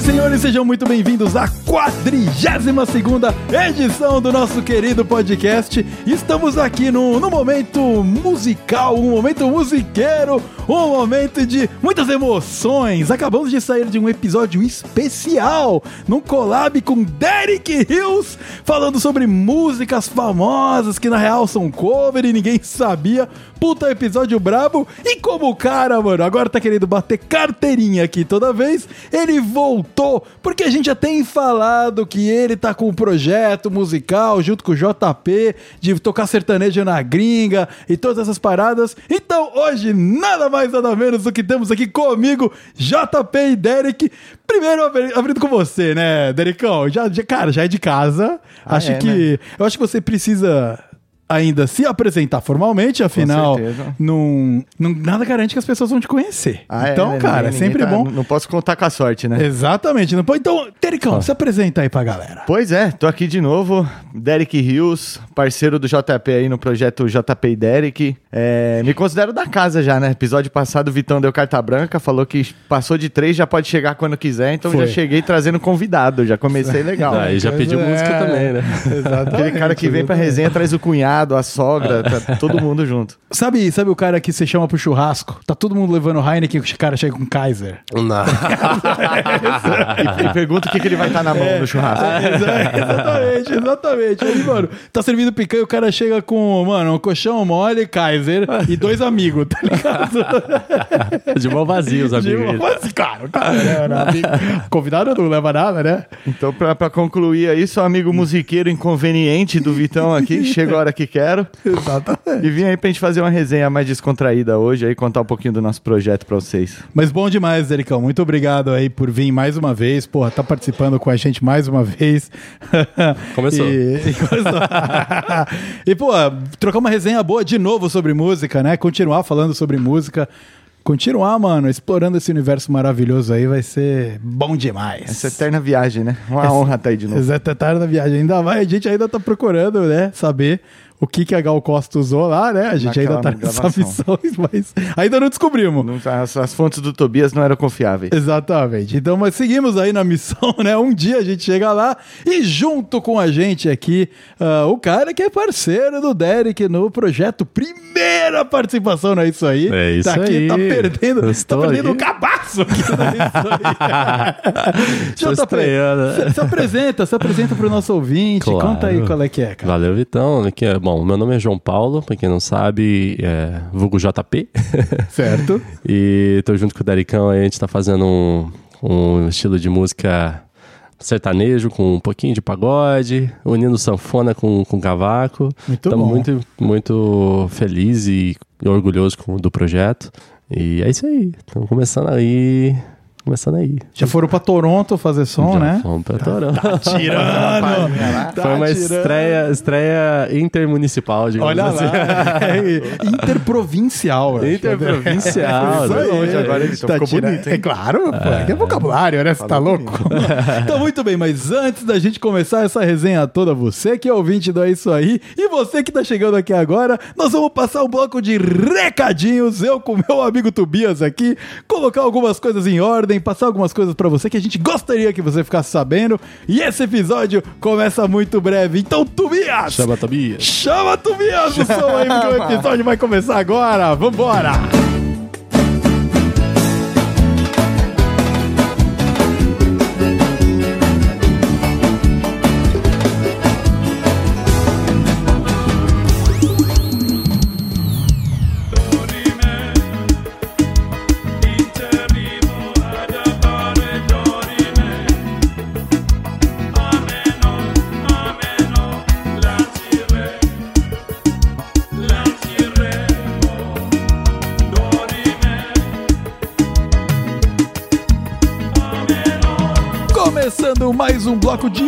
Senhoras e senhores, sejam muito bem-vindos à 42 segunda edição do nosso querido podcast. Estamos aqui no, no momento musical, um momento musiqueiro, um momento de muitas emoções. Acabamos de sair de um episódio especial, num collab com Derek Hills, falando sobre músicas famosas que na real são cover e ninguém sabia. Puta episódio brabo. E como o cara, mano, agora tá querendo bater carteirinha aqui toda vez, ele voltou, porque a gente já tem falado que ele tá com um projeto musical junto com o JP, de tocar sertanejo na gringa e todas essas paradas. Então hoje, nada mais, nada menos do que temos aqui comigo, JP e Derek. Primeiro abri- abrindo com você, né, Derekão? Já, já- cara, já é de casa. Ah, acho é, que. Eu acho que você precisa. Ainda se apresentar formalmente, afinal, não, não- nada garante que as pessoas vão te conhecer. Ah, é, então, né? cara, é sempre tá- bom. Não posso contar com a sorte, né? Exatamente. Não pode... Então, Tericão, se apresenta aí pra galera. Pois é, tô aqui de novo, Derek Rios, parceiro do JP aí no projeto JP e Derek. É, me considero da casa já, né? Episódio passado o Vitão deu carta branca, falou que passou de três, já pode chegar quando quiser, então Foi. já cheguei trazendo convidado, já comecei legal. Aí já pediu é. música também, né? Exatamente. Aquele cara que vem pra resenha traz o cunhado, a sogra, tá todo mundo junto. Sabe, sabe o cara que você chama pro churrasco? Tá todo mundo levando Heineken e o cara chega com Kaiser. Não. E, e pergunta o que, que ele vai estar na mão no churrasco. Exa- exatamente, exatamente. Aí, mano, tá servindo picanha e o cara chega com, mano, um colchão mole, Kaiser e dois amigos, tá ligado? De mão vazia os amigos. Tipo, mas, cara, o cara, né, mano, amigo- convidado não leva nada, né? Então, pra, pra concluir aí, sou amigo musiqueiro inconveniente do Vitão aqui, chega a hora que quero. Exatamente. E vim aí pra gente fazer uma resenha mais descontraída hoje aí, contar um pouquinho do nosso projeto pra vocês. Mas bom demais, Dericão. Muito obrigado aí por vir mais uma vez. Porra, tá participando com a gente mais uma vez. Começou. E, e, começou. e pô, trocar uma resenha boa de novo sobre música, né? Continuar falando sobre música. Continuar, mano, explorando esse universo maravilhoso aí vai ser bom demais. Essa eterna viagem, né? Uma honra estar aí de novo. Exato, tarde na viagem. Ainda vai, a gente ainda tá procurando, né? Saber o que, que a Gal Costa usou lá, né? A gente Naquela ainda tá nessa gravação. missão, mas ainda não descobrimos. Não- As, as fontes do Tobias não eram confiáveis. Exatamente. Então, mas seguimos aí na missão, né? Um dia a gente chega lá e junto com a gente aqui, ah, o cara que é parceiro do Derek no projeto. Primeira participação, não é isso aí? É isso tá aqui, aí. Tá perdendo, tá perdendo aí. o cabaço aqui, não é isso aí? JP, estreando. se, se apresenta, se apresenta pro nosso ouvinte. Claro. Conta aí qual é que é, cara. Valeu, Vitão. Aqui é- Bom, meu nome é João Paulo, pra quem não sabe, é vulgo JP. Certo? e tô junto com o Dericão aí, a gente tá fazendo um, um estilo de música sertanejo com um pouquinho de pagode, unindo sanfona com, com cavaco. Muito Tamo bom. muito, muito feliz e orgulhoso com- do projeto. E é isso aí. Estamos começando aí. Começando aí. Já foram pra Toronto fazer som, Já né? Fomos pra Toronto. Tirando! Tá Foi uma tirando. estreia, estreia intermunicipal, digamos Olha assim. lá, é interprovincial. Interprovincial. Isso aí, longe agora, Vitor. Ficou tirando- bonito, hein? É claro, pô, aqui é vocabulário, né? Você tá louco? então, muito bem, mas antes da gente começar essa resenha toda, você que é ouvinte do É Isso Aí e você que tá chegando aqui agora, nós vamos passar um bloco de recadinhos, eu com meu amigo Tobias aqui, colocar algumas coisas em ordem, passar algumas coisas pra você que a gente gostaria que você ficasse sabendo. E esse episódio começa muito breve. Então, Tobias! Chama Tobias. Chama Tobias no som aí, porque o episódio vai começar agora. Vambora! Mais um bloco de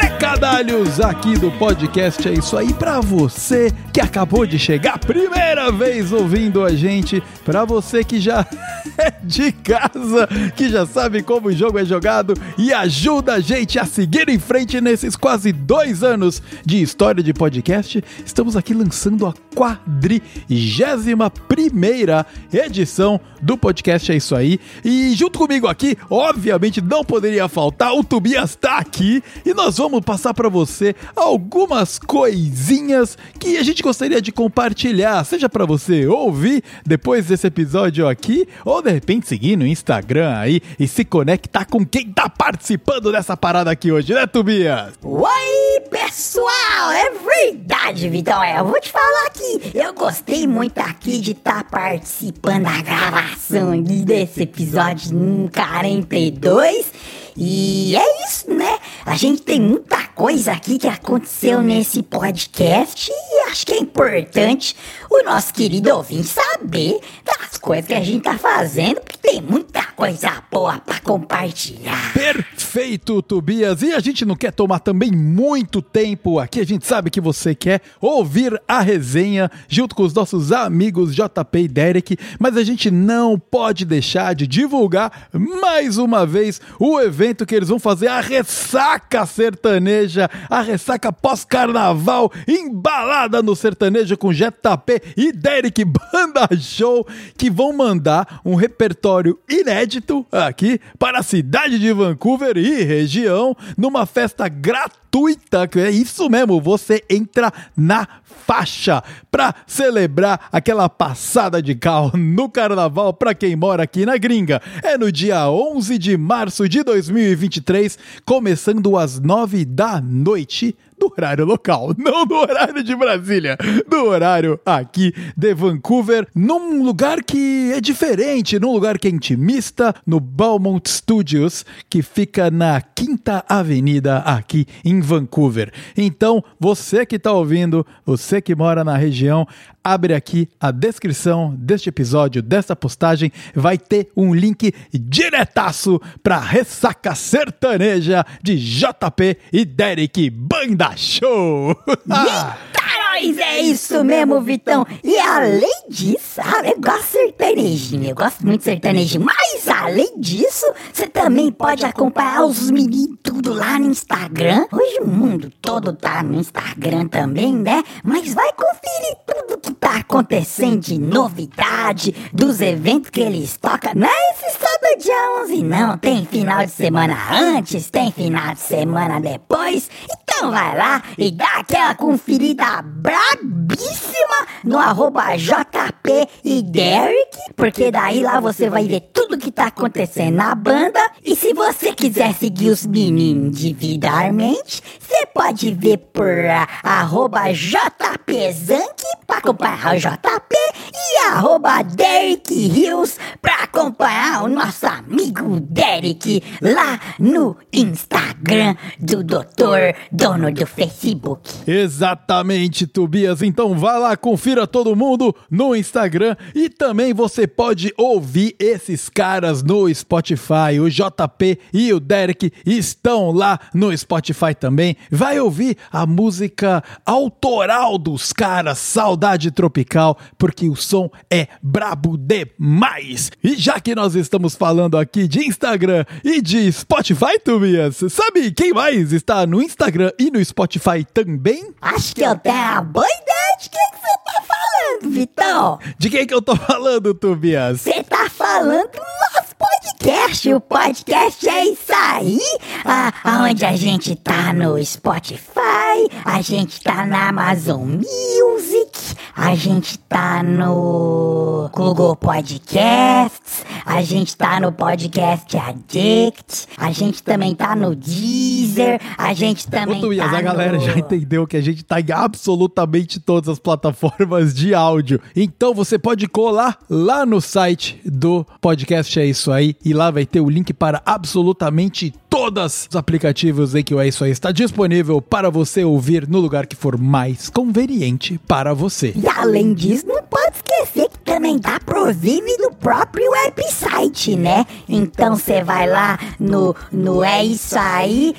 recadalhos aqui do podcast. É isso aí para você que acabou de chegar, primeira vez ouvindo a gente, para você que já é de casa, que já sabe como o jogo é jogado e ajuda a gente a seguir em frente nesses quase dois anos de história de podcast. Estamos aqui lançando a quadrigésima primeira edição do podcast É Isso Aí. E junto comigo aqui, obviamente não poderia faltar, o Tobias tá aqui e nós vamos passar para você algumas coisinhas que a gente gostaria de compartilhar, seja para você ouvir depois desse episódio aqui ou de repente seguir no Instagram aí e se conectar com quem tá participando dessa parada aqui hoje, né, Tobias? Oi, pessoal! É verdade, Vitão. É, eu vou te falar que eu gostei muito aqui de estar participando da gravação desse episódio número 42. E é isso, né? A gente tem muita coisa aqui que aconteceu nesse podcast e acho que é importante o nosso querido ouvinte saber das coisas que a gente tá fazendo, porque tem muita coisa boa pra compartilhar. Perfeito, Tobias. E a gente não quer tomar também muito tempo aqui. A gente sabe que você quer ouvir a resenha junto com os nossos amigos JP e Derek, mas a gente não pode deixar de divulgar mais uma vez o evento que eles vão fazer, a ressaca sertaneja, a ressaca pós-carnaval, embalada no sertanejo com JP e Derek Banda Show, que vão mandar um repertório inédito aqui para a cidade de Vancouver e região, numa festa gratuita, é isso mesmo, você entra na faixa para celebrar aquela passada de carro no carnaval para quem mora aqui na gringa. É no dia 11 de março de 2023, começando às 9 da noite do horário local, não do horário de Brasília, do horário aqui de Vancouver, num lugar que é diferente, num lugar que é intimista, no Belmont Studios, que fica na Quinta Avenida aqui em Vancouver. Então, você que está ouvindo, você que mora na região, abre aqui a descrição deste episódio, desta postagem, vai ter um link diretaço para ressaca sertaneja de JP e Derek Banda Show. Eita, nós, é isso mesmo, Vitão. E além disso, ah, eu gosto de sertanejinho, eu gosto muito de sertanejinho. Mas além disso, você também pode acompanhar os meninos tudo lá no Instagram. Hoje o mundo todo tá no Instagram também, né? Mas vai conferir tudo que tá acontecendo de novidade, dos eventos que eles tocam. Não é esse sábado dia 11, não. Tem final de semana antes, tem final de semana depois. Então vai lá e dá aquela conferida brabíssima no arroba JP e Derek, porque daí lá você vai ver tudo que tá acontecendo na banda. E se você quiser seguir os meninos individualmente, você pode ver por ah, arroba JPZank pra acompanhar o JP e arroba Derek Hills pra acompanhar o nosso amigo Derek lá no Instagram do doutor, dono do Facebook. Exatamente, Tobias. Então vá lá, confira todo mundo no Instagram e também você pode ouvir esses caras no Spotify. O JP e o Derek estão lá no Spotify também. Vai ouvir a música autoral dos caras, Saudade Tropical, porque o som é brabo demais. E já que nós estamos falando aqui de Instagram e de Spotify, Tobias, sabe quem mais está no Instagram e no Spotify também? Acho que eu tenho boa ideia de quem que você tá falando, Vitão. De quem que eu tô falando, Tobias? Você tá falando do nosso podcast. O podcast é isso aí. Ah, onde a gente tá no Spotify, a gente tá na Amazon Music, a gente tá no Google Podcasts, a gente tá no Podcast Addict, a gente também tá no Deezer, a gente também Ô, Tobias, tá a galera no... já entendeu que a gente tá em absolutamente todas as plataformas de áudio. Então você pode colar lá no site do podcast É Isso Aí e lá vai ter o link para absolutamente todos os aplicativos em que o É Isso Aí está disponível para você ouvir no lugar que for mais conveniente para você. E além disso, não pode esquecer que também dá pro ouvir no próprio website, né? Então você vai lá no, no é isso aí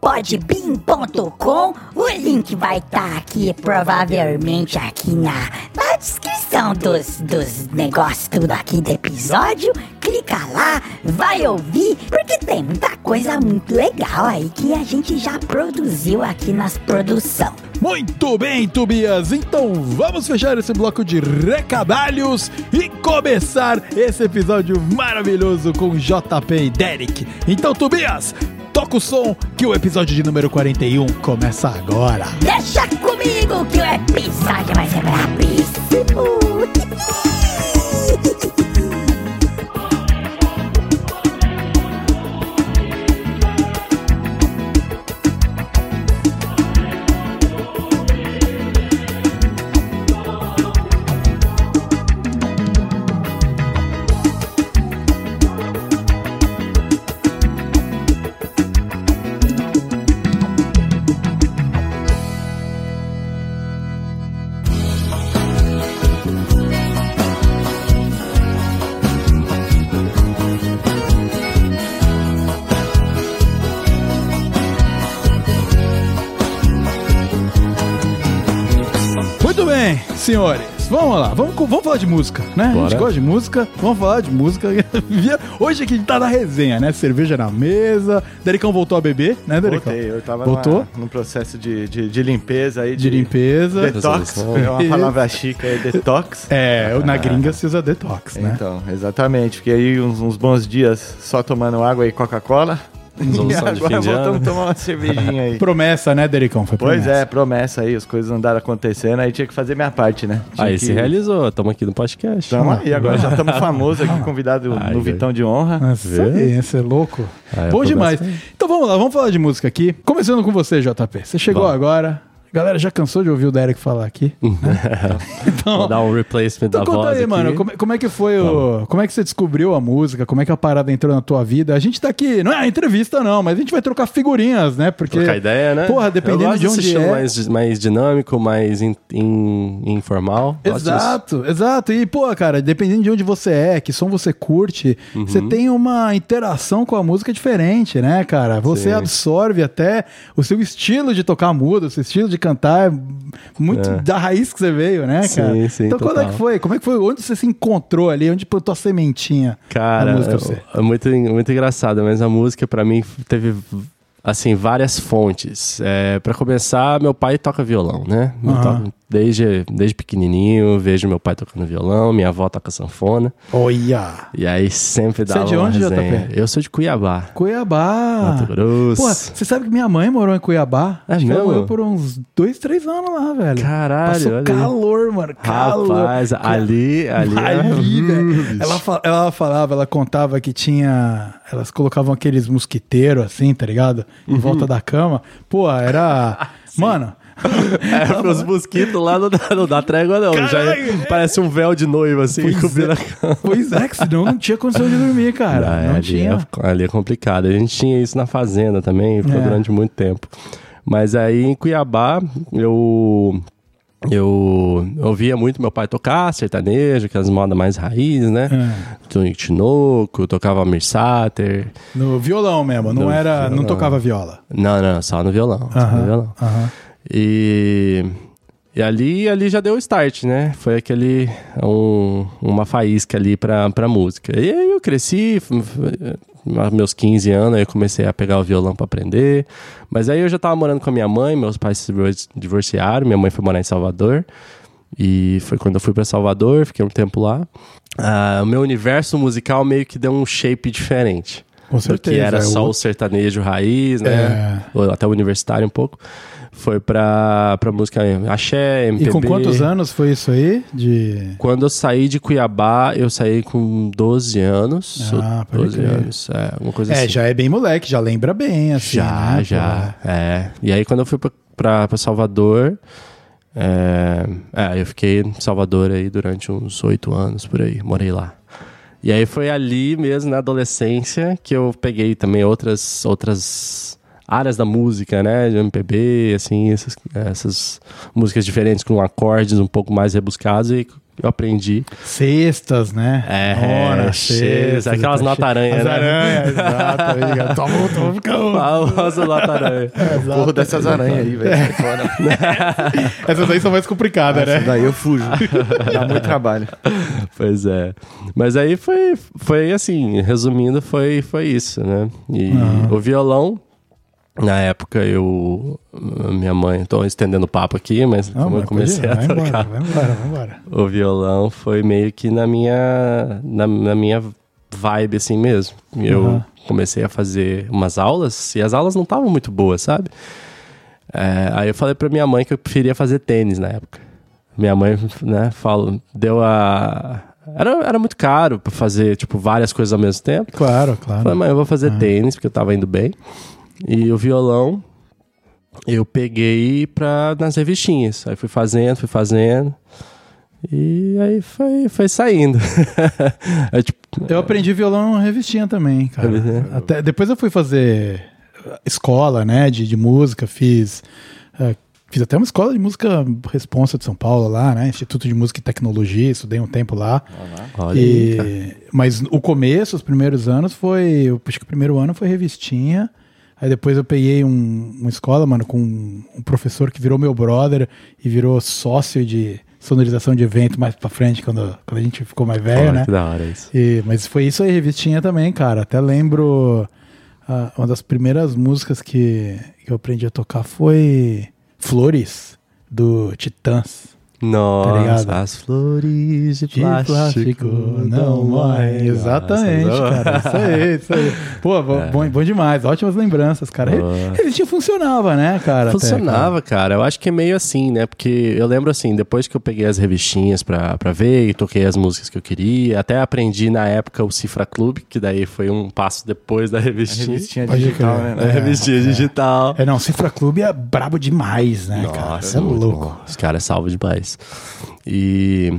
.podbean.com O link vai estar tá aqui, provavelmente aqui na, na descrição dos, dos negócios tudo aqui do episódio. Clica lá, vai ouvir, porque tem muita coisa muito legal aí que a gente já produziu aqui nas produção. Muito bem, Tobias. Então vamos fechar esse bloco de recadalhos e começar esse episódio maravilhoso com JP e Derek. Então, Tobias, toca o som que o episódio de número 41 começa agora. Deixa comigo que o episódio vai ser brabíssimo. Senhores. Vamos lá, vamos, vamos falar de música, né? A gente Bora. gosta de música, vamos falar de música. Hoje aqui a gente tá na resenha, né? Cerveja na mesa. Dericão voltou a beber, né, Dericão? Voltei, eu tava Voltou? numa- num processo de, de, de limpeza aí. De limpeza. Detox, é uma palavra chique aí, detox. É, na gringa se usa detox, né? Então, exatamente. Fiquei aí uns, uns bons dias só tomando água e Coca-Cola. Resolução de agora fim de voltamos ano. a tomar uma cervejinha aí. Promessa, né, Dericão? Foi Pois promessa. é, promessa aí, as coisas andaram acontecendo, aí tinha que fazer minha parte, né? Tinha Aí que... se realizou, estamos aqui no podcast. Tamo aí, agora já estamos famosos aqui, convidado Ai, no. Vitão de Honra. Esse é louco. Ah, eu Bom demais. Então vamos lá, vamos falar de música aqui. Começando com você, JP. Você chegou Vamos. agora. Galera já cansou de ouvir o Derek falar aqui. Vou dar um replacement Então da conta voz aí, aqui. mano, como, é- como é que foi o. Como é que você descobriu a música? Como é que a parada entrou na tua vida? A gente tá aqui, não é entrevista, não, mas a gente vai trocar figurinhas, né? Porque. Trocar ideia, né? Porra, dependendo de onde é. mais, mais dinâmico, mais in- in- informal. Exato, exato. E, pô, cara, dependendo de onde você é, que som você curte, Uhum. você tem uma interação com a música diferente, né, cara? Você Sim. absorve até o seu estilo de tocar muda, o seu estilo de cantar, é muito É. da raiz que você veio, né, Sim, cara? sim, então, quando é total. que foi? Como é que foi? Onde você se encontrou ali? Onde plantou a sementinha Cara, você? é muito, muito engraçado, mas a música pra mim teve assim várias fontes. É, para começar, meu pai toca violão, né? Eu Aham. Desde desde pequenininho, vejo meu pai tocando violão, minha avó toca sanfona, Olha! e aí sempre Você é de onde, resenha. JP? Eu sou de Cuiabá, Cuiabá! Mato Grosso. Pô, você sabe que minha mãe morou em Cuiabá? É Acho mesmo? morou por uns dois, três anos lá, velho. Caralho, Passou calor, mano. Calor. Rapaz, ali, ali, é- Ali, velho. Ela, fa- ela falava, ela contava que tinha. Elas colocavam aqueles mosquiteiros assim, tá ligado? Em volta da cama. Pô, era. Mano. É, pros mosquitos lá não dá, não dá trégua, não. Já é- Caralho! parece um véu de noiva, assim, Pois cobrindo é. a cama. Pois é, que senão não tinha condição de dormir, cara. Ah, não ali, tinha. É, ali é complicado. A gente tinha isso na fazenda também, ficou É. durante muito tempo. Mas aí em Cuiabá, eu. Eu ouvia muito meu pai tocar sertanejo, aquelas modas mais raiz, né? É. Tonico Tinoco, tocava Mirsater. No violão mesmo, não No era. Não violão. tocava viola. Não, não, só no violão. Só no violão. aham. E, e ali, ali já deu o start, né? Foi aquele um- uma faísca ali pra, pra música. E aí eu cresci, aos meus 15 anos, aí eu comecei a pegar o violão pra aprender. Mas aí eu já tava morando com a minha mãe, meus pais se divor- divorciaram, minha mãe foi morar em Salvador. E foi quando eu fui pra Salvador, fiquei um tempo lá. Ah, o meu universo musical meio que deu um shape diferente. Com Do certeza. que era é só o- sertanejo raiz, né? É. Ou até o universitário um pouco. Foi pra, pra música axé, MPB. E com quantos anos foi isso aí? De. Quando eu saí de Cuiabá, eu saí com 12 anos. Ah, ou pode 12 crer. anos, é, alguma coisa É, assim. já é bem moleque, já lembra bem, assim. Já, né, já. É. E aí, quando eu fui pra, pra, pra Salvador, é, é, eu fiquei em Salvador aí durante uns oito anos por aí, morei lá. E aí foi ali mesmo, na adolescência, que eu peguei também outras, outras áreas da música, né? De MPB, assim, essas, essas músicas diferentes com acordes um pouco mais rebuscados e eu aprendi. Cestas, né? É, Ora, cestas, aquelas tá nota aranha, As né? aranhas, exato. Toma, toma, fica Famosa nota aranha. Corro dessas aranhas aí, velho. fora. Essas aí são mais complicadas, Essa né? daí eu fujo. Dá muito trabalho. Pois é. Mas aí foi, foi assim, resumindo, foi, foi isso, né? E o violão, na época eu. Minha mãe, tô estendendo o papo aqui, mas Não, como eu comecei a vai tocar. embora, vai embora, vai embora. O violão foi meio que na minha, na, na minha vibe, assim mesmo. Eu Aham. comecei a fazer umas aulas e as aulas não estavam muito boas, sabe? É, aí eu falei pra minha mãe que eu preferia fazer tênis na época. Minha mãe, né, falou, deu a. Era, era muito caro pra fazer, tipo, várias coisas ao mesmo tempo. Claro, Eu Falei, claro. mãe, eu vou fazer tênis, porque eu tava indo bem. E o violão, eu peguei pra, nas revistinhas. Aí fui fazendo, fui fazendo. E aí foi, foi saindo. Aí, tipo, Eu aprendi violão em revistinha também, cara. Revistinha? Até, depois eu fui fazer escola, né, de, de música, fiz... eh, Fiz até uma escola de música responsa de São Paulo lá, né? Instituto de Música e Tecnologia, estudei um tempo lá. cara. E, mas o começo, os primeiros anos, foi. Eu acho que o primeiro ano foi revistinha. Aí depois eu peguei um, uma escola, mano, com um professor que virou meu brother e virou sócio de sonorização de evento mais pra frente, quando, quando a gente ficou mais velho, Olha né? que da hora isso. E- mas foi isso aí, revistinha também, cara. Até lembro. ah, uma das primeiras músicas que, que eu aprendi a tocar foi Flores, do Titãs. Nossa, ligado? as flores de De plástico, plástico não morrem. Exatamente, Nossa, cara. Isso aí, isso aí. Pô, bom, bom, bom demais. Ótimas lembranças, cara. É. Boa. Revistinha funcionava, né, cara? até, Funcionava, cara. Eu acho que é meio assim, né? Porque eu lembro assim, depois que eu peguei as revistinhas pra, pra ver e toquei as músicas que eu queria, até aprendi na época o Cifra Club, que daí foi um passo depois da A revistinha. revistinha Pode digital, né? A revistinha digital. cara. É, não, Cifra Clube é brabo demais, né, cara? Você é louco. bom. Os caras salvam demais. E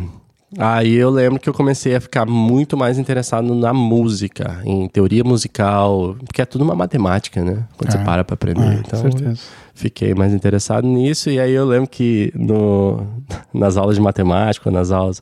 aí eu lembro que eu comecei a ficar muito mais interessado na música, em teoria musical, porque é tudo uma matemática, né? Quando você É. para pra aprender. É, então, certeza. fiquei mais interessado nisso. E aí eu lembro que no, nas aulas de matemática, nas aulas,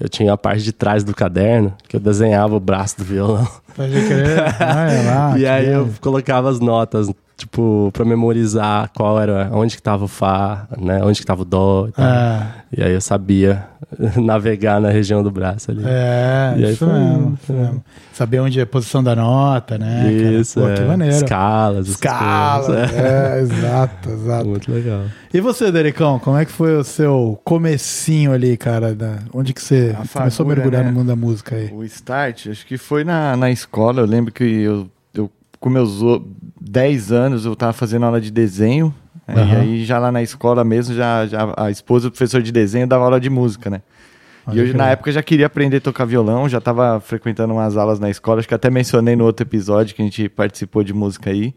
eu tinha a parte de trás do caderno, que eu desenhava o braço do violão. Pode crer. Olha lá. e aí eu beleza. colocava as notas, tipo, pra memorizar qual era, onde que tava o Fá, né? Onde que tava o Dó e tal. É, E aí eu sabia navegar na região do braço ali. é E aí isso foi- mesmo, isso mesmo. Saber onde é a posição da nota, né? Isso, Pô, é. que maneiro. Escalas. essas Escala. coisas. É, exato, É. exato. Muito legal. E você, Dericão, como é que foi o seu comecinho ali, cara? da- onde que você A começou a fagulha, mergulhar né? no mundo da música aí? O start, acho que foi na, na escola. Eu lembro que eu com meus o- 10 anos, eu tava fazendo aula de desenho. Aham. E aí, já lá na escola mesmo, já, já a esposa do professor de desenho dava aula de música, né? E eu, crer. na época, já queria aprender a tocar violão, já tava frequentando umas aulas na escola, acho que até mencionei no outro episódio que a gente participou de música aí.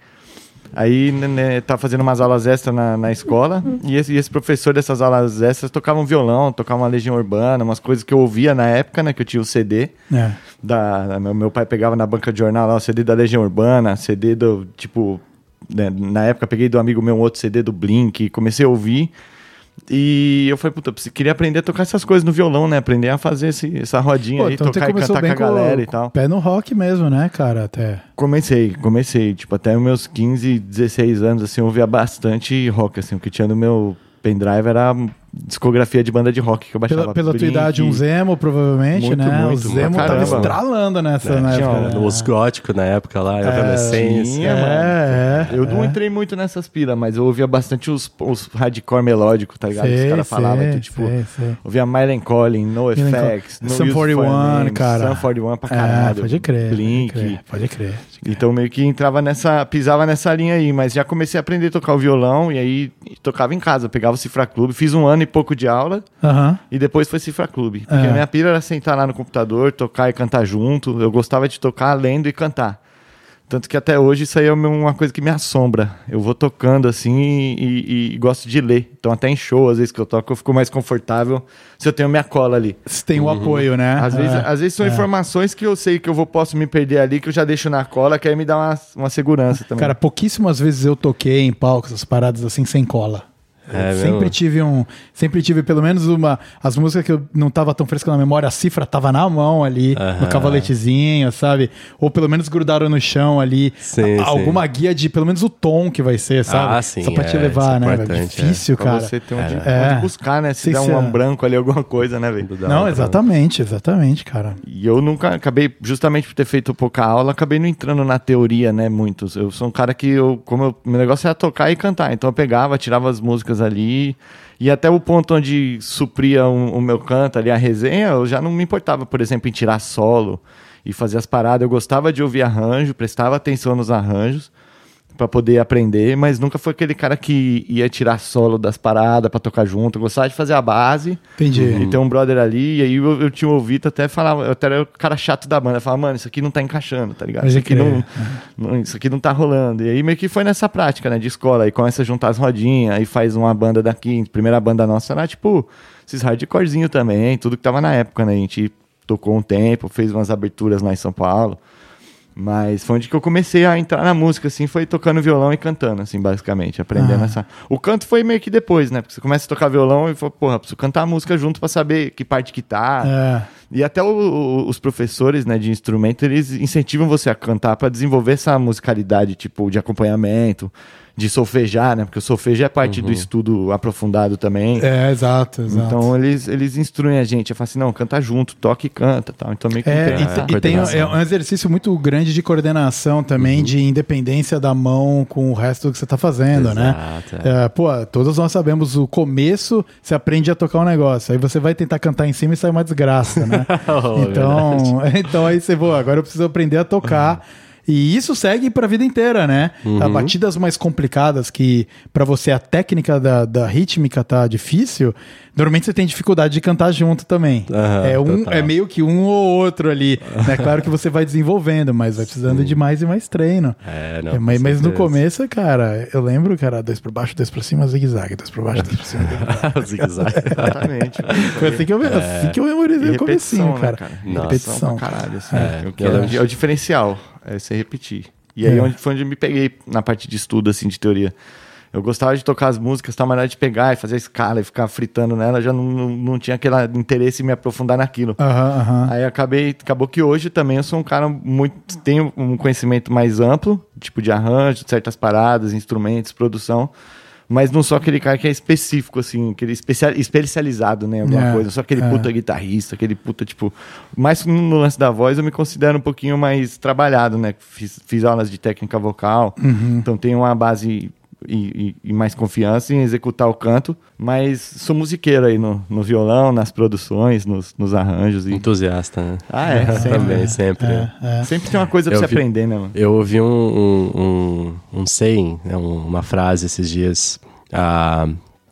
Aí, né, né, tava fazendo umas aulas extras na, na escola, e esse, e esse professor dessas aulas extras tocava um violão, tocava uma legião urbana, umas coisas que eu ouvia na época, né, que eu tinha o CD. É. Da, da- meu, meu pai pegava na banca de jornal lá o CD da Legião Urbana, CD do, tipo, né, na época peguei do amigo meu um outro CD do Blink, comecei a ouvir. E eu falei, puta, queria aprender a tocar essas coisas no violão, né? Aprender a fazer esse- essa rodinha Pô, aí, então tocar e cantar com a galera com, e tal. pé no rock mesmo, né, cara? Até. Comecei, comecei. Tipo, até meus 15, 16 anos, assim, eu ouvia bastante rock, assim. O que tinha no meu pendrive era discografia de banda de rock que eu baixava. Pela, pela tua idade, um Zemo, provavelmente, Muito, né? muito, o Zemo tava estralando nessa na tinha época. Os góticos na época lá, É, mano. É, é. Eu não é. entrei muito nessas piras, mas eu ouvia bastante os, os hardcore melódicos, tá ligado? Os Sei, caras falavam que, tipo, sei, sei. ouvia Mylen Collin, No Effects. No for 41, Names, cara. Sum 41 pra É, caralho. pode crer. Blink. Pode crer, pode crer. Então meio que entrava nessa, pisava nessa linha aí, mas já comecei a aprender a tocar o violão e aí tocava em casa, pegava o Cifra Clube, fiz um ano e pouco de aula Aham. e depois foi Cifra Clube. Porque É. a minha pira era sentar lá no computador, tocar e cantar junto. Eu gostava de tocar lendo e cantar. Tanto que até hoje isso aí é uma coisa que me assombra. Eu vou tocando assim e, e- e gosto de ler. Então até em show, às vezes que eu toco, eu fico mais confortável se eu tenho minha cola ali. Você tem o apoio, né? Às, vezes, É. às vezes são informações que eu sei que eu vou, posso me perder ali, que eu já deixo na cola, que aí me dá uma, uma segurança também. Cara, pouquíssimas vezes eu toquei em palco essas paradas assim sem cola. É sempre mesmo? tive um. Sempre tive pelo menos uma. As músicas que eu não tava tão fresca na memória, a cifra tava na mão ali, no cavaletezinho, sabe? Ou pelo menos grudaram no chão ali. Sim, A- alguma guia de pelo menos o tom que vai ser, sabe? Ah, sim, Só pra te é, levar, isso é né? importante, Difícil, Pra cara. você ter onde, É. onde buscar, né? Se Sei der se um é- branco ali, alguma coisa, né, velho? Não, pra- exatamente, exatamente, cara. E eu nunca acabei, justamente por ter feito pouca aula, acabei não entrando na teoria, né, muitos. Eu sou um cara que, eu, como eu, meu negócio era tocar e cantar, então eu pegava, tirava as músicas ali, e até o ponto onde supria um- o meu canto ali, a resenha, eu já não me importava, por exemplo, em tirar solo e fazer as paradas. Eu gostava de ouvir arranjo, prestava atenção nos arranjos, pra poder aprender, mas nunca foi aquele cara que ia tirar solo das paradas pra tocar junto. Eu gostava de fazer a base. Entendi. E tem um brother ali, e aí eu, eu tinha ouvido até falava, eu até era o cara chato da banda, eu falava, mano, isso aqui não tá encaixando, tá ligado? Isso aqui não, não- isso aqui não tá rolando. E aí meio que foi nessa prática, né, de escola, aí começa a juntar as rodinhas, aí faz uma banda daqui, primeira banda nossa era tipo esses hardcorezinho também, tudo que tava na época, né? A gente tocou um tempo, fez umas aberturas lá em São Paulo. Mas foi onde que eu comecei a entrar na música, assim, foi tocando violão e cantando, assim, basicamente, aprendendo Ah. essa. O canto foi meio que depois, né? Porque você começa a tocar violão e fala, porra, preciso cantar a música junto pra saber que parte que tá. É. E até o- o- os professores, né, de instrumento, eles incentivam você a cantar pra desenvolver essa musicalidade, tipo, de acompanhamento, de solfejar, né? Porque o solfejo é parte do estudo aprofundado também. É, exato, exato. Então eles, eles instruem a gente, eu falo assim, não, canta junto, toca e canta, tal. Então meio que É, e, e tem é um exercício muito grande de coordenação também, de independência da mão com o resto do que você tá fazendo, né? Exato, É, pô, todos nós sabemos o começo, você aprende a tocar um negócio, aí você vai tentar cantar em cima e sai uma desgraça, né? Oh, então, então aí você, pô, agora eu preciso aprender a tocar. E isso segue pra vida inteira, né? As batidas mais complicadas que pra você a técnica da, da rítmica tá difícil, normalmente você tem dificuldade de cantar junto também. Aham, é, um, total. é meio que um ou outro ali. né? Claro que você vai desenvolvendo, mas vai precisando de mais e mais treino. É, não, É, mas, no começo, cara, eu lembro, cara, dois pra baixo, dois pra cima, zigue-zague, dois pra baixo, dois pra cima. zigue-zague. Zigue-zague. Exatamente. Foi assim que eu, assim que eu memorizei o comecinho, né, cara? Nossa. Repetição. pra caralho, assim. É, É, o que eu é, o- é o diferencial, é você repetir. E aí É. onde, foi onde eu me peguei na parte de estudo, assim, de teoria. Eu gostava de tocar as músicas, tá, mas na hora de pegar e fazer a escala e ficar fritando nela, já não, não, não tinha aquele interesse em me aprofundar naquilo. Aham, aham. Aí acabei, acabou que hoje também eu sou um cara muito. tenho um conhecimento mais amplo, tipo de arranjo, de certas paradas, instrumentos, produção. Mas não sou aquele cara que é específico, assim, aquele especia- especializado né, alguma É, coisa. Sou aquele é. puta guitarrista, aquele puta, tipo. Mais no lance da voz, eu me considero um pouquinho mais trabalhado, né? Fiz, fiz aulas de técnica vocal, Uhum. então tenho uma base e, e- mais confiança em executar o canto. Mas sou musiqueiro aí no, no violão, nas produções, nos, nos arranjos. E... Entusiasta, né? Ah, é, sempre. Também, sempre. É, é. Sempre tem uma coisa pra Eu você vi- aprender, né, mano? Eu ouvi um, um, um, um saying, né, um- uma frase esses dias, ah,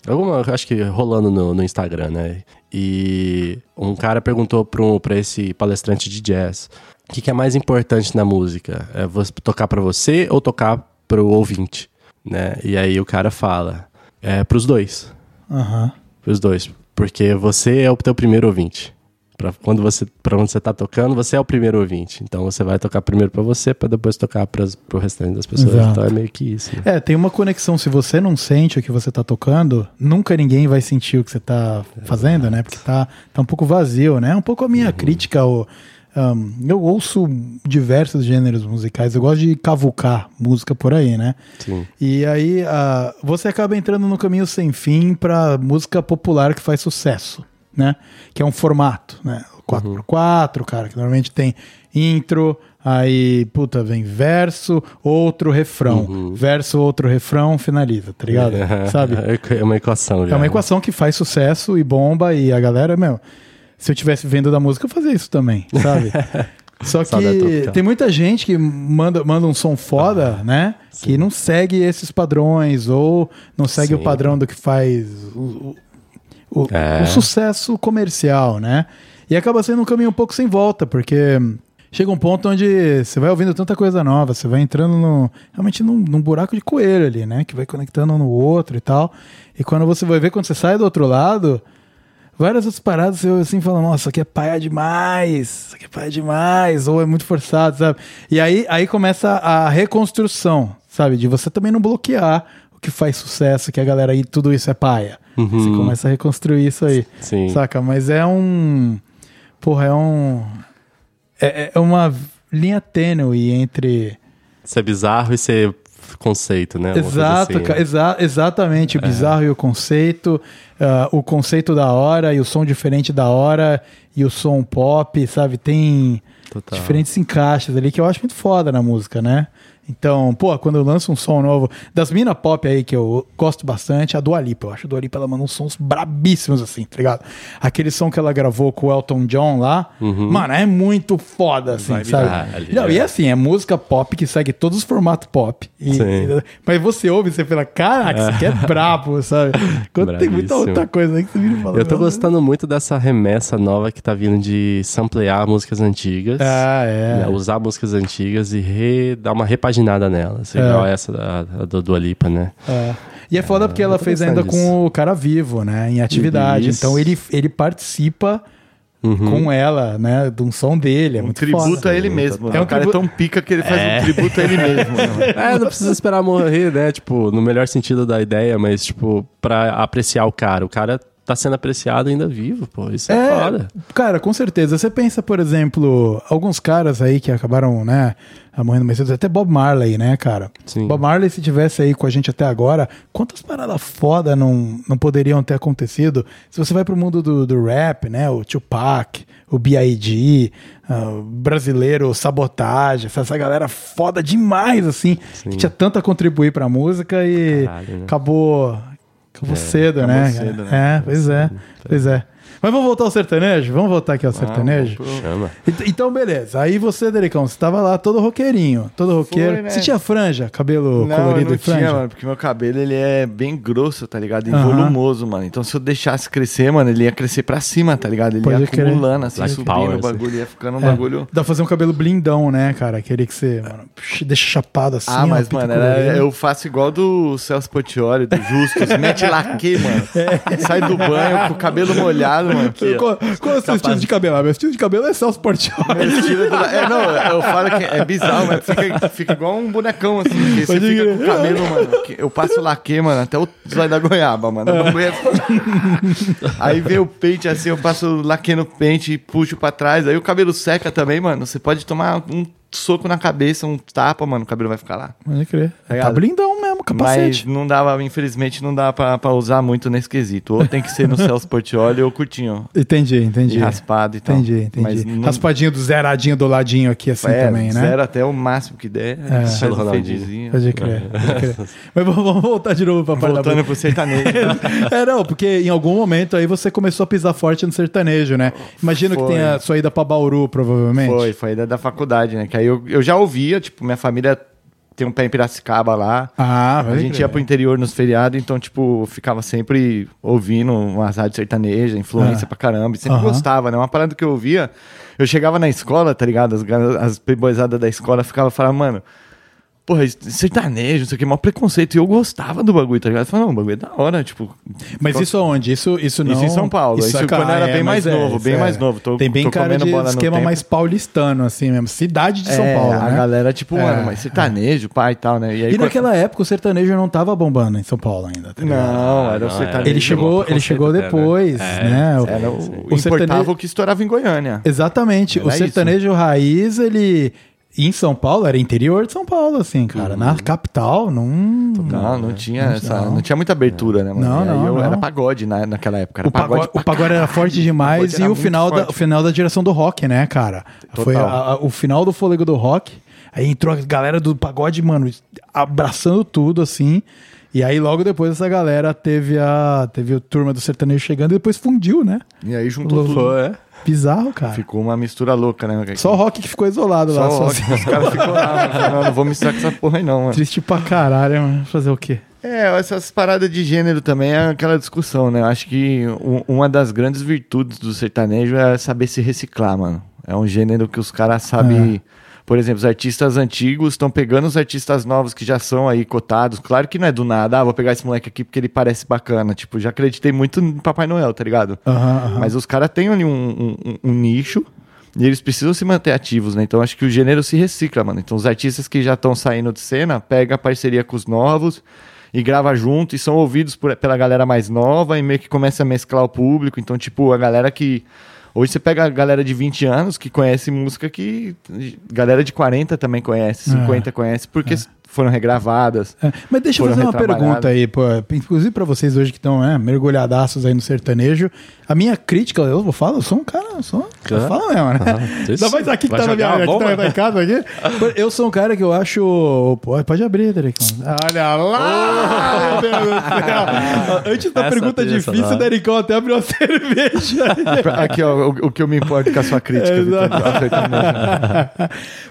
alguma, acho que rolando no, no Instagram, né? E um cara perguntou para um, pra esse palestrante de jazz, o que, que é mais importante na música? É tocar para você ou tocar pro ouvinte? Né? E aí o cara fala, é pros dois, Aham. pros dois, porque você é o teu primeiro ouvinte. Pra quando você para onde você tá tocando, você é o primeiro ouvinte. Então você vai tocar primeiro pra você, pra depois tocar para pro restante das pessoas. Exato. Então é meio que isso. né? É, tem uma conexão. Se você não sente o que você tá tocando, nunca ninguém vai sentir o que você tá fazendo, né? Porque tá, tá um pouco vazio, né? É um pouco a minha Uhum. crítica. Ao, ahn, eu ouço diversos gêneros musicais. Eu gosto de cavucar música por aí, né? Sim. E aí ah, você acaba entrando no caminho sem fim pra música popular que faz sucesso, né? Que é um formato, né? 4x4, cara, que normalmente tem intro, aí, puta, vem verso, outro refrão. Verso, outro refrão, finaliza, tá ligado? Sabe? É uma equação já. É uma equação que faz sucesso e bomba e a galera, meu, se eu tivesse vendo da música, eu fazia isso também, sabe? Só que tem muita gente que manda, manda um som foda, né? Que não segue esses padrões ou não segue Sim. o padrão do que faz o, o, o- É. o sucesso comercial, né? E acaba sendo um caminho um pouco sem volta, porque chega um ponto onde você vai ouvindo tanta coisa nova, você vai entrando no, realmente num, num buraco de coelho ali, né? Que vai conectando um no outro e tal. E quando você vai ver, quando você sai do outro lado, várias outras paradas você assim fala, nossa, isso aqui é paia demais, isso aqui é paia demais, ou é muito forçado, sabe? E aí, aí começa a reconstrução, sabe? De você também não bloquear o que faz sucesso, que a galera aí, tudo isso é paia. Você começa a reconstruir isso aí. Sim. Saca? Mas é um. Porra, é um. É, é uma linha tênue entre. Ser bizarro e ser conceito, né? Exato, assim, né? exa- exatamente. O bizarro e o conceito. ah, o conceito da hora e o som diferente da hora e o som pop, sabe? Tem Total. diferentes encaixes ali que eu acho muito foda na música, né? Então, pô, quando eu lanço um som novo, das mina pop aí que eu gosto bastante, a Dua Lipa. Eu acho a Dua Lipa, ela manda uns sons brabíssimos assim, tá ligado? Aquele som que ela gravou com o Elton John lá, mano, é muito foda, assim, Vibe sabe? Não, é. e assim, é música pop que segue todos os formatos pop. E- Sim. mas você ouve e você fala, caraca, isso aqui é brabo, sabe? Quando tem muita outra coisa aí que você vira e fala. Eu tô "Nossa". gostando muito dessa remessa nova que tá vindo de samplear músicas antigas. Ah, é. né, Usar músicas antigas e re- dar uma repaginada nelas. É. Igual essa da, a do Dua Lipa, né? É. E é foda porque ela eu tô fez ainda com o cara vivo, né? Em atividade. Isso. Então ele, ele participa com ela, né? De um som dele. É Um muito tributo foda. a ele mesmo. É né? um o cara tributo- é tão pica que ele faz um tributo a ele mesmo. né? É, não precisa esperar morrer, né? Tipo, no melhor sentido da ideia, mas, tipo, pra apreciar o cara. O cara tá sendo apreciado ainda vivo, pô. Isso é, É, foda. cara, com certeza. Você pensa, por exemplo, alguns caras aí que acabaram, né, morrendo mais cedo, até Bob Marley, né, cara? Sim. Bob Marley, se tivesse aí com a gente até agora, quantas paradas foda não, não poderiam ter acontecido? Se você vai pro mundo do, do rap, né, o Tupac, o B.I.G., ah, o brasileiro, Sabotagem, essa, essa galera foda demais, assim, que tinha tanto a contribuir pra música e Caralho, né? acabou... Acabou cedo, acabou né? cedo, né? É, pois é, pois é. Mas vamos voltar ao sertanejo? Vamos voltar aqui ao sertanejo? Chama. Ent- Então, beleza. Aí você, Delicão, você tava lá todo roqueirinho, todo roqueiro. Foi, né? Você tinha franja, cabelo Não, colorido eu não e franja? tinha, mano, porque meu cabelo ele é bem grosso, tá ligado? E volumoso, mano. Então se eu deixasse crescer, mano, ele ia crescer pra cima, tá ligado? Ele Pode ia crer. acumulando, assim, Black subindo Power, o assim. bagulho, ia ficando um É, bagulho... Dá pra fazer um cabelo blindão, né, cara? Aquele que você mano, deixa chapado assim. Ah, ó, mas, mano, era- eu faço igual do Celso Portioli, do Justus, mete laque, mano. Sai do banho com o cabelo molhado, mano. Aqui. Qual, qual é o seu estilo de cabelo? Ah, meu estilo de cabelo é Celso Portioli. Meu estilo do- É, não, eu falo que é bizarro, mas fica, fica igual um bonecão, assim. Porque você fica com o cabelo, mano. Eu passo laque, mano, até o zóio da goiaba, mano. Aguento. Aí vem o pente, assim, eu passo laque no pente e puxo pra trás. Aí o cabelo seca também, mano. Você pode tomar um soco na cabeça, um tapa, mano, o cabelo vai ficar lá. Pode crer. Tá ligado? blindão mesmo, Mas capacete. não dava, infelizmente, não dá pra, pra usar muito nesse quesito. Ou tem que ser no Celso Portioli ou curtinho. Entendi, entendi. E raspado e tal. Entendi, entendi. Mas não- Raspadinho do zeradinho do ladinho aqui, assim é, também, né? zero até o máximo que der. É. Faz um fadezinho. Pode crer, pode crer. Mas vamos voltar de novo pra parte da Voltando pro sertanejo. É, não, porque em algum momento aí você começou a pisar forte no sertanejo, né? Imagino que Foi. tenha sua ida pra Bauru, provavelmente. Foi, foi da, da faculdade, né? Que aí eu, eu já ouvia, tipo, minha família tem um pé em Piracicaba lá. Ah, A gente ia pro interior nos feriados, então, tipo, ficava sempre ouvindo umas rádios sertanejas, influência Ah. pra caramba. E sempre Aham. gostava, né? Uma parada que eu ouvia, eu chegava na escola, tá ligado? As, as playboyzadas da escola ficavam falando, mano, porra, isso- sertanejo, não sei o que, maior preconceito. E eu gostava do bagulho, tá ligado? Eu falava, não, o bagulho é da hora, tipo. Mas isso aonde? Isso, isso não... Isso em São Paulo. Isso é- quando era é, bem mais novo, isso bem mais novo. Tô- Tem bem tô cara de esquema mais paulistano, assim mesmo. Cidade de São É, Paulo, a né? galera, tipo, É, mano, mas sertanejo, pai e tal, né? E, aí, E naquela época o sertanejo não tava bombando em São Paulo ainda, tá ligado? Não, era o sertanejo. Ele chegou, ele chegou né? depois, É, né? O- Era o, o importava sertanejo- o que estourava em Goiânia. Exatamente. Era o isso. sertanejo raiz, ele em São Paulo, era interior de São Paulo, assim, cara. Na capital, não. Não, não tinha essa, não. tinha muita abertura, né, mano? Não, aí não, eu não. era pagode na, naquela época. Era O pagode, pra o pagode era forte demais Pagode e era o final, da, o final da direção do rock, né, cara? Total. Foi a- a- o final do fôlego do rock. Aí entrou a galera do pagode, mano, abraçando tudo, assim. E aí, logo depois, essa galera teve a, teve a turma do sertanejo chegando e depois fundiu, né? E aí juntou tudo. É. Bizarro, cara. Ficou uma mistura louca, né? Só o rock que ficou isolado Só lá. o só- rock. Os caras ficou lá, Não, não vou misturar com essa porra aí, não, mano. Triste pra caralho, mano. Fazer o quê? É, essas paradas de gênero também é aquela discussão, né? Eu acho que uma das grandes virtudes do sertanejo é saber se reciclar, mano. É um gênero que os caras sabem. Por exemplo, os artistas antigos estão pegando os artistas novos que já são aí cotados. Claro que não é do nada, ah, vou pegar esse moleque aqui porque ele parece bacana. Tipo, já acreditei muito no Papai Noel, tá ligado? Aham, aham. Mas os caras têm ali um, um- um- um nicho e eles precisam se manter ativos, né? Então acho que o gênero se recicla, mano. Então os artistas que já estão saindo de cena, pega a parceria com os novos e grava junto e são ouvidos por- pela galera mais nova e meio que começa a mesclar o público. Então, tipo, a galera que. Hoje você pega a galera de 20 anos que conhece música que. Galera de 40 também conhece, 50 conhece, porque foram regravadas. É, mas deixa eu fazer uma pergunta aí, pô, inclusive pra vocês hoje que estão né, mergulhadaços aí no sertanejo. A minha crítica, eu vou falar, eu sou um cara, eu sou, eu Ah. falo mesmo, né? Ah. Ainda mais aqui que tá na minha uma aqui tá, em casa aqui. Eu sou um cara que eu acho. Pô, pode abrir, Derek. Olha lá! Meu Deus do céu. Antes da Essa pergunta difícil, o. Dericão até abriu a cerveja. Aqui, ó, o, o que eu me importo com a sua crítica, Vitor.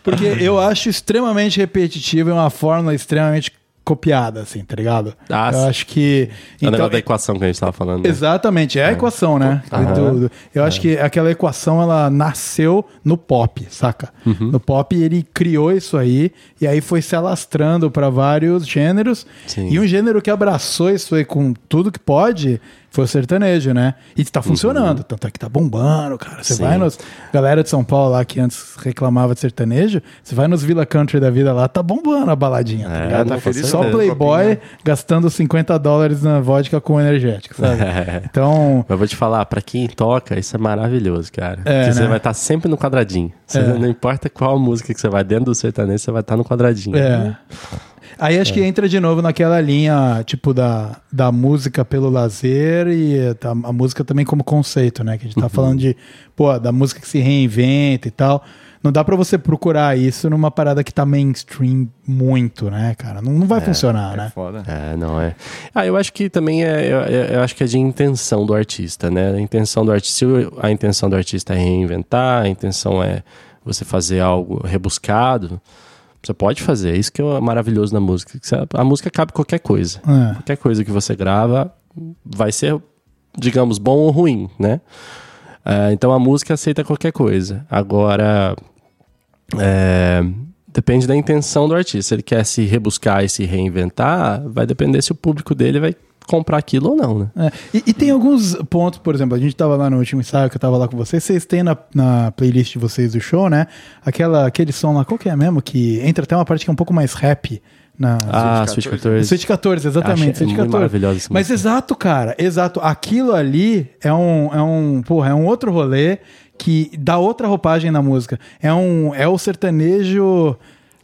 Porque eu acho extremamente repetitivo e uma fórmula extremamente copiada, assim, tá ligado? Ah, eu acho que. É o negócio da equação que a gente tava falando. né? Exatamente, é a equação, né? Tudo. Eu acho que aquela equação ela nasceu no pop, saca? Uhum. No pop ele criou isso aí e aí foi se alastrando para vários gêneros. Sim. E um gênero que abraçou isso aí com tudo que pode foi o sertanejo, né? E tá funcionando, tanto é que tá bombando, cara. Você Uhum. Sim. vai nos galera de São Paulo lá que antes reclamava de sertanejo, você vai nos Villa Country da vida lá, tá bombando a baladinha, tá É, ligado? não, com Só playboy gastando 50 não vodka com energético, sabe? Então, Mas eu vou te falar, pra quem toca, isso é maravilhoso, cara. É, Porque você né? vai estar sempre no quadradinho. Você- É. Não importa qual música que você vai dentro do sertanejo, você vai estar no quadradinho. É. Aí acho que entra de novo naquela linha, tipo, da, da música pelo lazer e tá- a música também como conceito, né? Que a gente tá falando de, pô, da música que se reinventa e tal. Não dá pra você procurar isso numa parada que tá mainstream muito, né, cara? Não, não vai funcionar, né? Foda. É, não é. Ah, eu acho que também é. Eu, eu- acho que é de intenção do artista, né? A intenção do artista. A intenção do artista é reinventar, a intenção é você fazer algo rebuscado, você pode fazer. É isso que é maravilhoso na música. A música cabe qualquer coisa. É. Qualquer coisa que você grava vai ser, digamos, bom ou ruim, né? É, então a música aceita qualquer coisa. Agora, é, depende da intenção do artista. Se ele quer se rebuscar e se reinventar, vai depender se o público dele vai comprar aquilo ou não, né? É, E, e tem alguns pontos, por exemplo, a gente tava lá no último ensaio que eu tava lá com vocês, vocês têm na, na playlist de vocês do show, né? Aquela, aquele som lá, qual que é mesmo? Que entra até uma parte que é um pouco mais rap na Ah, Switch Switch 14. 14. Switch 14, exatamente. Switch muito 14. maravilhosa essa Mas exato, cara, exato. Aquilo ali é um, é um, porra, é um outro rolê que dá outra roupagem na música. É um, é o sertanejo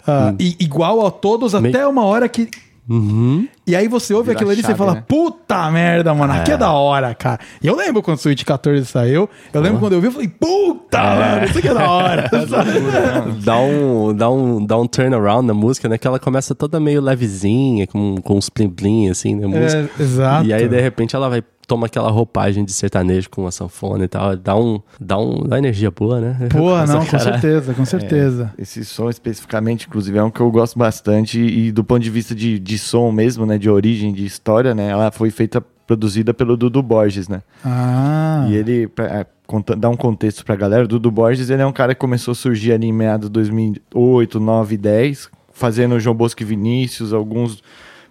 ah, i- igual a todos Meio- até uma hora que Uhum. e aí você ouve Vira aquilo ali e você fala, né? puta merda, mano, aqui é da hora, cara. E eu lembro quando o Switch 14 saiu, eu lembro quando eu vi, eu falei, puta, mano, isso aqui é da hora. dá um, dá um, dá um turnaround na música, né? Que ela começa toda meio levezinha, com, com uns plim plim assim, né? Música. É, exato. E aí, de repente, ela vai toma aquela roupagem de sertanejo com a sanfona e tal. Dá um, dá um, dá energia boa, né? Porra, não, com certeza, com certeza. Esse som especificamente, inclusive, é um que eu gosto bastante e do ponto de vista de, de som mesmo, né, de origem, de história, né, ela foi feita, produzida pelo Dudu Borges, né, Ah, e ele, pra, é, conta- dar um contexto pra galera, o Dudu Borges, ele é um cara que começou a surgir ali em meados de 2008, 9, 10, fazendo o João Bosco e Vinícius, alguns...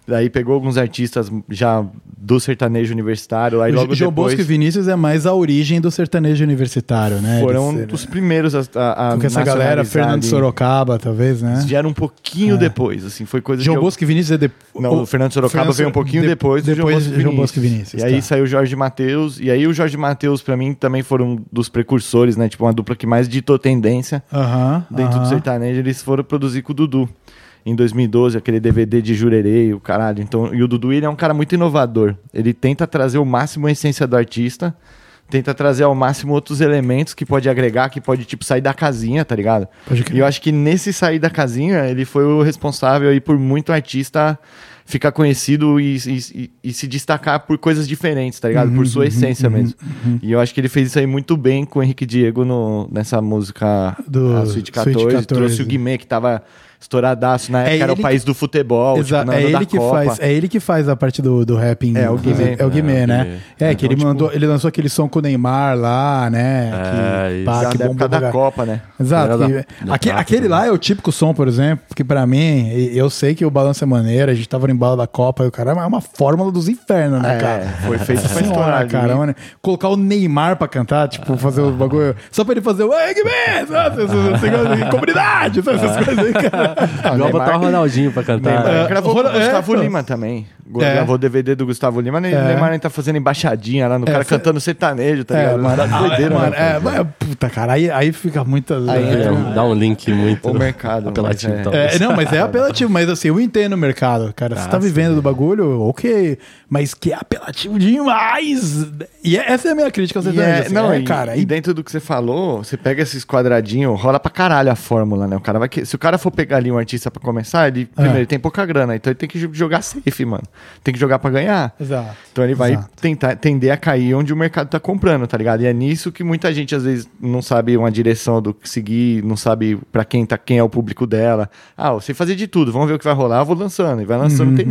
Daí pegou alguns artistas já do sertanejo universitário, aí o logo João depois Bosco e Vinícius é mais a origem do sertanejo universitário, né? foram Eles- dos primeiros a, a, a Com essa galera, Fernando. Sorocaba, talvez, né? Vieram um pouquinho depois, assim, foi coisa João eu- Bosco e Vinícius é depois. Não, o Fernando Sorocaba veio um pouquinho depois do depois João Bosco, de João Bosco e Vinícius. E aí tá. saiu o Jorge Matheus, e aí o Jorge Matheus, pra mim, também foram um dos precursores, né? Tipo, uma dupla que mais ditou tendência Aham, dentro do aham. sertanejo. Eles foram produzir com o Dudu. Em 2012, aquele DVD de Jurerê, o caralho. Então, e o Dudu, ele é um cara muito inovador. Ele tenta trazer o máximo a essência do artista, tenta trazer ao máximo outros elementos que pode agregar, que pode, tipo, sair da casinha, tá ligado? E eu acho que nesse sair da casinha, ele foi o responsável aí por muito artista ficar conhecido e, e- e- se destacar por coisas diferentes, tá ligado? por sua essência mesmo. E eu acho que ele fez isso aí muito bem com o Henrique Diego no, nessa música Do a Suite Suite 14, 14. Trouxe o Guimê, que tava estouradaço na É época, era o país do futebol, Exato, tipo, é ele que Copa. faz, é ele que faz a parte do, do rap em É, o Guimê. É o Guimê, É, né? É, que Então, ele tipo- mandou, ele lançou aquele som com o Neymar lá, né? É, que, isso. pá, que da bombou. Copa, né? Exato. Que- aquele lá é o típico som, por exemplo, que pra mim, eu sei que o balanço é maneiro, a gente tava no embalo da Copa e o cara é uma fórmula dos infernos, né, É, cara? foi feito pra estourar cara, mano. Colocar o Neymar pra cantar, tipo, fazer o bagulho. Só pra ele fazer o Guimê! Comunidade, essas coisas aí, cara. Igual Neymar- botar o Ronaldinho pra cantar. Neymar É, gravou com o Gustavo é. Lima também. É. Gravou o DVD do Gustavo Lima. Ne- É. Neymar nem tá fazendo embaixadinha lá no cara cê- cantando sertanejo, tá É, ligado? mano, Doideira, mano, né? é, mas, puta, cara, aí, aí fica muitas. Aí é, entra É, dá um link muito O mercado, apelativo. mas é. talvez. É, não, mas é apelativo, mas assim, eu entendo o mercado, cara. Você Ah, tá vivendo sim. do bagulho, ok. Mas que é apelativo demais. E essa é a minha crítica ao E sertanejo. é, assim, não, é, e, cara. e E, dentro do que você falou, você pega esses quadradinhos, rola pra caralho a fórmula, né? O cara vai que... Se o cara for pegar ali um artista pra começar, ele, primeiro, ele tem pouca grana, então ele tem que jogar safe, mano. Tem que jogar pra ganhar. Exato. Então ele vai Exato. tentar tender a cair onde o mercado tá comprando, tá ligado? E é nisso que muita gente às vezes não sabe uma direção do que seguir, não sabe pra quem tá, quem é o público dela. Ah, eu sei fazer de tudo, vamos ver o que vai rolar, eu vou lançando. E vai lançando tem-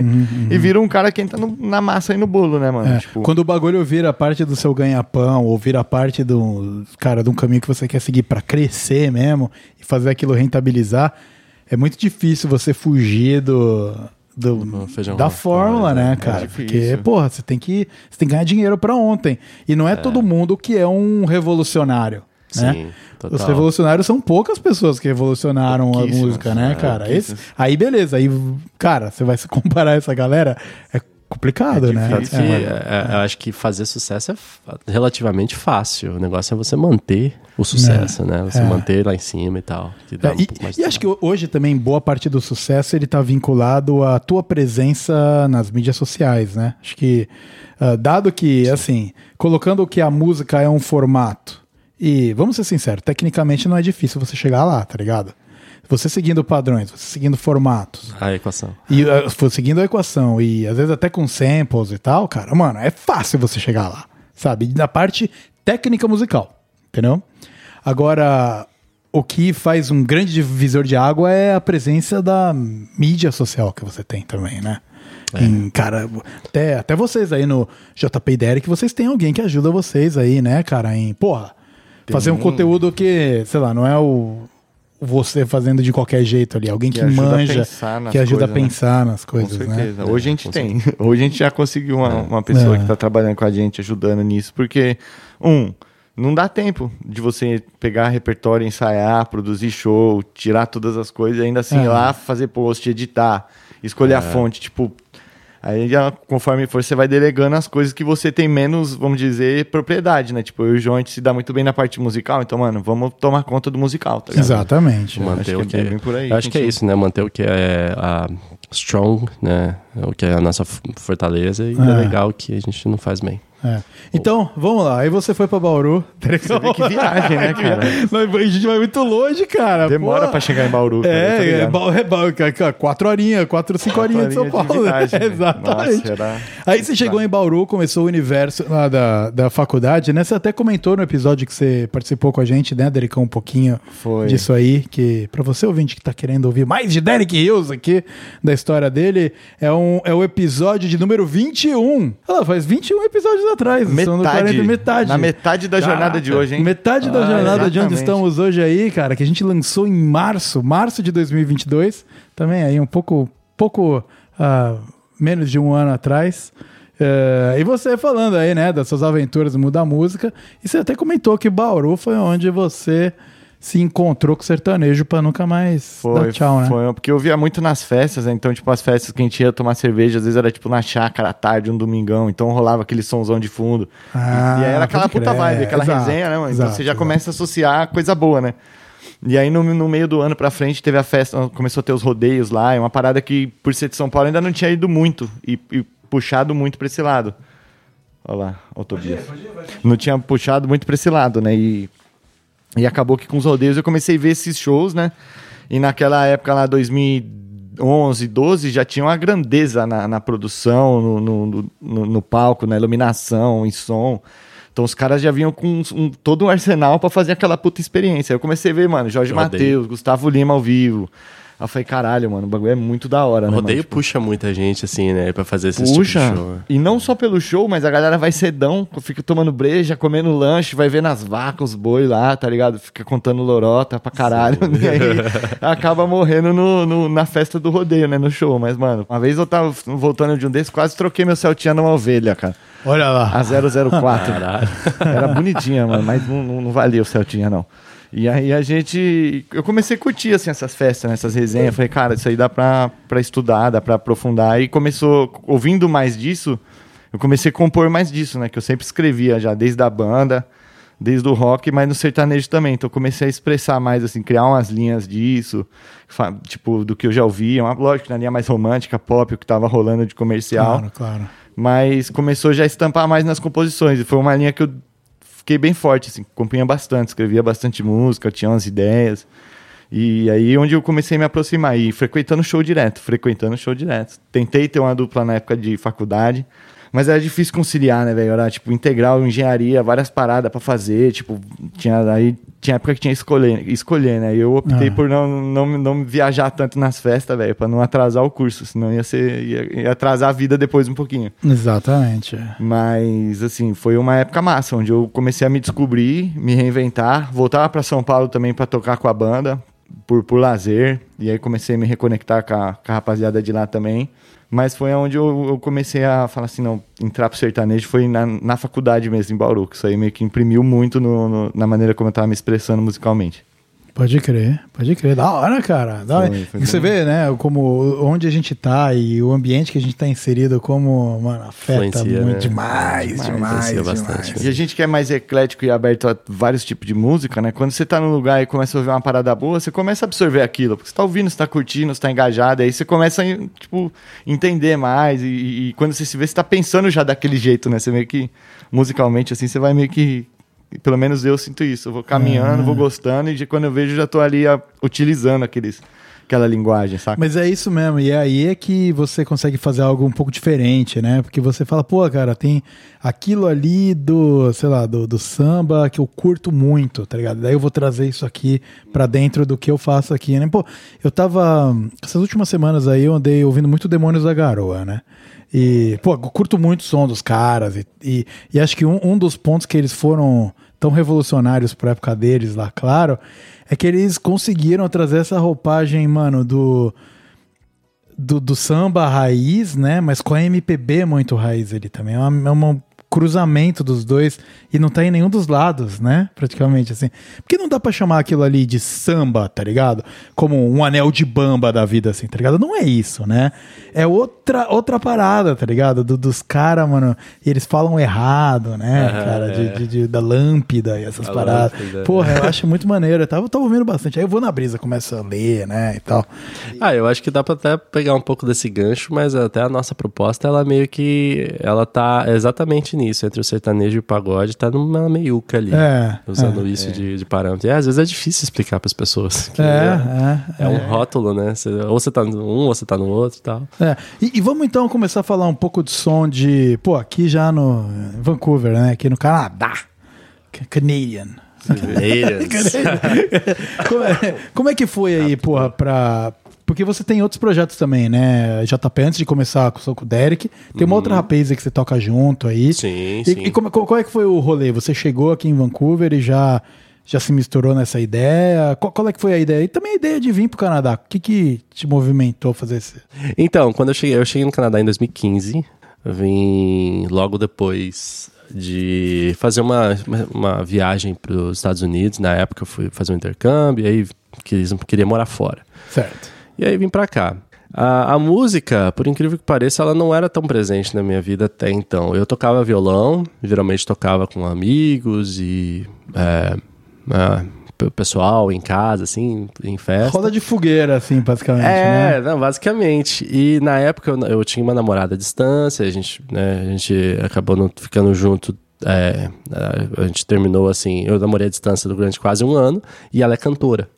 e vira um cara que entra no- na massa aí no bolo, né, mano? É, Tipo, Quando o bagulho vira parte do seu ganha-pão, ou vira parte do, cara, de um caminho que você quer seguir pra crescer mesmo e fazer aquilo rentabilizar, é muito difícil você fugir do, do- da fórmula, né, né? cara? É. Porque, porra, você tem que você tem que ganhar dinheiro pra ontem. E não é, todo mundo que é um revolucionário, né? Sim, total. Os revolucionários são poucas pessoas que revolucionaram a música, né, é, cara? Esse, pouquíssimas. aí beleza, aí, cara, você vai se comparar essa galera, é complicado, É né? Tanto difícil. que, É. é, eu acho que fazer sucesso é relativamente fácil. O negócio é você manter o sucesso, né? Você É. manter lá em cima e tal. É, um e, e acho que hoje também boa parte do sucesso ele tá vinculado à tua presença nas mídias sociais, né? Acho que ah, dado que assim, colocando que a música é um formato e vamos ser sinceros, tecnicamente não é difícil você chegar lá, tá ligado? Você seguindo padrões, você seguindo formatos, a equação. e uh, seguindo a equação, e às vezes até com samples e tal, cara, mano, é fácil você chegar lá, sabe? Na parte técnica musical, entendeu? Agora, o que faz um grande divisor de água é a presença da mídia social que você tem também, né? Em, cara, até, até vocês aí no JP Derek, vocês têm alguém que ajuda vocês aí, né, cara, em, porra, fazer um conteúdo que, sei lá, não é o você fazendo de qualquer jeito ali, alguém que, Que a manja, pensar nas que ajuda a coisas, né? pensar nas Com coisas, né? certeza. Hoje a gente tem. Hoje a gente já conseguiu uma, uma pessoa É. que tá trabalhando com a gente, ajudando nisso, porque, um, não dá tempo de você pegar repertório, ensaiar, produzir show, tirar todas as coisas, e ainda assim É. ir lá fazer post, editar, escolher a fonte, tipo. Aí, já, conforme for, você vai delegando as coisas que você tem menos, vamos dizer, propriedade, né? Tipo, eu e o João, a gente se dá muito bem na parte musical, então, mano, vamos tomar conta do musical, tá ligado? Exatamente. Acho Manter que o é que bem por aí, acho que é isso, né? Manter o que é a strong, né? O que é a nossa fortaleza e É. é legal que a gente não faz bem. É. Então, vamos lá. Aí você foi pra Bauru. Você vê que viagem, né, cara? Nós- A gente vai muito longe, cara. Demora Pô. pra chegar em Bauru. cara, É, é, ligado. ba- é, ba- quatro horinhas, quatro, cinco horinhas de São horinhas de Paulo. né? viagem, velho. Exatamente. Nossa, era- Aí você chegou em Bauru, começou o universo lá da, da faculdade, né? Você até comentou no episódio que você participou com a gente, né, Dericão, um pouquinho Foi. disso aí, que pra você ouvinte que tá querendo ouvir mais de Derek Hills aqui, da história dele, é, um, é o episódio de número 21. Olha lá, faz 21 episódios atrás. Metade. 40, metade. Na metade da jornada de hoje, hein? Metade da Ah, jornada de onde exatamente. estamos hoje aí, cara, que a gente lançou em março, março de 2022, também aí um pouco, pouco ah, menos de um ano atrás. Eh, e você falando aí, né, das suas aventuras no mundo da música, e você até comentou que Bauru foi onde você se encontrou com o sertanejo pra nunca mais Foi, dar tchau, né? foi, porque eu via muito nas festas, né? Então, tipo, as festas que a gente ia tomar cerveja, às vezes era tipo na chácara à tarde, um domingão, então rolava aquele sonzão de fundo. Ah, e aí era aquela pode puta crer. vibe, aquela Exato, resenha, né, mano? exato, então você já exato. começa a associar coisa boa, né? E aí no, no meio do ano pra frente teve a festa, começou a ter os rodeios lá, é uma parada que, por ser de São Paulo, ainda não tinha ido muito e, e puxado muito pra esse lado. Olha lá, ó o Tobias. Não tinha puxado muito pra esse lado, né? E, e acabou que com os rodeios eu comecei a ver esses shows, né? E naquela época lá, 2011, 12, já tinha uma grandeza na, na produção, no, no, no, no palco, na iluminação, em som. Então os caras já vinham com um- todo um arsenal pra fazer aquela puta experiência. Aí eu comecei a ver, mano, Jorge. Matheus, Gustavo Lima ao vivo. Aí eu falei, caralho, mano, o bagulho é muito da hora, O né? rodeio mano? Tipo, puxa muita gente, assim, né? Pra fazer esse tipo Puxa, de show. e não só pelo show, mas a galera vai cedão, fica tomando breja, comendo lanche, vai ver nas vacas os boi lá, tá ligado? Fica contando lorota pra caralho. E aí acaba morrendo no, no- na festa do rodeio, né? No show. Mas, mano, uma vez eu tava voltando de um desses, quase troquei meu Celtinha numa ovelha, cara. Olha lá. A 004. Caralho. Era bonitinha, mano, mas não, não, não valia o Celtinha, não. E aí a gente. Eu comecei a curtir assim, essas festas, né, essas resenhas. Falei, cara, isso aí dá pra, pra estudar, dá pra aprofundar. E começou, ouvindo mais disso, eu comecei a compor mais disso, né? Que eu sempre escrevia já, desde a banda, desde o rock, mas no sertanejo também. Então eu comecei a expressar mais, assim, criar umas linhas disso, tipo, do que eu já ouvia. Uma, lógico, na linha mais romântica, pop, o que tava rolando de comercial Claro, claro. mas começou já a estampar mais nas composições. E foi uma linha que eu fiquei bem forte, assim, compunha bastante, escrevia bastante música, tinha umas ideias. E aí onde eu comecei a me aproximar, e frequentando show direto, frequentando show direto. Tentei ter uma dupla na época de faculdade, mas era difícil conciliar, né, velho? Era tipo integral, engenharia, várias paradas pra fazer, tipo, tinha aí tinha época que tinha que escolher, escolher, né? E eu optei Ah. por não, não, não viajar tanto nas festas, velho, pra não atrasar o curso, senão ia ser ia, ia atrasar a vida depois um pouquinho. Exatamente. é. Mas, assim, foi uma época massa, onde eu comecei a me descobrir, me reinventar. Voltava para São Paulo também para tocar com a banda, por, por lazer. E aí comecei a me reconectar com a, com a rapaziada de lá também. Mas foi onde eu, eu comecei a falar assim, não, entrar pro sertanejo foi na, na faculdade mesmo, em Bauru. Que isso aí meio que imprimiu muito no- no- na maneira como eu tava me expressando musicalmente. Pode crer, pode crer. Da hora, cara. Da hora. Foi, foi E você bem. vê, né, como onde a gente tá e o ambiente que a gente tá inserido, como, mano, afeta Influencia, muito né? demais, demais, demais. bastante. E a gente que é mais eclético e aberto a vários tipos de música, né? Quando você tá num lugar e começa a ouvir uma parada boa, você começa a absorver aquilo. Porque você tá ouvindo, você tá curtindo, você tá engajado. Aí você começa a, tipo, entender mais. E, e quando você se vê, você tá pensando já daquele jeito, né? Você meio que, musicalmente, assim, você vai meio que... Pelo menos eu sinto isso. Eu vou caminhando, vou gostando. E de- quando eu vejo, já tô ali a- utilizando aqueles, aquela linguagem, saca? Mas é isso mesmo, e é aí é que você consegue fazer algo um pouco diferente, né? Porque você fala, pô, cara, tem aquilo ali do, sei lá, do, do samba que eu curto muito, tá ligado? Daí eu vou trazer isso aqui pra dentro do que eu faço aqui, né? Pô, eu tava. Essas últimas semanas aí eu andei ouvindo muito Demônios da Garoa, né? E, pô, curto muito o som dos caras. E, e, e acho que um, um dos pontos que eles foram tão revolucionários pra época deles lá, claro, é que eles conseguiram trazer essa roupagem, mano, do. Do, do samba raiz, né? Mas com a MPB muito raiz ali também. É, uma, é um cruzamento dos dois e não tá em nenhum dos lados, né? Praticamente assim. Porque não dá pra chamar aquilo ali de samba, tá ligado? Como um anel de bamba da vida, assim, tá ligado? Não é isso, né? É outra, outra parada, tá ligado? Do- dos caras, mano. E eles falam errado, né, Aham, cara? De, é. de- de- da lâmpida e essas A paradas. lâmpada. Porra, eu acho muito maneiro. Eu tava, eu tava ouvindo bastante. Aí eu vou na brisa, começo a ler, né? E tal. Ah, eu acho que dá pra até pegar um pouco desse gancho, mas até a nossa proposta, ela meio que. Ela tá exatamente nisso, entre o sertanejo e o pagode, tá numa meiuca ali. É, Usando isso de, de parâmetro. E às vezes é difícil explicar pras pessoas. que É, é. é um rótulo, né? Você- ou você tá no um, ou você tá no outro tal. É, e, e vamos então começar a falar um pouco de som de. Pô, aqui já no Vancouver, né? Aqui no Canadá. Ca- Canadian. como, é, como é que foi aí, porra, pra. Porque você tem outros projetos também, né? JP, antes de começar com o com o Derek, tem uma outra rapaz que você toca junto aí. Sim, E, sim. e como, qual é que foi o rolê? Você chegou aqui em Vancouver e já, já se misturou nessa ideia? Qual, qual é que foi a ideia? E também a ideia de vir pro Canadá. O que, que te movimentou a fazer esse. Então, quando eu cheguei, eu cheguei no Canadá em 2015, eu vim logo depois de fazer uma, uma, viagem para os Estados Unidos. Na época eu fui fazer um intercâmbio, e aí quis, queria morar fora. Certo. E aí vim pra cá. A, a música, por incrível que pareça, ela não era tão presente na minha vida até então. Eu tocava violão, geralmente tocava com amigos e é, é, pessoal em casa, assim, em festa. Roda de fogueira, assim, basicamente. É, né? não, basicamente. E na época eu, eu tinha uma namorada à distância, a gente, né, a gente acabou não ficando junto. é, a gente terminou assim. Eu namorei à distância durante quase um ano e ela é cantora.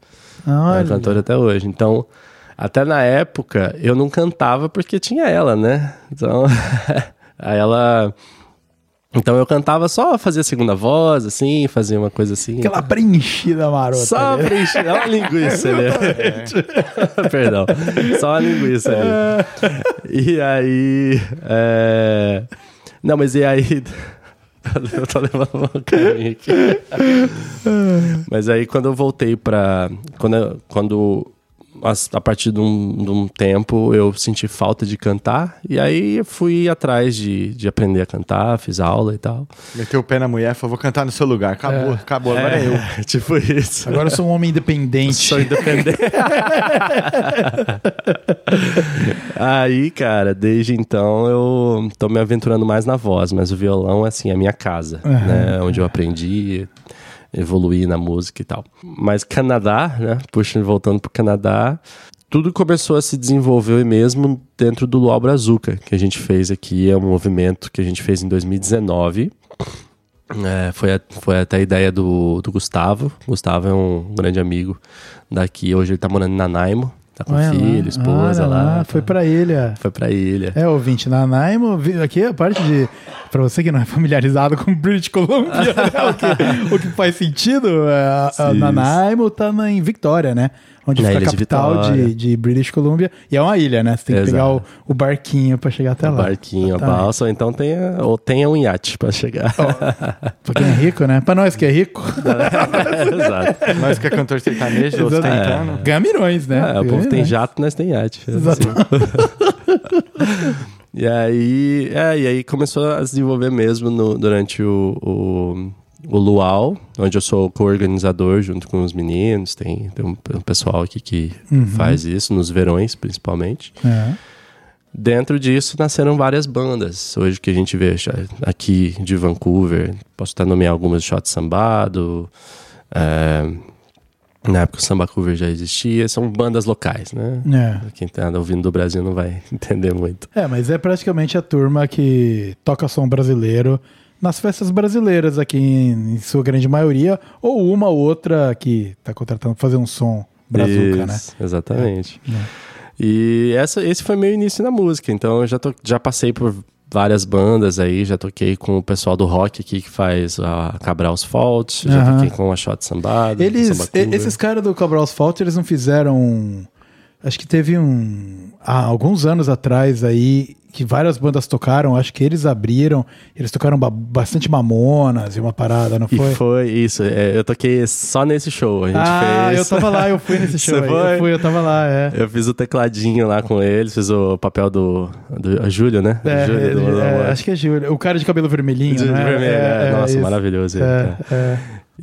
Ela é cantora até hoje. Então, até na época, eu não cantava porque tinha ela, né? Então, aí ela. Então eu cantava só, fazia segunda voz, assim, fazia uma coisa assim. Aquela preenchida marota. Só né? preencher, é uma linguiça ali. Perdão. Só uma linguiça ali. E aí. é, Não, mas e aí. Eu tô levando uma caminho aqui. Mas aí quando eu voltei pra. Quando, eu- quando a partir de um, de um tempo eu senti falta de cantar. E aí eu fui atrás de, de aprender a cantar, fiz aula e tal. Meteu o pé na mulher, falou, vou cantar no seu lugar. Acabou, acabou, agora é eu. tipo isso. Agora eu sou um homem independente. Sou independente. Aí, cara, desde então eu tô me aventurando mais na voz, mas o violão, assim, é a minha casa, né? Onde eu aprendi, evoluí na música e tal. Mas Canadá, né? Puxa, voltando pro Canadá, tudo começou a se desenvolver mesmo dentro do Luau Brazuca, que a gente fez aqui, é um movimento que a gente fez em 2019. É, foi, a- foi até a ideia do, do Gustavo. Gustavo é um grande amigo daqui. Hoje ele tá morando em Nanaimo. Tá com Olha lá, filho, esposa olha lá. Foi tá- pra ilha. Foi pra ilha. É, ouvinte, Nanaimo, aqui é a parte de. Pra você que não é familiarizado com British Columbia, né, o, que, o que faz sentido, é, a. Nanaimo tá na, em Victoria, né? Onde Na fica a de capital de, Vitória. de British Columbia. E é uma ilha, né? Você tem que Exato. pegar o, o barquinho pra chegar até Um lá. barquinho, a balsa, ou então tenha, ou tenha um iate pra chegar. Pra quem é rico, né? Pra nós que é rico. Exato. Nós que é cantor sertanejo, ostentando. Ganha milhões, né? É, o povo tem jato, nós tem iate. Exato. E aí, é, e aí começou a se desenvolver mesmo no- durante o, o, o Luau, onde eu sou co-organizador junto com os meninos. Tem, tem um, um pessoal aqui que faz isso, nos verões principalmente. É. Dentro disso nasceram várias bandas. Hoje que a gente vê aqui de Vancouver, posso até nomear algumas Shot Sambado. é, na época o Samba Cover já existia, são bandas locais, né? É. Quem tá ouvindo do Brasil não vai entender muito. É, mas é praticamente a turma que toca som brasileiro nas festas brasileiras aqui, em, em sua grande maioria, ou uma ou outra que tá contratando pra fazer um som brazuca, né? Exatamente. E essa, esse foi meu início na música, então eu já, to, já passei por várias bandas aí, já toquei com o pessoal do rock aqui que faz a Cabral's Fault, já Aham. toquei com a Shot Sambada. Eles, Samba esses caras do Cabral Asphalt, eles não fizeram. Acho que teve um. Há alguns anos atrás aí, que várias bandas tocaram, acho que eles abriram, eles tocaram ba- bastante Mamonas e uma parada, não E foi? foi, isso, é, eu toquei só nesse show, a gente ah, fez. eu tava lá, eu fui nesse show. Você aí. foi? Eu fui, eu tava lá, é. Eu fiz o tecladinho lá com eles, fiz o papel do, do a Júlio, né? É, Júlio do- é, do- acho que é Júlio. O cara de cabelo vermelhinho, de né? vermelho, é, Nossa, maravilhoso. ele, É, cara. é.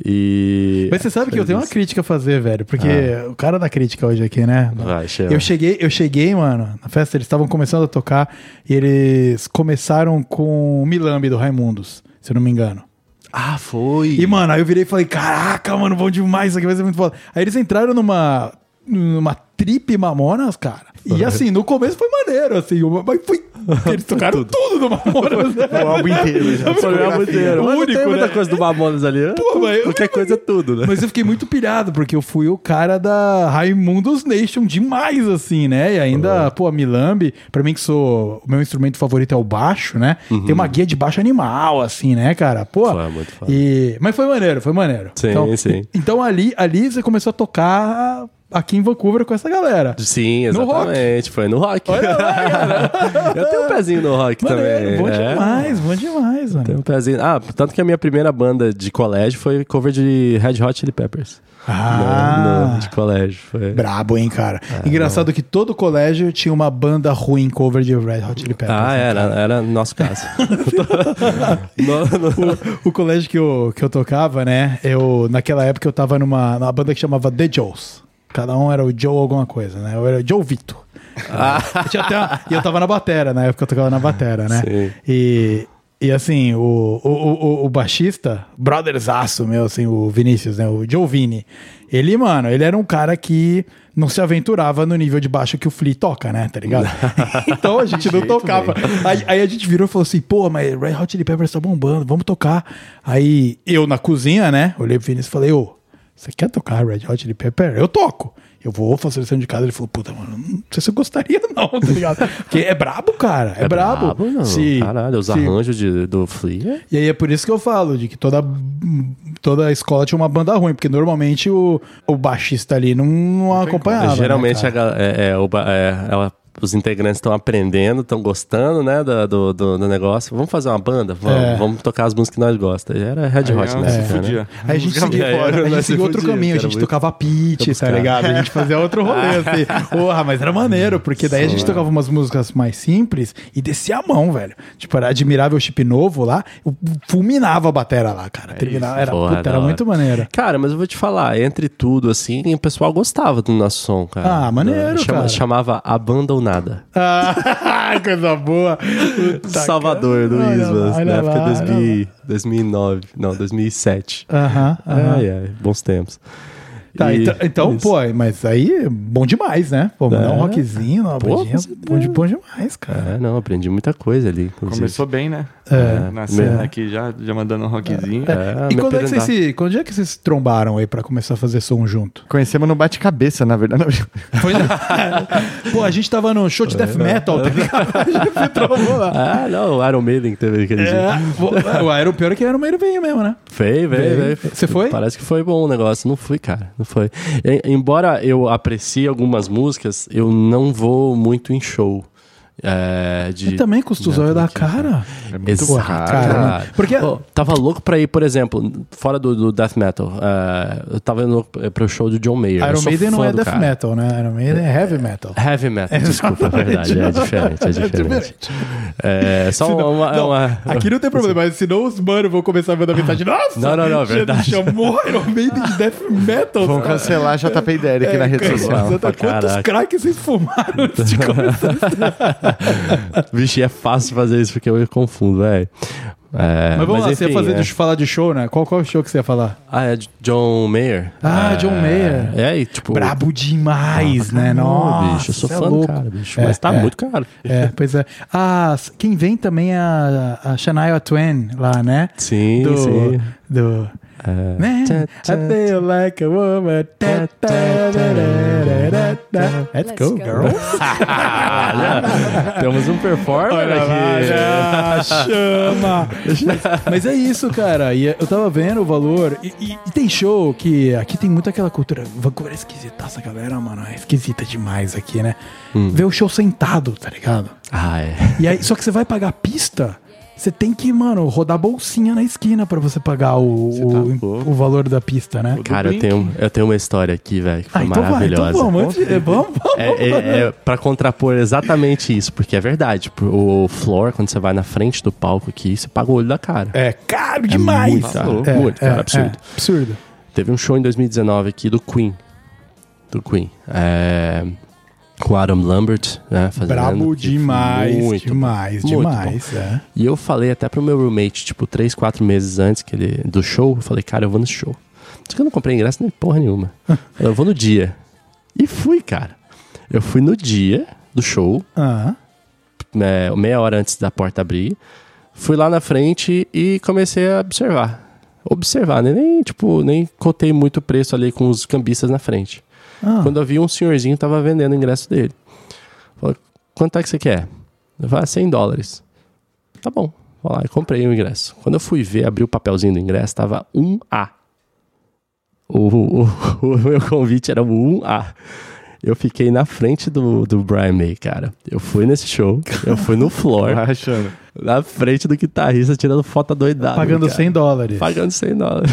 E... Mas você sabe que eu tenho uma crítica a fazer, velho. Porque o cara da crítica hoje aqui, né? Vai, chama. Eu cheguei, eu cheguei, mano, na festa, eles estavam começando a tocar e eles começaram com o Milambi do Raimundos, se eu não me engano. Ah, foi! E, mano, aí eu virei e falei, caraca, mano, bom demais, isso aqui vai ser muito foda. Aí eles entraram numa, numa trip Mamonas, cara. E assim, no começo foi maneiro, assim, mas foi. Eles tocaram tudo, do Mamonas, né? O álbum inteiro já. Foi o álbum inteiro. O Mas único, tem muita né? coisa do Mamonas ali. Pô, mas eu- Qualquer coisa é tudo, né? Mas eu fiquei muito pirado, porque eu fui o cara da Raimundos Nation demais, assim, né? E ainda, pô, a Milambi, pra mim que sou. O meu instrumento favorito é o baixo, né? Tem uma guia de baixo animal, assim, né, cara? Pô. Foi muito foda. E... Mas foi maneiro, foi maneiro. Sim, então, sim. Então ali, ali você começou a tocar aqui em Vancouver com essa galera. Sim, No exatamente. Foi no rock. Lá, cara. eu tenho um pezinho no rock Maneiro, também. bom é. demais, bom demais, mano. Tem um pezinho. Ah, tanto que a minha primeira banda de colégio foi cover de Red Hot Chili Peppers. Ah. No- no- de colégio. Foi. Brabo, hein, cara. É, Engraçado que todo colégio tinha uma banda ruim cover de Red Hot Chili Peppers. Ah, né, era, era no nosso caso. No- no- o colégio que eu, que eu tocava, né? Eu, naquela época eu tava numa, numa banda que chamava The Joes. Cada um era o Joe alguma coisa, né? Eu era o Joe Vito. Eu tinha até uma- e eu tava na batera, na época eu tocava na batera, né? Sim. E, e assim, o, o, o, o baixista, brotherzaço meu, assim, o Vinícius, né? O Joe Vini. Ele, mano, ele era um cara que não se aventurava no nível de baixo que o Flea toca, né? Tá ligado? então a gente não tocava. Aí, aí a gente virou e falou assim, pô, mas Red Hot Chili Peppers tá bombando, vamos tocar. Aí eu na cozinha, né? Olhei pro Vinícius e falei, ô, você quer tocar Red Hot Chili Pepper? Eu toco. Eu vou fazer lição de casa. Ele falou, puta, mano, não sei se eu gostaria não, tá ligado? Porque é brabo, cara, é, brabo. não. Se- Caralho, os se- arranjos de, do Flea. e aí é por isso que eu falo, de que toda, toda escola tinha uma banda ruim, porque normalmente o, o baixista ali não, não acompanhava. né, Geralmente a gal- é, é, é, ela os integrantes estão aprendendo, estão gostando, né, do, do, do- negócio. Vamos fazer uma banda? Vamos, É. vamos tocar as músicas que nós gostamos. Era Red Hot, né? se né? fudia. Aí a gente seguia, É, a gente se seguia outro fudia, caminho, a gente muito- tocava pitch, tá ligado? A gente fazia outro rolê, assim. Porra, mas era maneiro, porque daí a gente tocava umas músicas mais simples e descia a mão, velho. Tipo, era Admirável Chip Novo lá, eu fulminava a batera lá, cara. Terminava, era, Porra, puta, era muito maneiro. Cara, mas eu vou te falar, entre tudo, assim, o pessoal gostava do nosso som, cara. Ah, maneiro, Chama- cara. Chamava Abandonada. Ah, coisa boa. Puta, Salvador, do cara. Olha Ismas, lá, na época lá, de 2000, 2009, não, 2007. Aham, aham. Ai, ai, bons tempos. Tá, E- então, então, isso. pô, mas aí, bom demais, né? Pô, É. um rockzinho, uma Pô, bandinha, bom, de- bom demais, cara. É, não, aprendi muita coisa ali. inclusive. Começou bem, né? É. Na cena É. aqui já, já mandando um rockzinho. É, e me quando é, que vocês se, quando é que vocês se trombaram aí pra começar a fazer som junto? Conhecemos no bate-cabeça, na verdade. Foi Pô, a gente tava no show de death metal, tá ligado? A gente trombou lá. Ah, não, o Iron Maiden que teve aquele dia. É, o- o Aero, pior é que era o meio veio mesmo, né? Veio, veio, Veio. veio. Você foi? Parece que foi bom o negócio. Não fui, cara. Não foi. E- embora eu aprecie algumas músicas, eu não vou muito em show. É, de... E também custa o zóio da cara. É muito Exato, caro. cara. cara. Porque- Pô, tava louco pra ir, por exemplo, fora do, do death metal. é, eu tava indo pro show do John Mayer. Iron Maiden não é death cara. metal, né? Iron Maiden é heavy metal. Heavy metal, desculpa, é verdade. É diferente, é diferente. É só Senão- uma. não, uma- Aqui não tem problema, mas senão os mano vão começar a mandar mensagem. Nossa! Não, não, não, verdade. Chamou Iron Maiden de death metal. Vamos cara. cancelar a JP Derek na rede social. Quantos cracks vocês fumaram antes de começar? Vixe, é fácil fazer isso porque eu me confundo, velho. É, Mas vamos lá, você ia enfim, fazer é. falar de show, né? Qual, qual show que você ia falar? Ah, é de John Mayer. Ah, É, John Mayer. É, e tipo. Brabo demais, né? Não, Nossa, bicho, eu sou é fã do louco. cara, bicho. É, mas tá é. muito caro. É, pois é. Ah, quem vem também é a, a Shania Twain lá, né? Sim, do, sim. Do... Man, I feel like a woman. Da. Let's go, go. girl. Olha, temos um performer Olha lá, aqui. já chama. Mas, mas é isso, cara. E eu tava vendo o valor. E, e- e tem show que aqui tem muito aquela cultura. Vancouver é esquisitaça, galera, mano. É esquisita demais aqui, né? Ver o show sentado, tá ligado? Ah, é. E aí, só que você vai pagar a pista, você tem que, mano, rodar bolsinha na esquina pra você pagar o, Você tá o, o valor da pista, né? Cara, eu tenho, eu tenho uma história aqui, velho, que foi Ah, então vai, maravilhosa. então vamos, é, vamos, vamos. É, é, é pra contrapor exatamente isso, porque é verdade. tipo, O floor, quando você vai na frente do palco aqui, você paga o olho da cara. É caro demais. muito caro, É, muito caro, é, absurdo. é, absurdo. Teve um show em 2019 aqui do Queen. Do Queen. É, com Adam Lambert, né? Fazendo, Brabo demais, muito demais, Muito demais. É. E eu falei até pro meu roommate, tipo, três, quatro meses antes que ele, do show, eu falei, cara, eu vou nesse show. Só que eu não comprei ingresso nem porra nenhuma. Eu vou no dia. E fui, cara. Eu fui no dia do show, Ah, né, meia hora antes da porta abrir. Fui lá na frente e comecei a observar. Observar, né? Nem, tipo, nem cotei muito o preço ali com os cambistas na frente. Ah. Quando eu vi um senhorzinho tava vendendo o ingresso dele. Falei, quanto é que você quer? Eu falei, ah, 100 dólares. Tá bom. Vou lá e comprei o ingresso. Quando eu fui ver, abri o papelzinho do ingresso, tava 1A. O, o, o meu convite era o 1A. Eu fiquei na frente do, do Brian May, cara. Eu fui nesse show, eu fui no floor, Vai achando. na frente do guitarrista, tirando foto doidada. Pagando cara. 100 dólares. Pagando 100 dólares.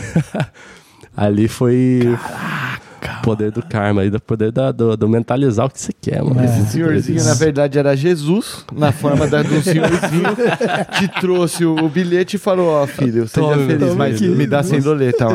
Ali foi poder do karma, aí, do poder da- do, do mentalizar o que você quer, mano. É. Esse senhorzinho, na verdade, era Jesus, na forma da, do senhorzinho, que trouxe o, o bilhete e falou: Ó, filho, seja Tome, feliz, tome mas aqui. me dá sem doleta, ó.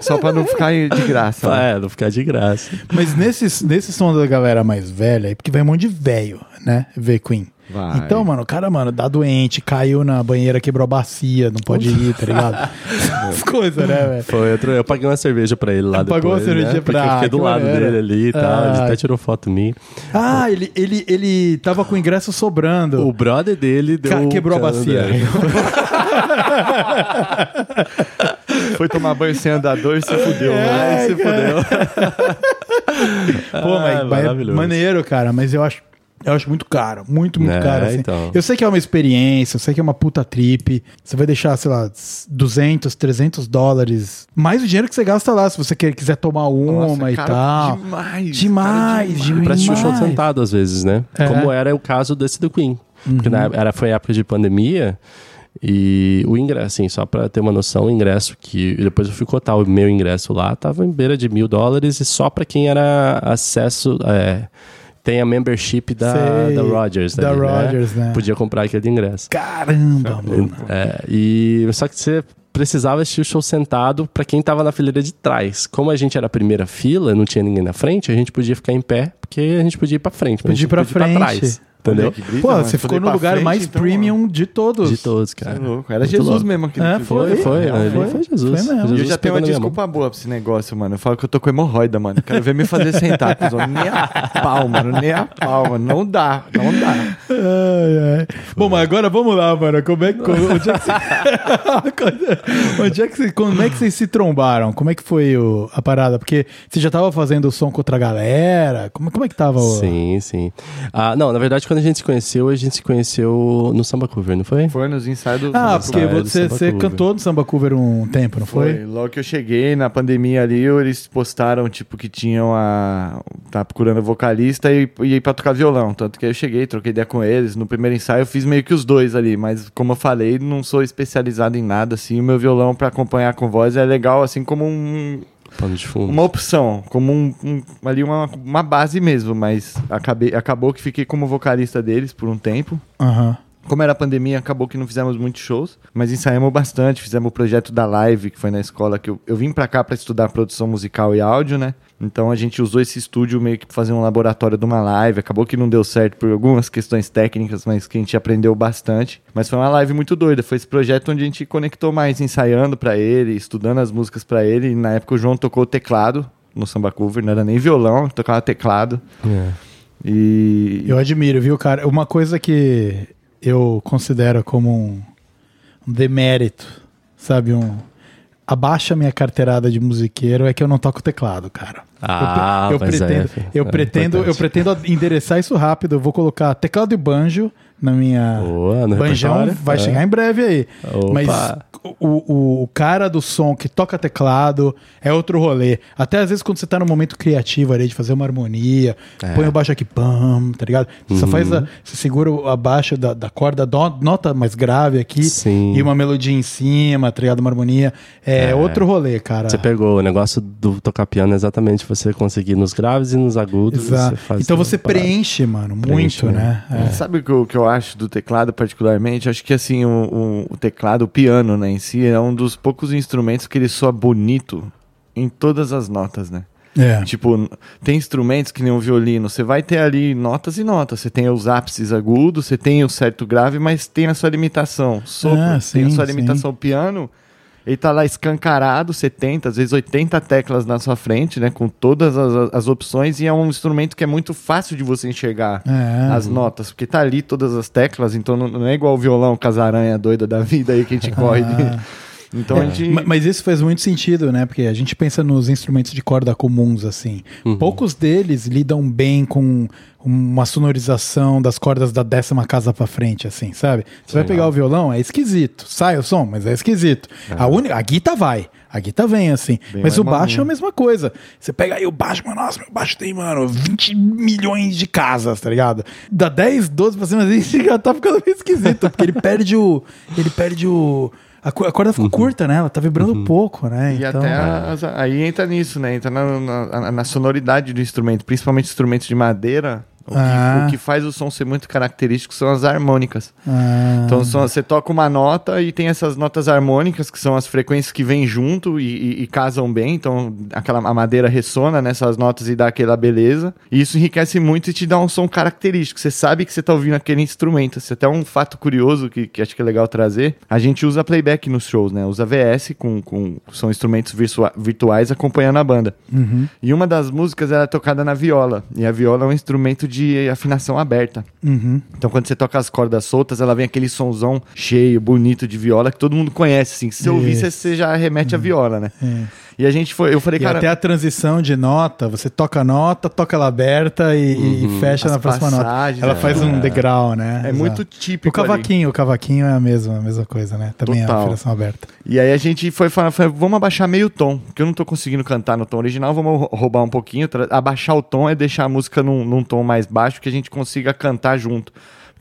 Só pra não ficar de graça. ó. É, não ficar de graça. Mas nesses, nesses sons da galera mais velha, aí, porque vai um monte de velho, né? Ver Queen. Vai. Então, mano, o cara, mano, dá doente, caiu na banheira, quebrou a bacia, não pode ir, tá ligado? As coisas, né, velho? Foi, eu, eu paguei uma cerveja pra ele lá Pagou depois, uma cervejinha né? Porque pra- eu fiquei do lado maneiro. dele ali e tal. Ah. Ele até tirou foto minha. Ah, ele, ele, ele tava com o ingresso sobrando. O brother dele deu... Ca- um quebrou a cano bacia. Foi tomar banho sem andador e se fudeu. É, né? Ai, se cara. fudeu. Pô, mas, Ah, mas é maravilhoso. maneiro, cara, mas eu acho. Eu acho muito caro, muito, muito É, caro. Assim. então. Eu sei que é uma experiência, eu sei que é uma puta trip. Você vai deixar, sei lá, 200, 300 dólares. Mais o dinheiro que você gasta lá, se você quer- quiser tomar uma Nossa, e caro tal. Demais. Demais, caro demais. pra assistir o show Demais. sentado às vezes, né? É. Como era o caso desse do Queen. Porque Uhum. na, era, foi época de pandemia e o ingresso, assim, só pra ter uma noção, o ingresso que. e Depois eu fui cotar o meu ingresso lá, tava em beira de mil dólares e só pra quem era acesso. é, tem a membership da, Sei, da Rogers. da ali, Rogers, né? Podia comprar aquele ingresso. Caramba, mano. É, e só que você precisava assistir o show sentado pra quem tava na fileira de trás. Como a gente era a primeira fila, não tinha ninguém na frente, a gente podia ficar em pé, porque a gente podia ir pra frente. mas a Podia ir pra podia ir frente. Entendeu? Brisa, Pô, mano. você ficou no lugar frente, mais então, premium de todos. De todos, Você é cara. louco. Era Jesus louco. mesmo aqui É, foi, Foi, foi. É, foi. foi Jesus. Foi mesmo. E eu Jesus já tenho uma desculpa boa pra esse negócio, mano. Eu falo que eu tô com hemorroida, mano. Quero ver me fazer sentar. Nem a pau, mano. Nem a pau, mano. Não dá, não dá. Ai, ai. Bom, mas agora vamos lá, mano. Como é que, como- onde é que, você- onde é que você- como é que vocês se trombaram? Como é que foi o- a parada? Porque você já tava fazendo o som com outra galera? Como, como é que tava o... Sim, sim. Ah, não, na verdade, quando a gente se conheceu, a gente se conheceu no Samba Cover, não foi? Foi nos ensaios do Ah, porque do você, Samba você cantou no Samba Cover um tempo, não foi? Foi. Logo que eu cheguei na pandemia ali, eles postaram, tipo, que tinham a. Tá procurando vocalista e, e ir pra tocar violão. Tanto que aí eu cheguei, troquei ideia com eles. No primeiro ensaio eu fiz meio que os dois ali, mas como eu falei, não sou especializado em nada, assim. O meu violão pra acompanhar com voz é legal, assim, como um, Pano de fundo. uma opção, como um, um- ali uma, uma base mesmo, mas acabei, acabou que fiquei como vocalista deles por um tempo. Aham. Como era pandemia, acabou que não fizemos muitos shows, mas ensaiamos bastante. Fizemos o projeto da live, que foi na escola que eu, eu vim pra cá pra estudar produção musical e áudio, né? Então a gente usou esse estúdio meio que pra fazer um laboratório de uma live. Acabou que não deu certo por algumas questões técnicas, mas que a gente aprendeu bastante. Mas foi uma live muito doida. Foi esse projeto onde a gente conectou mais, ensaiando pra ele, estudando as músicas pra ele. E na época o João tocou teclado no samba cover, não era nem violão, tocava teclado. É. E Eu admiro, viu, cara? Uma coisa que eu considero como um, um demérito, sabe? Um. Abaixa minha carteirada de musiqueiro é que eu não toco teclado, cara. Ah, eu, eu é, pretendo, filho. eu É pretendo, eu importante. pretendo endereçar isso rápido. Eu vou colocar teclado e banjo na minha Boa, no banjão. repertório. Vai É. chegar em breve aí. Opa. Mas o, o, o cara do som que toca teclado é outro rolê. Até às vezes quando você tá num momento criativo ali de fazer uma harmonia, É. põe o baixo aqui, pam, tá ligado? Você só faz a, você segura a baixa da, da corda, do- nota mais grave aqui Sim. e uma melodia em cima, tá ligado? Uma harmonia. É, É. outro rolê, cara. Você pegou o negócio do tocar piano é exatamente você conseguir nos graves e nos agudos. Exato. Você faz então você preenche, mano, Preenche, muito, né? né? É. Sabe o que eu, que eu acho do teclado, particularmente? Acho que assim, o, o- teclado, o piano, né, em si, é um dos poucos instrumentos que ele soa bonito em todas as notas, né? É. Tipo, tem instrumentos que nem o violino, você vai ter ali notas e notas. Você tem os ápices agudos, você tem o certo grave, mas tem a sua limitação. Sopro, Ah, tem a sim, sua sim. limitação. O piano, ele tá lá escancarado, 70, às vezes 80 teclas na sua frente, né? Com todas as, as opções, e é um instrumento que é muito fácil de você enxergar É. as notas, porque tá ali todas as teclas, então não, não é igual o violão casaranha doida da vida aí que a gente corre. Então a gente. Ma- Mas isso faz muito sentido, né? Porque a gente pensa nos instrumentos de corda comuns, assim. Uhum. Poucos deles lidam bem com uma sonorização das cordas da décima casa pra frente, assim, sabe? Você vai pegar o violão, é esquisito. Sai o som, mas é esquisito. A, única, a guita vai. A guita vem, assim. Bem mas o baixo é a mesma coisa. Você pega aí o baixo, mano, nossa, meu baixo tem, mano, 20 milhões de casas, tá ligado? Da 10, 12 pra cima, já tá ficando meio esquisito, porque ele perde o... Ele perde o... A a corda ficou curta, né? Ela tá vibrando pouco, né? E então, até as- aí entra nisso, né? Entra na, na- na sonoridade do instrumento, principalmente instrumentos de madeira. O, Ah. que, o que faz o som ser muito característico são as harmônicas. Ah, Então são- você toca uma nota e tem essas notas harmônicas, que são as frequências que vêm junto e, e- e casam bem. Então aquela, a madeira ressona nessas notas e dá aquela beleza. E isso enriquece muito e te dá um som característico. Você sabe que você está ouvindo aquele instrumento. Isso é até um fato curioso que, que acho que é legal trazer. A gente usa playback nos shows, né? Usa VS, com, com, são instrumentos virtua- virtuais acompanhando a banda. uhum. E uma das músicas era tocada na viola. E a viola é um instrumento de afinação aberta. Uhum. Então, quando você toca as cordas soltas, ela vem aquele sonzão cheio, bonito de viola que todo mundo conhece, assim. Se você ouvir, você- já remete à viola, né? E a gente foi, eu falei, E cara, até a transição de nota, você toca a nota, toca ela aberta e, e fecha As na próxima nota. Ela é. faz um degrau, né? é Exato. muito típico. O cavaquinho, o cavaquinho é a mesma, a mesma coisa, né? Também é a Total. afinação aberta. ali. E aí a gente foi falar, foi, vamos abaixar meio tom, porque eu não tô conseguindo cantar no tom original, vamos rou- roubar um pouquinho. Abaixar o tom é deixar a música num, num tom mais baixo que a gente consiga cantar junto.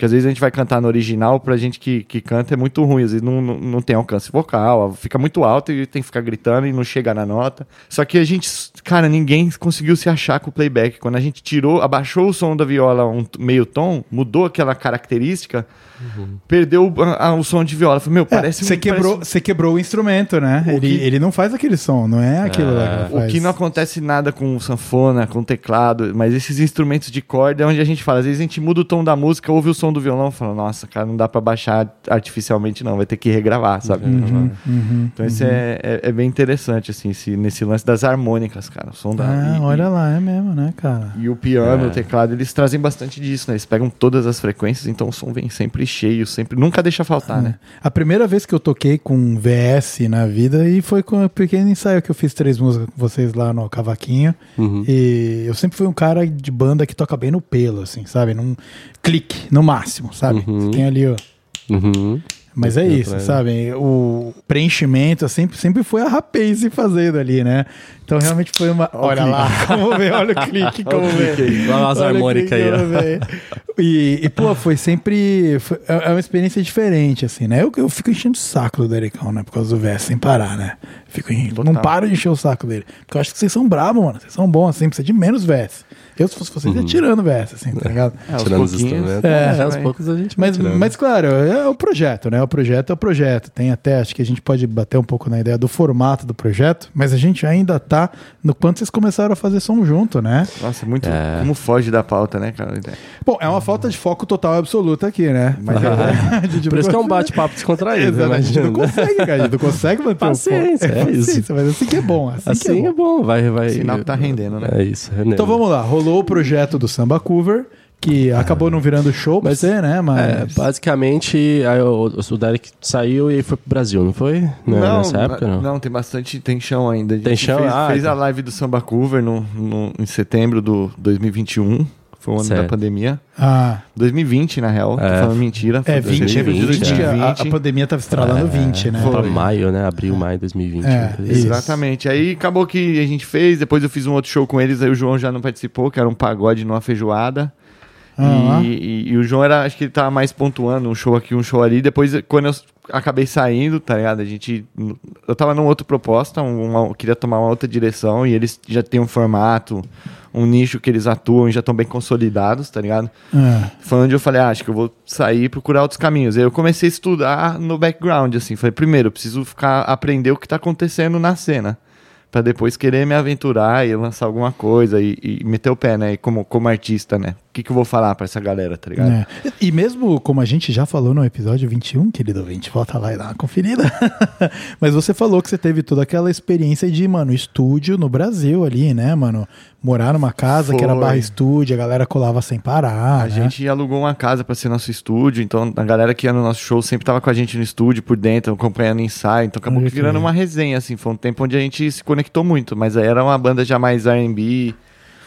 Porque às vezes a gente vai cantar no original, pra gente que, que canta é muito ruim, às vezes não, não, não tem alcance vocal, fica muito alto e tem que ficar gritando e não chega na nota. Só que a gente, cara, ninguém conseguiu se achar com o playback. Quando a gente tirou, abaixou o som da viola um meio tom, mudou aquela característica, perdeu o, a- o som de viola. Falei, meu, É, parece você um- quebrou, parece- você quebrou o instrumento, né? O Ele, que- ele não faz aquele som, não é aquilo lá que ele O que não acontece nada com sanfona, com teclado, mas esses instrumentos de corda é onde a gente fala. Às vezes a gente muda o tom da música, ouve o som do violão e fala, nossa, cara, não dá pra baixar artificialmente, não, vai ter que regravar, sabe? Uhum, Então isso é, é, é bem interessante, assim, esse- nesse lance das harmônicas, cara. O som da. Ah, e- olha lá, é mesmo, né, cara? E o piano, É. o teclado, eles trazem bastante disso, né? Eles pegam todas as frequências, então o som vem sempre cheio, sempre. Nunca deixa faltar, né? A primeira vez que eu toquei com VS na vida e foi com o pequeno ensaio que eu fiz três músicas com vocês lá no cavaquinho. Uhum. E eu sempre fui um cara de banda que toca bem no pelo, assim, sabe? Num clique, no máximo, sabe? Uhum. Você tem ali, ó. Uhum. Mas é isso, atrás. sabe? O preenchimento sempre, sempre foi a rapaz fazendo ali, né? Então realmente foi uma. Olha lá, como vê, olha o clique, como vê. Olha as harmônicas aí, ó. E, e, pô, foi sempre. foi- é é uma experiência diferente, assim, né? Eu, eu fico enchendo o saco do Dericão, né? Por causa do VS, sem parar, né? Fico enchendo, não paro de encher o saco dele. Porque eu acho que vocês são bravos, mano. Vocês são bons, assim, precisa de menos VS. Eu, se fosse vocês, ia tirando VS, assim, tá ligado? É, Tirando os pouquinhos. instrumentos. É, É, aos vai. poucos a gente Mas, tirando. mas claro, é o projeto, né? O projeto é o projeto. Tem até, acho que a gente pode bater um pouco na ideia do formato do projeto, mas a gente ainda tá no quanto vocês começaram a fazer som junto, né? Nossa, muito. É. Como foge da pauta, né, cara? Bom, é uma falta de foco total e absoluta aqui, né? Mas a gente Por isso que é um bate-papo descontraído? Exato, a gente não consegue, cara. A gente não consegue manter Paciência, o foco. é isso. paciência, Mas assim que é bom. Assim, que Assim é é bom. bom, vai, vai. Sinal que tá rendendo, né? É isso, rendendo. Então vamos lá. Rolou o projeto do Samba Cover, que acabou não virando show pra Mas- você, né? É, Mas... basicamente, aí o, o Derek saiu e foi pro Brasil, não foi? Não, nessa época, não. não, tem bastante, tem chão ainda. A gente Tem chão? Fez, Ah, fez tá. a live do Samba Cover no, no- em setembro do 2021. Foi o ano da Certo. pandemia. Ah, 2020, na real. Tô É. falando mentira. é foi 20, 2020, 20, que a, a 2020. pandemia tava estralando 20, né? foi. Pra maio, né? Abril, maio de 2020. É, assim. Exatamente. Aí acabou que a gente fez, depois eu fiz um outro show com eles, aí o João já não participou, que era um pagode numa feijoada. Ah, E, e- e o João era, acho que ele tava mais pontuando, um show aqui, um show ali. Depois, quando eu acabei saindo, tá ligado? A gente. Eu tava numa outra proposta, um, uma- eu queria tomar uma outra direção, e eles já têm um formato, um nicho que eles atuam e já estão bem consolidados, tá ligado? ah. Foi onde eu falei, ah, acho que eu vou sair e procurar outros caminhos. Aí eu comecei a estudar no background, assim. Falei, primeiro, eu preciso ficar, aprender o que tá acontecendo na cena. Pra depois querer me aventurar e lançar alguma coisa e, e meter o pé, né? E como, como artista, né? O que, que eu vou falar pra essa galera, tá ligado? É. E mesmo como a gente já falou no episódio 21, querido ouvinte, volta lá e dá uma conferida. Mas você falou que você teve toda aquela experiência de, mano, estúdio no Brasil ali, né, mano? Morar numa casa que era Foi. barra estúdio, a galera colava sem parar. A né? gente alugou uma casa pra ser nosso estúdio, então a galera que ia no nosso show sempre tava com a gente no estúdio por dentro, acompanhando ensaio, então acabou virando uma resenha, assim, foi um tempo onde a gente se conectou muito, mas aí era uma banda já mais R&B,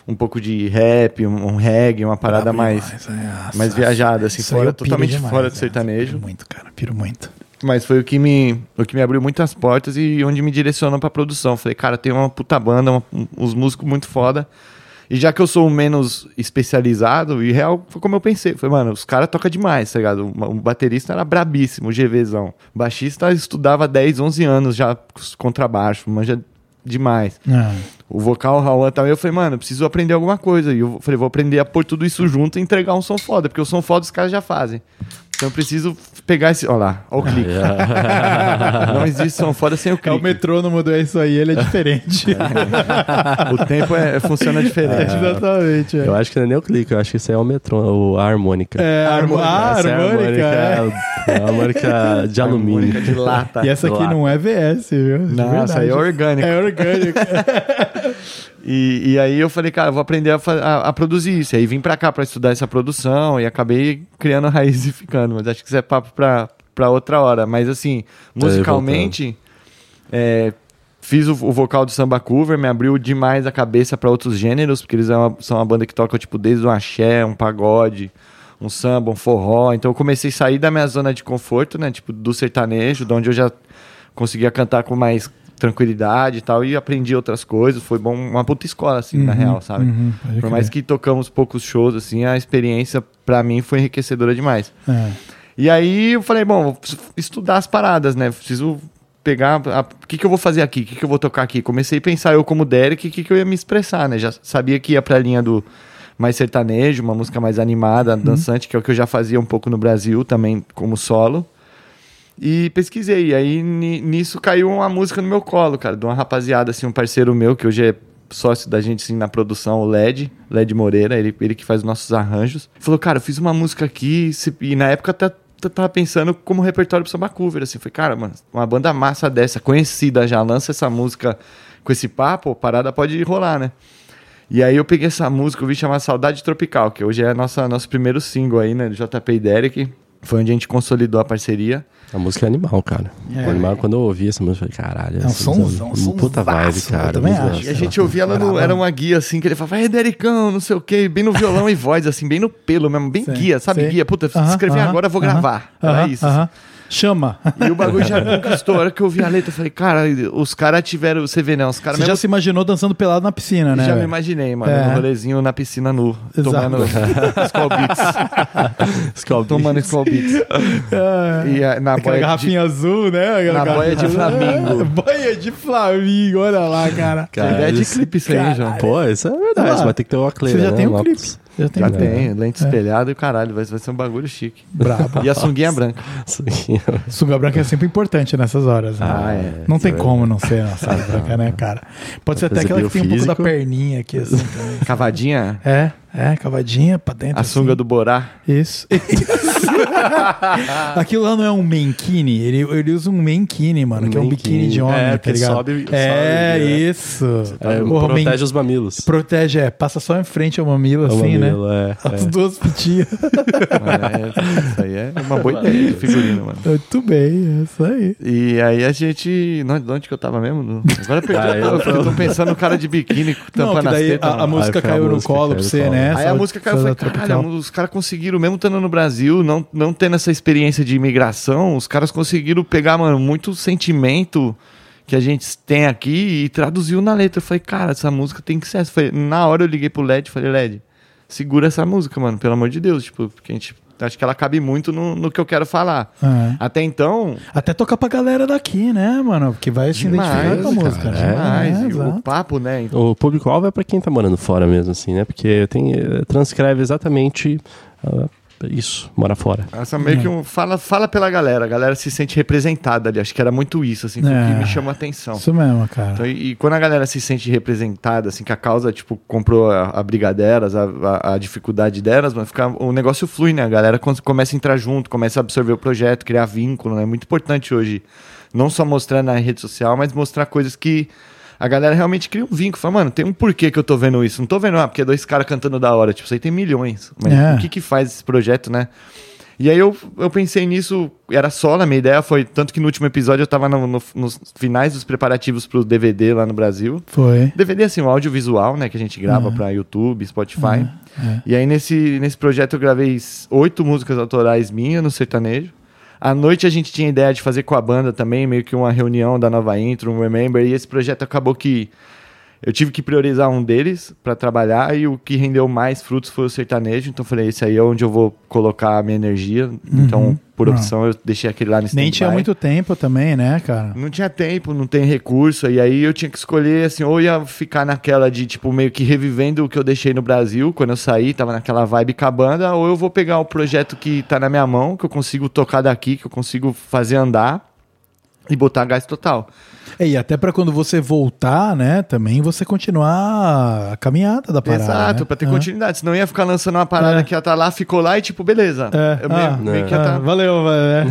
um pouco de rap, um, um reggae, uma parada mais, demais, é, nossa. mais viajada, assim, fora, totalmente demais, fora do é. sertanejo, Piro muito, cara, piro muito. Mas foi o que me, o que me abriu muitas portas e onde me direcionou pra produção. Falei, cara, tem uma puta banda, uma, um- uns músicos muito foda. E já que eu sou o menos especializado, e real foi como eu pensei. Falei, mano, os caras tocam demais, tá ligado? O, baterista era brabíssimo, o GVzão. O baixista estudava 10, 11 anos já contrabaixo, manja demais. Ah, O vocal, o Raul também, eu falei, mano, eu preciso aprender alguma coisa. E eu falei, vou aprender a pôr tudo isso junto e entregar um som foda, porque o som foda os caras já fazem. Então eu preciso pegar esse. Olha lá, olha o clique. Não existe som foda sem o é o clique. metrônomo do É Isso Aí, ele é diferente. O tempo é, funciona diferente. Exatamente. é. Eu acho que não é nem o clique, eu acho que isso aí é o metrô, o, a harmônica. É, a Essa ah, é a harmônica, é. é É de alumínio. Harmônica de lata. E essa aqui Lá. não é VS, viu? Não, essa aí é orgânica. É orgânico. E, e aí eu falei, cara, eu vou aprender a, a- a produzir isso. E aí vim pra cá pra estudar essa produção e acabei criando raiz e ficando. Mas acho que isso é papo pra, pra outra hora. Mas assim, musicalmente, é, fiz o, o vocal do Samba Cover, me abriu demais a cabeça pra outros gêneros, porque eles são uma, são uma banda que toca tipo desde um axé, um pagode, um samba, um forró. Então eu comecei a sair da minha zona de conforto, né? Tipo, do sertanejo, de onde eu já conseguia cantar com mais tranquilidade e tal, e aprendi outras coisas. Foi bom, uma puta escola, assim, na real, sabe? uhum, Por mais que tocamos poucos shows, assim, a experiência pra mim foi enriquecedora demais. É. E aí eu falei, bom, vou estudar as paradas, né? Preciso pegar. O que, que eu vou fazer aqui? O que, que eu vou tocar aqui? Comecei a pensar, eu como Derek, o que, que eu ia me expressar, né? Já sabia que ia pra linha do mais sertanejo, uma música mais animada, dançante, que é o que eu já fazia um pouco no Brasil também, como solo. E pesquisei, e aí ni- nisso caiu uma música no meu colo, cara, de uma rapaziada, assim, um parceiro meu, que hoje é sócio da gente, assim, na produção, o LED, LED Moreira, ele, ele que faz os nossos arranjos. Falou, cara, eu fiz uma música aqui, e na época até tava pensando como repertório pro samba cover, assim, falei, cara, mano, uma banda massa dessa, conhecida já, lança essa música com esse papo, parada pode rolar, né? E aí eu peguei essa música, eu vi chamar Saudade Tropical, que hoje é nossa, nosso primeiro single aí, né, do JP e Derek. Foi onde a gente consolidou a parceria. A música é animal, cara. É. Animal, quando eu ouvi essa música, eu falei, caralho. É um essa somzão, um puta vibe, cara. eu também acho. E a gente ouvia ela no, era uma guia assim, que ele falava, vai, Dericão, não sei o quê, bem no violão e voz, assim, bem no pelo mesmo, bem Sei, guia, sabe? sei. Guia, puta, se Aham, escrever aham, agora eu vou aham, gravar. Era aham, isso. Chama. E o bagulho já conquistou. A hora que eu vi a letra, eu falei, cara, os caras tiveram. Você vê, né? Os caras Você já mesmo. se imaginou dançando pelado na piscina, né? já me imaginei, mano, É. no rolezinho na piscina nu, Exato. tomando Skull Beats. Skull tomando. Skull Beats. É. E a- na Aquela boia de, garrafinha azul, né? Aquela Na boia de. É, boia de Flamingo, olha lá, cara. Tem ideia de clipe isso aí, João. Pô, isso é verdade, Ah, vai ter que ter uma Você cleira, já né? tem um clipe. Já tem Já tem, lente espelhada e o caralho, vai, vai ser um bagulho chique. Brabo. E a sunguinha branca. Aqui. Sunga branca é sempre importante nessas horas. Né? Ah, é. Não tem é como não ser a sunga branca, né, cara? Pode ser até aquela que tem um pouco da perninha aqui, assim, também. Cavadinha, É, é, cavadinha pra dentro. a sunga assim. do Borá. Isso. Isso. Aquilo lá não é um mankini, ele, ele usa um mankini, mano, que é um biquíni de homem, É, tá ligado? sobe- é, sobe, né? isso. É, Porra, protege man- os mamilos. Protege, é, passa só em frente ao mamilo, O assim, mamilo, né? é, As é. duas fitinhas. É, isso aí é uma boa ideia de figurino, mano. Muito bem, é isso aí. E aí a gente. não, De onde que eu tava mesmo? No- Agora eu perdi. Ah, eu eu, tô- eu tô pensando no cara de biquíni Não, tampando as daí a, a música foi a caiu no música, colo pra você, colo. Né? Aí a música caiu, eu falei, caralho, os caras conseguiram, mesmo estando no Brasil, não, não tendo essa experiência de imigração, os caras conseguiram pegar, mano, muito sentimento que a gente tem aqui e traduziu na letra. Eu falei, cara, essa música tem que ser essa. Foi, na hora eu liguei pro LED e falei, LED, segura essa música, mano, pelo amor de Deus, tipo, porque a gente. Acho que ela cabe muito no, no que eu quero falar. É. Até então, Até tocar pra galera daqui, né, mano? Que vai se Demais, identificar com a cara, música. né? demais. É, o papo, né? O público-alvo é pra quem tá morando fora mesmo, assim, né? Porque tem, eh, transcreve exatamente ah, isso, mora fora. Essa meio que um, fala, fala pela galera, a galera se sente representada ali. Acho que era muito isso, assim, É. que me chamou a atenção. Isso mesmo, cara. Então, e, e quando a galera se sente representada, assim, que a causa, tipo, comprou a, a briga delas, a, a, a dificuldade delas, mano, fica, o negócio flui, né? A galera começa a entrar junto, começa a absorver o projeto, criar vínculo, né? É muito importante hoje, não só mostrar na rede social, mas mostrar coisas que a galera realmente cria um vínculo. Fala, mano, tem um porquê que eu tô vendo isso. Não tô vendo, ah, porque é dois caras cantando da hora. Tipo, isso aí tem milhões. Mas É. o que que faz esse projeto, né? E aí eu, eu pensei nisso, era solo, a minha ideia foi, tanto que no último episódio eu tava no- no- nos finais dos preparativos pro DVD lá no Brasil. Foi. DVD, assim, o audiovisual, né, que a gente grava pra YouTube, Spotify. é. E aí nesse, nesse projeto eu gravei oito músicas autorais minhas no sertanejo. À noite a gente tinha ideia de fazer com a banda também, meio que uma reunião da nova intro, um Remember, e esse projeto acabou que eu tive que priorizar um deles pra trabalhar e o que rendeu mais frutos foi o sertanejo. Então eu falei, esse aí é onde eu vou colocar a minha energia. Então, por Ah. opção, eu deixei aquele lá no Nem tinha muito tempo também, né, cara? Não tinha tempo, não tem recurso. E aí eu tinha que escolher, assim, ou ia ficar naquela de, tipo, meio que revivendo o que eu deixei no Brasil, quando eu saí, tava naquela vibe com a banda, ou eu vou pegar o projeto que tá na minha mão, que eu consigo tocar daqui, que eu consigo fazer andar, e botar gás total. É, e até pra quando você voltar, né, também você continuar a caminhada da parada. Exato, né? pra ter É. continuidade. Senão ia ficar lançando uma parada É. que ia estar lá, ficou lá e tipo, beleza. É. Eu meio, Ah, meio que ia Ah, tá- valeu, valeu. é.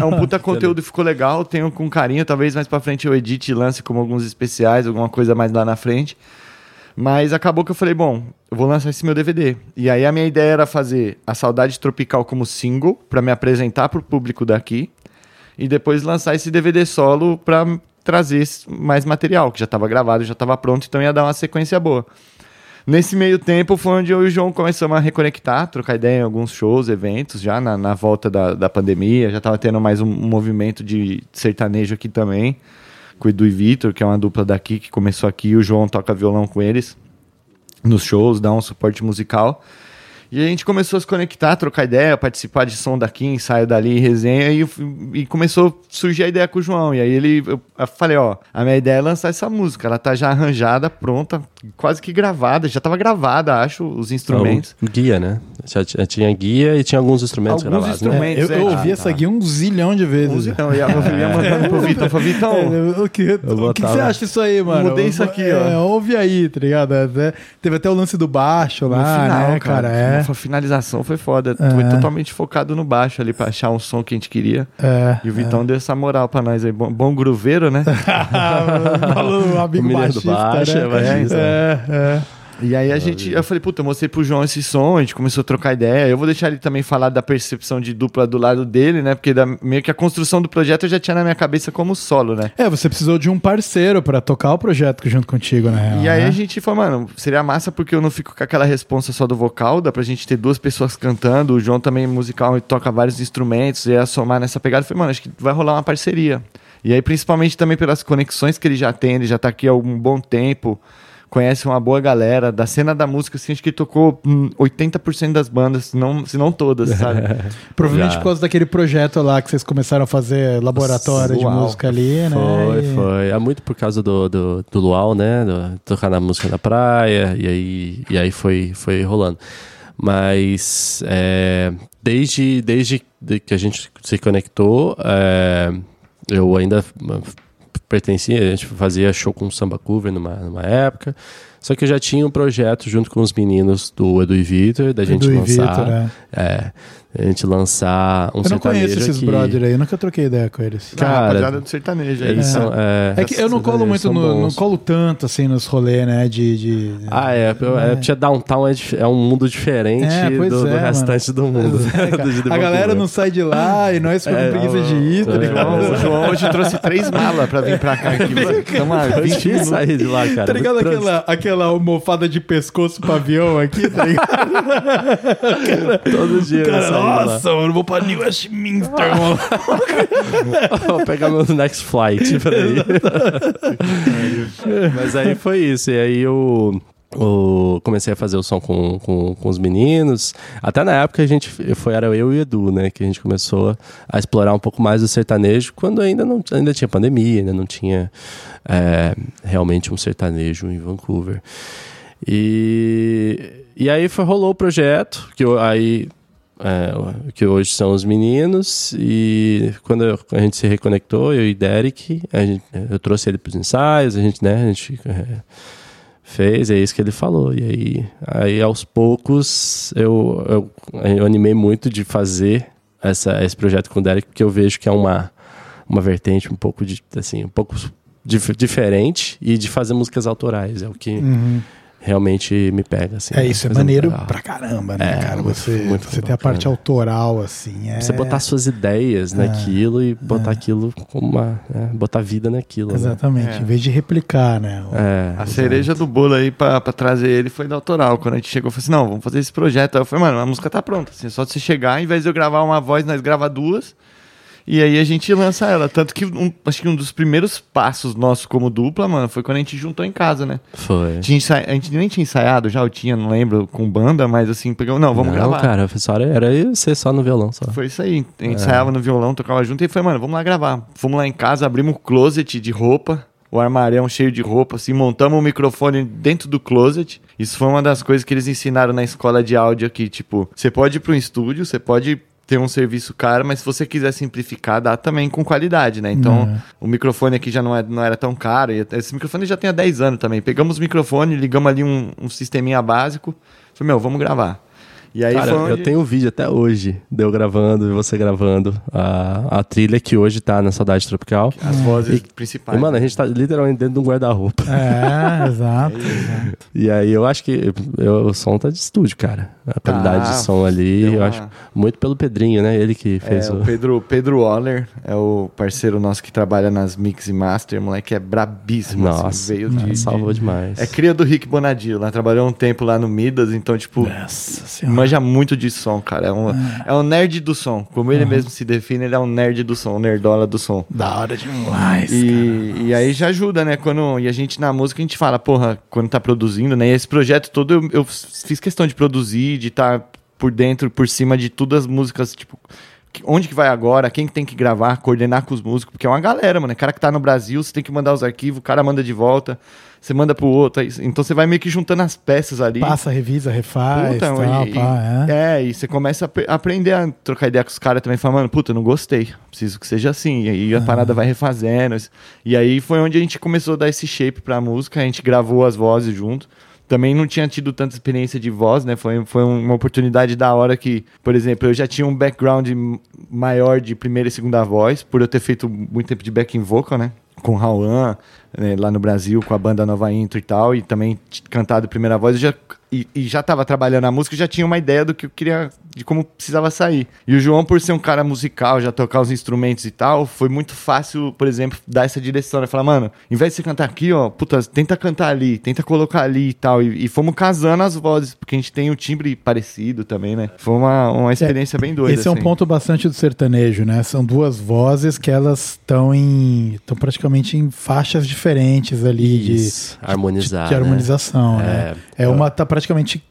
É um puta conteúdo, ficou legal, tenho com carinho, talvez mais pra frente eu edite e lance como alguns especiais, alguma coisa mais lá na frente. Mas acabou que eu falei, bom, eu vou lançar esse meu DVD. E aí a minha ideia era fazer a Saudade Tropical como single, pra me apresentar pro público daqui, e depois lançar esse DVD solo pra trazer mais material, que já tava gravado, já tava pronto, então ia dar uma sequência boa. Nesse meio tempo foi onde eu e o João começamos a reconectar, trocar ideia em alguns shows, eventos, já na, na volta da, da pandemia. Já tava tendo mais um, um movimento de sertanejo aqui também, com o Edu e Vitor, que é uma dupla daqui, que começou aqui. O João toca violão com eles nos shows, dá um suporte musical. E a gente começou a se conectar, trocar ideia, participar de som daqui, ensaio dali, resenha, e, e começou a surgir a ideia com o João. E aí ele, eu, eu falei, ó, a minha ideia é lançar essa música, ela tá já arranjada, pronta, quase que gravada, já tava gravada, acho, os instrumentos. Então, guia, né? Já tinha guia e tinha alguns instrumentos Alguns gravados, né? instrumentos. É, eu, eu é. ouvi Ah, essa tá. guia um zilhão de vezes. Então, eu ia, eu ia mandando pro Vitão, eu falei, Vitão, É, o que, o que você acha disso aí, mano? Mudei isso aqui, É, ó. ouve aí, tá ligado? Até- teve até o lance do baixo no lá, final, né, cara? É, A finalização foi foda, É. foi totalmente focado no baixo ali, pra achar um som que a gente queria. é. E o Vitão deu essa moral pra nós aí, bom, bom gruveiro, né? Falou o amigo O menino do baixista, baixo, né? é baixista. É, é. E aí a gente, eu falei, puta, eu mostrei pro João esse som, a gente começou a trocar ideia. Eu vou deixar ele também falar da percepção de dupla do lado dele, né? Porque da- meio que a construção do projeto eu já tinha na minha cabeça como solo, né? É, você precisou de um parceiro pra tocar o projeto junto contigo, real. E aí né? a gente falou, mano, seria massa porque eu não fico com aquela responsa só do vocal, dá pra gente ter duas pessoas cantando, o João também é musical e toca vários instrumentos, e ia somar nessa pegada. Eu falei, mano, acho que vai rolar uma parceria. E aí, principalmente também pelas conexões que ele já tem, ele já tá aqui há um bom tempo, conhece uma boa galera, da cena da música, assim, acho que tocou hum, 80% das bandas, se não, se não todas, sabe? Provavelmente Já. por causa daquele projeto lá que vocês começaram a fazer laboratório de música ali, né? Foi, E- foi. É muito por causa do, do, do Luau, né? Do- tocar na música na praia, e aí, e aí foi, foi rolando. Mas é, desde, desde de que a gente se conectou, é, eu ainda pertencia, a gente fazia show com samba cover numa, numa época. Só que eu já tinha um projeto junto com os meninos do Edu e Vitor, da gente Edu e lançar. Vitor, é. é, a gente lançar um Eu não sertanejo conheço esses aqui. brother aí, eu nunca troquei ideia com eles. Cara, rapaziada do sertanejo aí. Né? são, é, É que eu não colo muito no, não colo tanto assim nos rolês, né? De. de... Ah, é. eu- é, Tia Downtown é, é um mundo diferente É, do, do é, mano. restante do mundo. É. Do- de a galera não sai de lá e nós ficamos É, com preguiça de ir, tá é. ligado? O João hoje trouxe três malas pra vir pra cá. Aqui, Tamo É 20 difícil minutos. sair de lá, cara. Tá ligado aquela, aquela almofada de pescoço pro avião aqui, tá ligado? Todo dia. Cara. Nossa, mano, vou pra New Westminster, mano. Vou pegar meu next flight. Peraí. Mas aí foi isso. E aí eu, eu comecei a fazer o som com, com, com os meninos. Até na época a gente foi, era eu e o Edu, né? Que a gente começou a explorar um pouco mais o sertanejo quando ainda não ainda tinha pandemia, ainda não tinha é, realmente um sertanejo em Vancouver. E, e aí foi, rolou o projeto, que eu, aí é, que hoje são os meninos, e quando a gente se reconectou, eu e Derek, gente- eu trouxe ele para os ensaios, a gente, né, a gente é, fez, é isso que ele falou. E aí, aí aos poucos, eu, eu, eu animei muito de fazer essa, esse projeto com o Derek, porque eu vejo que é uma, uma vertente um pouco, de, assim, um pouco dif- diferente e de fazer músicas autorais, é o que realmente me pega, assim. É isso, é maneiro pra caramba, né, É, cara? muito- Você, muito você tem a parte autoral, assim. É... Você botar suas ideias naquilo e botar é. aquilo como uma. é, botar vida naquilo. né? Exatamente, É. em vez de replicar, né? o- É, A cereja do bolo aí pra, pra trazer ele foi da autoral. Quando a gente chegou, eu falei assim: não, vamos fazer esse projeto. Aí eu falei, mano, a música tá pronta. Assim, é só você chegar, ao invés de eu gravar uma voz, nós grava duas. E aí a gente lança ela. Tanto que um- acho que um dos primeiros passos nossos como dupla, mano, foi quando a gente juntou em casa, né? Foi. Tinha A gente nem tinha ensaiado, já eu tinha, não lembro, com banda, mas assim, pegamos, não, vamos não, gravar. cara, só era, eu você só no violão. Só. Foi isso aí. A gente ensaiava no violão, tocava junto e foi, mano, vamos lá gravar. Fomos lá em casa, abrimos o closet de roupa, o armário cheio de roupa, assim, montamos o microfone dentro do closet. Isso foi uma das coisas que eles ensinaram na escola de áudio aqui, tipo, você pode ir para um estúdio, você pode ter um serviço caro, mas se você quiser simplificar, dá também com qualidade, né? Então, o microfone aqui já não, é, não era tão caro. E esse microfone já tem há 10 anos também. Pegamos o microfone, ligamos ali um, um sisteminha básico. Falei, meu, vamos gravar. E aí Cara, foi onde... eu tenho um vídeo até hoje, de eu gravando e você gravando a, a trilha que hoje tá na Saudade Tropical. As vozes E, principais. mano, a gente tá literalmente dentro de um guarda-roupa. É, exato. exato. E aí eu acho que eu- o som tá de estúdio, cara. A qualidade Tá, de som ali, deu eu uma- acho muito pelo Pedrinho, né? Ele que fez É, o... o Pedro, Pedro Waller é o parceiro nosso que trabalha nas Mix e Master, moleque é brabíssimo. assim, Nossa, veio de, salvou de- demais. É cria do Rick Bonadio, lá trabalhou um tempo lá no Midas, então, tipo, Nossa senhora. Manja muito de som, cara. É um, é um nerd do som. Como ele mesmo se define, ele é um nerd do som, um nerdola do som. Da hora demais. E, e aí já ajuda, né? Quando, e a gente na música, a gente fala, porra, quando tá produzindo, né? E esse projeto todo eu, eu fiz questão de produzir, de estar por dentro, por cima de todas as músicas, tipo, onde que vai agora, quem que tem que gravar, coordenar com os músicos, porque é uma galera, mano. É cara que tá no Brasil, você tem que mandar os arquivos, o cara manda de volta, você manda pro outro. aí- Então você vai meio que juntando as peças ali. Passa, revisa, refaz, Puta, tal, e, pá, é. é, e você começa a aprender a trocar ideia com os caras também, falando, mano, puta, não gostei, preciso que seja assim. E aí a parada vai refazendo. E aí foi onde a gente começou a dar esse shape pra música, a gente gravou as vozes junto. Também não tinha tido tanta experiência de voz, né? Foi, foi uma oportunidade da hora que, por exemplo, eu já tinha um background maior de primeira e segunda voz, por eu ter feito muito tempo de backing vocal, né? Com Rauan, né, lá no Brasil, com a banda Nova Intro e tal, e também cantado primeira voz, já, e, e já tava trabalhando a música, já tinha uma ideia do que eu queria, de como precisava sair. E o João, por ser um cara musical, já tocar os instrumentos e tal, foi muito fácil, por exemplo, dar essa direção, né? Falar, mano, em vez de você cantar aqui, ó, puta, tenta cantar ali, tenta colocar ali e tal. E, e fomos casando as vozes, porque a gente tem o timbre parecido também, né? Foi uma, uma experiência bem doida. Esse é um assim. ponto bastante do sertanejo, né? São duas vozes que elas estão em. estão praticamente em faixas diferentes ali de, Isso, harmonizar, de, de né? harmonização, né? É uma tá praticamente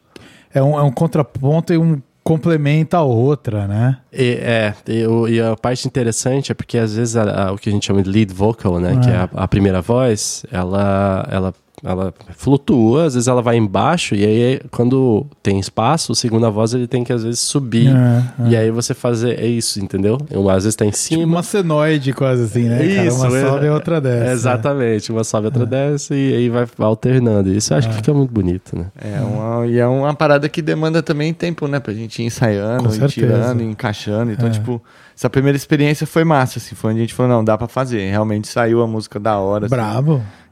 é um, é um contraponto e um complementa a outra, né? E, é, e, o- e a parte interessante é porque às vezes a- a- o que a gente chama de lead vocal, né, que é a, a primeira voz, ela, ela, ela flutua, às vezes ela vai embaixo e aí quando tem espaço, o segunda voz ele tem que às vezes subir. É, E aí você fazer é isso, entendeu? Uma, às vezes tá em Tipo cima. uma senoide quase assim, né? cara? Isso, uma é- sobe e a outra desce. né? Exatamente, uma sobe, outra desce e aí vai alternando. Isso eu acho que fica muito bonito, né? É uma, e é uma parada que demanda também tempo, né? Pra gente ir ensaiando, ir tirando, encaixando. Então, É. tipo, essa primeira experiência foi massa, assim. Foi onde a gente falou, não, dá pra fazer. Realmente saiu a música da hora. assim.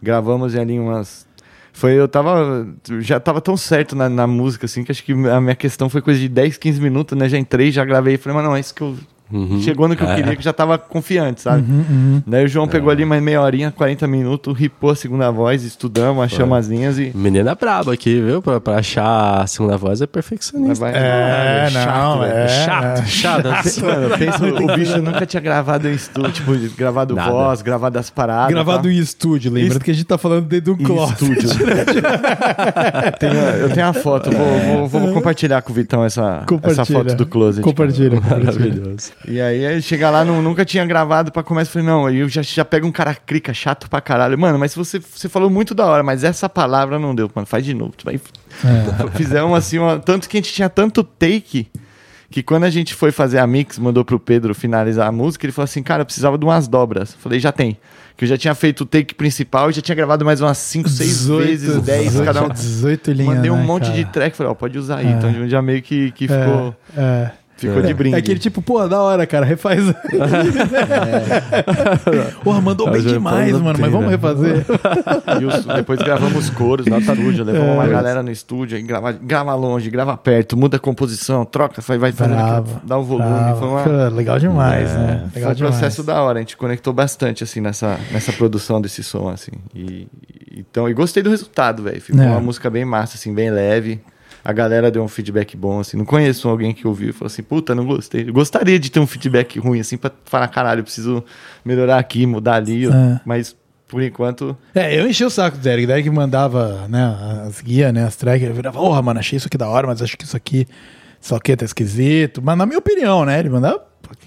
Gravamos ali umas. Foi, eu tava. Já tava tão certo na, na música, assim, que acho que a minha questão foi coisa de 10, 15 minutos, né? Já entrei, já gravei e falei, mas não, é isso que eu. Uhum. Chegou no que eu É. queria, que já tava confiante, sabe? Uhum, uhum. Daí o João pegou ali mais meia horinha, 40 minutos, ripou a segunda voz, estudamos, achamos as linhas e. Menina braba aqui, viu? Pra, pra achar a segunda voz é perfeccionista. Vai- É, não, velho. é. chato, chato. Mano, pensa, o bicho nunca tinha gravado em estúdio, tipo, gravado Nada. voz, gravado as paradas. Gravado tá? em estúdio, lembrando que a gente tá falando dentro de um Em closet. estúdio. Tenho- eu tenho a foto, vou, vou- vou compartilhar com o Vitão essa, essa foto do closet. Compartilha, compartilha. Maravilhoso. E aí, aí chega lá, nu- nunca tinha gravado pra começar. Falei, não, aí eu já, já pego um cara crica chato pra caralho. Mano, mas você, você falou muito da hora, mas essa palavra não deu, mano. Faz de novo. Vai... É. Fizemos assim, uma- tanto que a gente tinha tanto take que quando a gente foi fazer a mix, mandou pro Pedro finalizar a música, ele falou assim, cara, eu precisava de umas dobras. Eu Falei, já tem. Que eu já tinha feito o take principal e já tinha gravado mais umas 5, 6 vezes, 10 cada um. 18 linhas. Mandei um né, monte cara? de track, falei, ó, pode usar aí. É. Então já meio que, que ficou, É, ficou é. de brinde. É aquele tipo, pô, da hora, cara, refaz. Porra, mandou bem demais, mano, mas vamos né? refazer. E os- depois gravamos os coros no estúdio, levamos uma galera no estúdio, aí grava, grava longe, grava perto, muda a composição, troca, vai, vai fazendo Bravo, dá o volume. Bravo. Foi, uma- legal demais, É, né? foi Legal um demais. processo da hora, a gente conectou bastante assim nessa, nessa produção desse som assim. E, e- então, e gostei do resultado, velho. Ficou É. uma música bem massa assim, bem leve. A galera deu um feedback bom, assim. Não conheço alguém que ouviu e falou assim, puta, não gostei. Eu gostaria de ter um feedback ruim, assim, pra falar, caralho, eu preciso melhorar aqui, mudar ali. É. Mas, por enquanto, É, eu enchi o saco do Derek. O Derek mandava, né, as guias, né, as tracks. Eu virava, porra, mano, achei isso aqui da hora, mas acho que isso aqui, isso aqui tá esquisito. Mas na minha opinião, né, ele mandava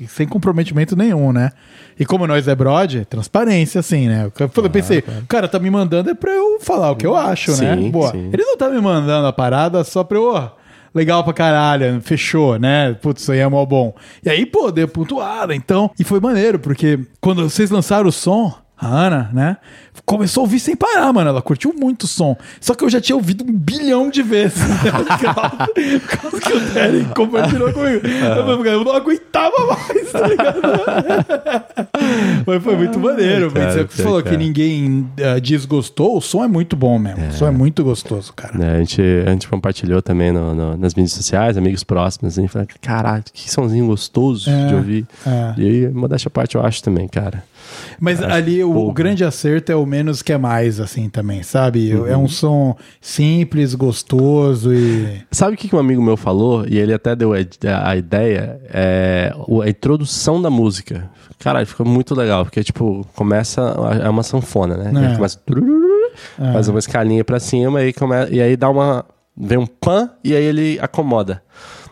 sem comprometimento nenhum, né? E como nós é brod, transparência, assim, né? Eu falei, pensei, o cara tá me mandando é pra eu falar o que eu acho, né? Sim, Boa. sim. Ele não tá me mandando a parada só pra eu, ó, legal pra caralho, fechou, né? Putz, isso aí é mó bom. E aí, pô, deu pontuada, então. E foi maneiro, porque quando vocês lançaram o som, a Ana, né? Começou a ouvir sem parar, mano. Ela curtiu muito o som. Só que eu já tinha ouvido um bilhão de vezes. Por causa que o Derek compartilhou comigo. Eu não aguentava mais, tá ligado? Mas foi muito maneiro. cara, Mas você cara, falou cara. que ninguém eh, desgostou. O som é muito bom mesmo. O som é muito gostoso, cara. né, a, gente, a gente compartilhou também no- no- nas mídias sociais, amigos próximos, assim, falando, caralho, que somzinho gostoso É, de ouvir. é. E aí, modéstia à parte, eu acho também, cara. Mas ali o, o grande acerto é o menos que é mais, assim, também, sabe? É Uhum. um som simples, gostoso e. Sabe o que, um amigo meu falou? E ele até deu a, a ideia, é a introdução da música. Caralho, ficou muito legal, porque, tipo, começa, é uma sanfona, né? É. Começa, faz uma escalinha pra cima e, come, e aí dá uma, vem um pan e aí ele acomoda.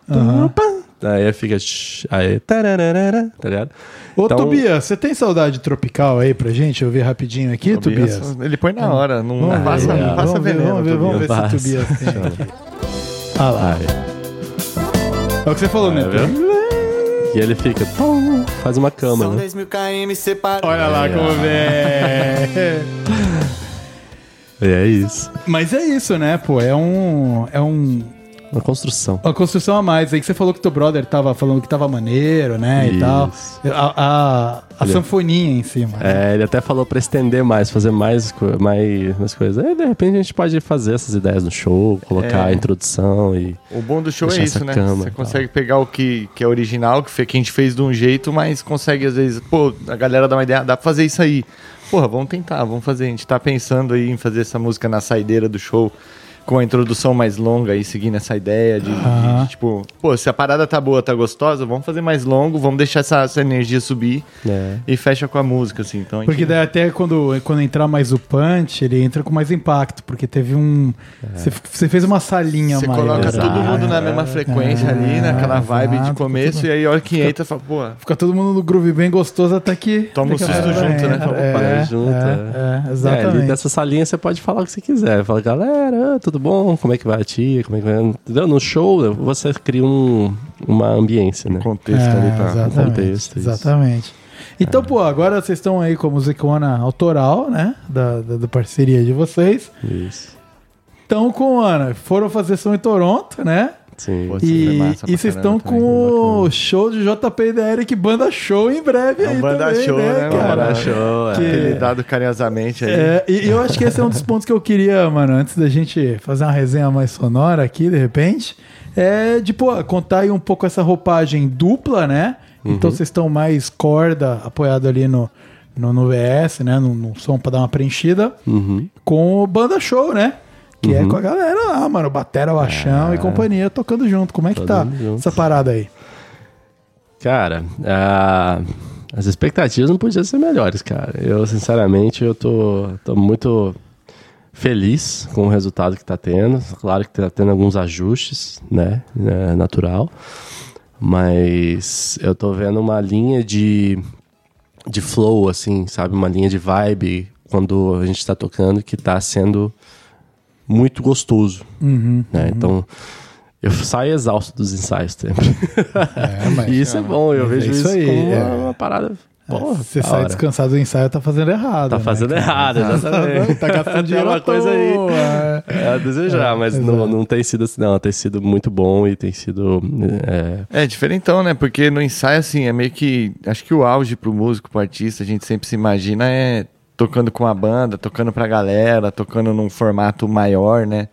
Pam. Aí fica, aí, tararara, tá ligado? Ô, Então- Tobias, você tem saudade tropical aí pra gente? Eu ver rapidinho aqui, Tobias. Ele põe na hora, não Vamos passa, ver, não passa vamos ver, veneno. vamos ver, vamos ver Tobias. se o Tobias tem aqui. Ah lá. Aí. É o que você falou, né? Aí, viu? E ele fica, pum, faz uma cama, São né? 10 mil km separados. Olha lá como vem. É isso. Mas é isso, né, pô? É um. É um. Uma construção. Uma construção a mais. Aí que você falou que teu brother tava falando que tava maneiro, né? E Isso. tal. A, a, a sanfoninha em cima. né? É, ele até falou pra estender mais, fazer mais, mais, mais coisas. Aí, de repente, a gente pode fazer essas ideias no show, colocar É. a introdução e. O bom do show é isso, né? Você e consegue pegar o que, que é original, que, que a gente fez de um jeito, mas consegue, às vezes, pô, a galera dá uma ideia, dá pra fazer isso aí. Porra, vamos tentar, vamos fazer. A gente tá pensando aí em fazer essa música na saideira do show, com a introdução mais longa aí, seguindo essa ideia de, de- tipo, pô, se a parada tá boa, tá gostosa, vamos fazer mais longo, vamos deixar essa, essa energia subir É. e fecha com a música, assim. Então, a gente- Porque daí até quando, quando entrar mais o punch, ele entra com mais impacto, porque teve um. Você você fez uma salinha Você maior. coloca Exato. todo mundo na mesma frequência É, ali, naquela vibe exato, de começo, e aí a hora que entra, fala, pô, Fica todo mundo no groove bem gostoso até que. Toma um susto junto, né? Opa, É, né? Junto, é, é. é, É, ali exatamente. dessa salinha você pode falar o que você quiser. Fala, galera, ah, tudo bom? Como é que vai a tia? Como é que vai? Entendeu? No show, você cria um, uma ambiência, né? contexto É, ali pra... exatamente, contexto, isso. Exatamente. Então, pô, agora vocês estão aí com a musicona autoral, né? Da, da, da parceria de vocês. Isso. Estão com, Ana, foram fazer som em Toronto, né? Sim. Pô, E, massa pra e vocês estão com o show de JP e da Eric Banda Show em breve É um aí banda também, show, né, cara? mano? Banda show, é. Que- Apelidado carinhosamente aí. É, e eu acho que esse é um dos pontos que eu queria, mano, antes da gente fazer uma resenha mais sonora aqui, de repente, é de, pô, contar aí um pouco essa roupagem dupla, né? Então vocês estão mais corda apoiado ali no, no, no VS, né? No, no som pra dar uma preenchida, Uhum. com o Banda Show, né? Que é com a galera lá, mano, Batera, Baixão e companhia tocando junto. Como é que tá junto. essa parada aí? Cara, a- as expectativas não podiam ser melhores, cara. Eu, sinceramente, eu tô, tô muito feliz com o resultado que tá tendo. Claro que tá tendo alguns ajustes, né? É natural. Mas eu tô vendo uma linha de, de flow, assim, sabe? Uma linha de vibe quando a gente tá tocando que tá sendo muito gostoso, Uhum, né? Então... Eu saio exausto dos ensaios sempre. É, mas E isso é bom, eu mas é vejo isso isso, aí, como é. uma, parada. Porra, você sai hora. descansado do ensaio, tá fazendo errado. Tá né, fazendo cara? errado, exatamente. tá gastando dinheiro É uma coisa aí. é. É a desejar, mas não, não tem sido assim, não. Tem sido muito bom e tem sido. É, É diferentão, né? Porque no ensaio, assim, é meio que. Acho que o auge pro músico, pro artista, a gente sempre se imagina é tocando com a banda, tocando pra galera, tocando num formato maior, né?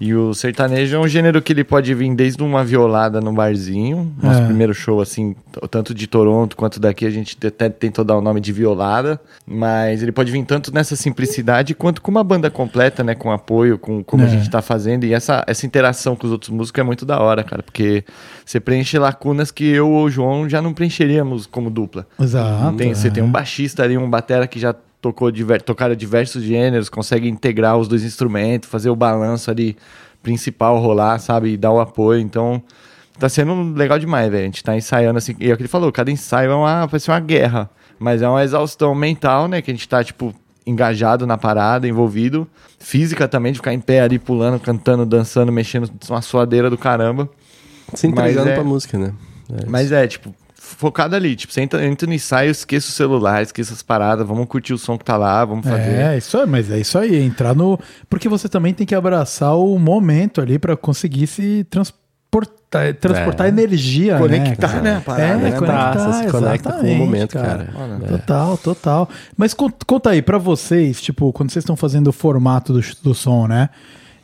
E o sertanejo é um gênero que ele pode vir desde uma violada no barzinho. Nosso É. primeiro show, assim, tanto de Toronto quanto daqui, a gente até tentou dar o nome de violada. Mas ele pode vir tanto nessa simplicidade quanto com uma banda completa, né? Com apoio, com como É. a gente tá fazendo. E essa, essa interação com os outros músicos é muito da hora, cara. Porque você preenche lacunas que eu ou o João já não preencheríamos como dupla. Exato. Tem, você é. tem um baixista ali, um batera que já tocou diver, tocaram diversos gêneros, consegue integrar os dois instrumentos, fazer o balanço ali principal rolar, sabe? E dar o apoio. Então, tá sendo legal demais, velho. A gente tá ensaiando assim. E é o que ele falou, cada ensaio é uma, vai ser uma guerra. Mas é uma exaustão mental, né? Que a gente tá, tipo, engajado na parada, envolvido. Física também, de ficar em pé ali, pulando, cantando, dançando, mexendo, uma suadeira do caramba. Se entregando é- pra música, né? É Mas é, tipo, focado ali. Tipo, você entra, entra no ensaio, esqueça o celular, esqueça as paradas, vamos curtir o som que tá lá, vamos fazer. É, isso aí, mas é isso aí, entrar no. Porque você também tem que abraçar o momento ali pra conseguir se transportar, transportar É. energia. Conectar, né? né, parada, é, né, conectar, Você se conecta com o exatamente, momento, cara. Mano, Total, total. Mas con- conta aí, pra vocês, tipo, quando vocês estão fazendo o formato do, do som, né?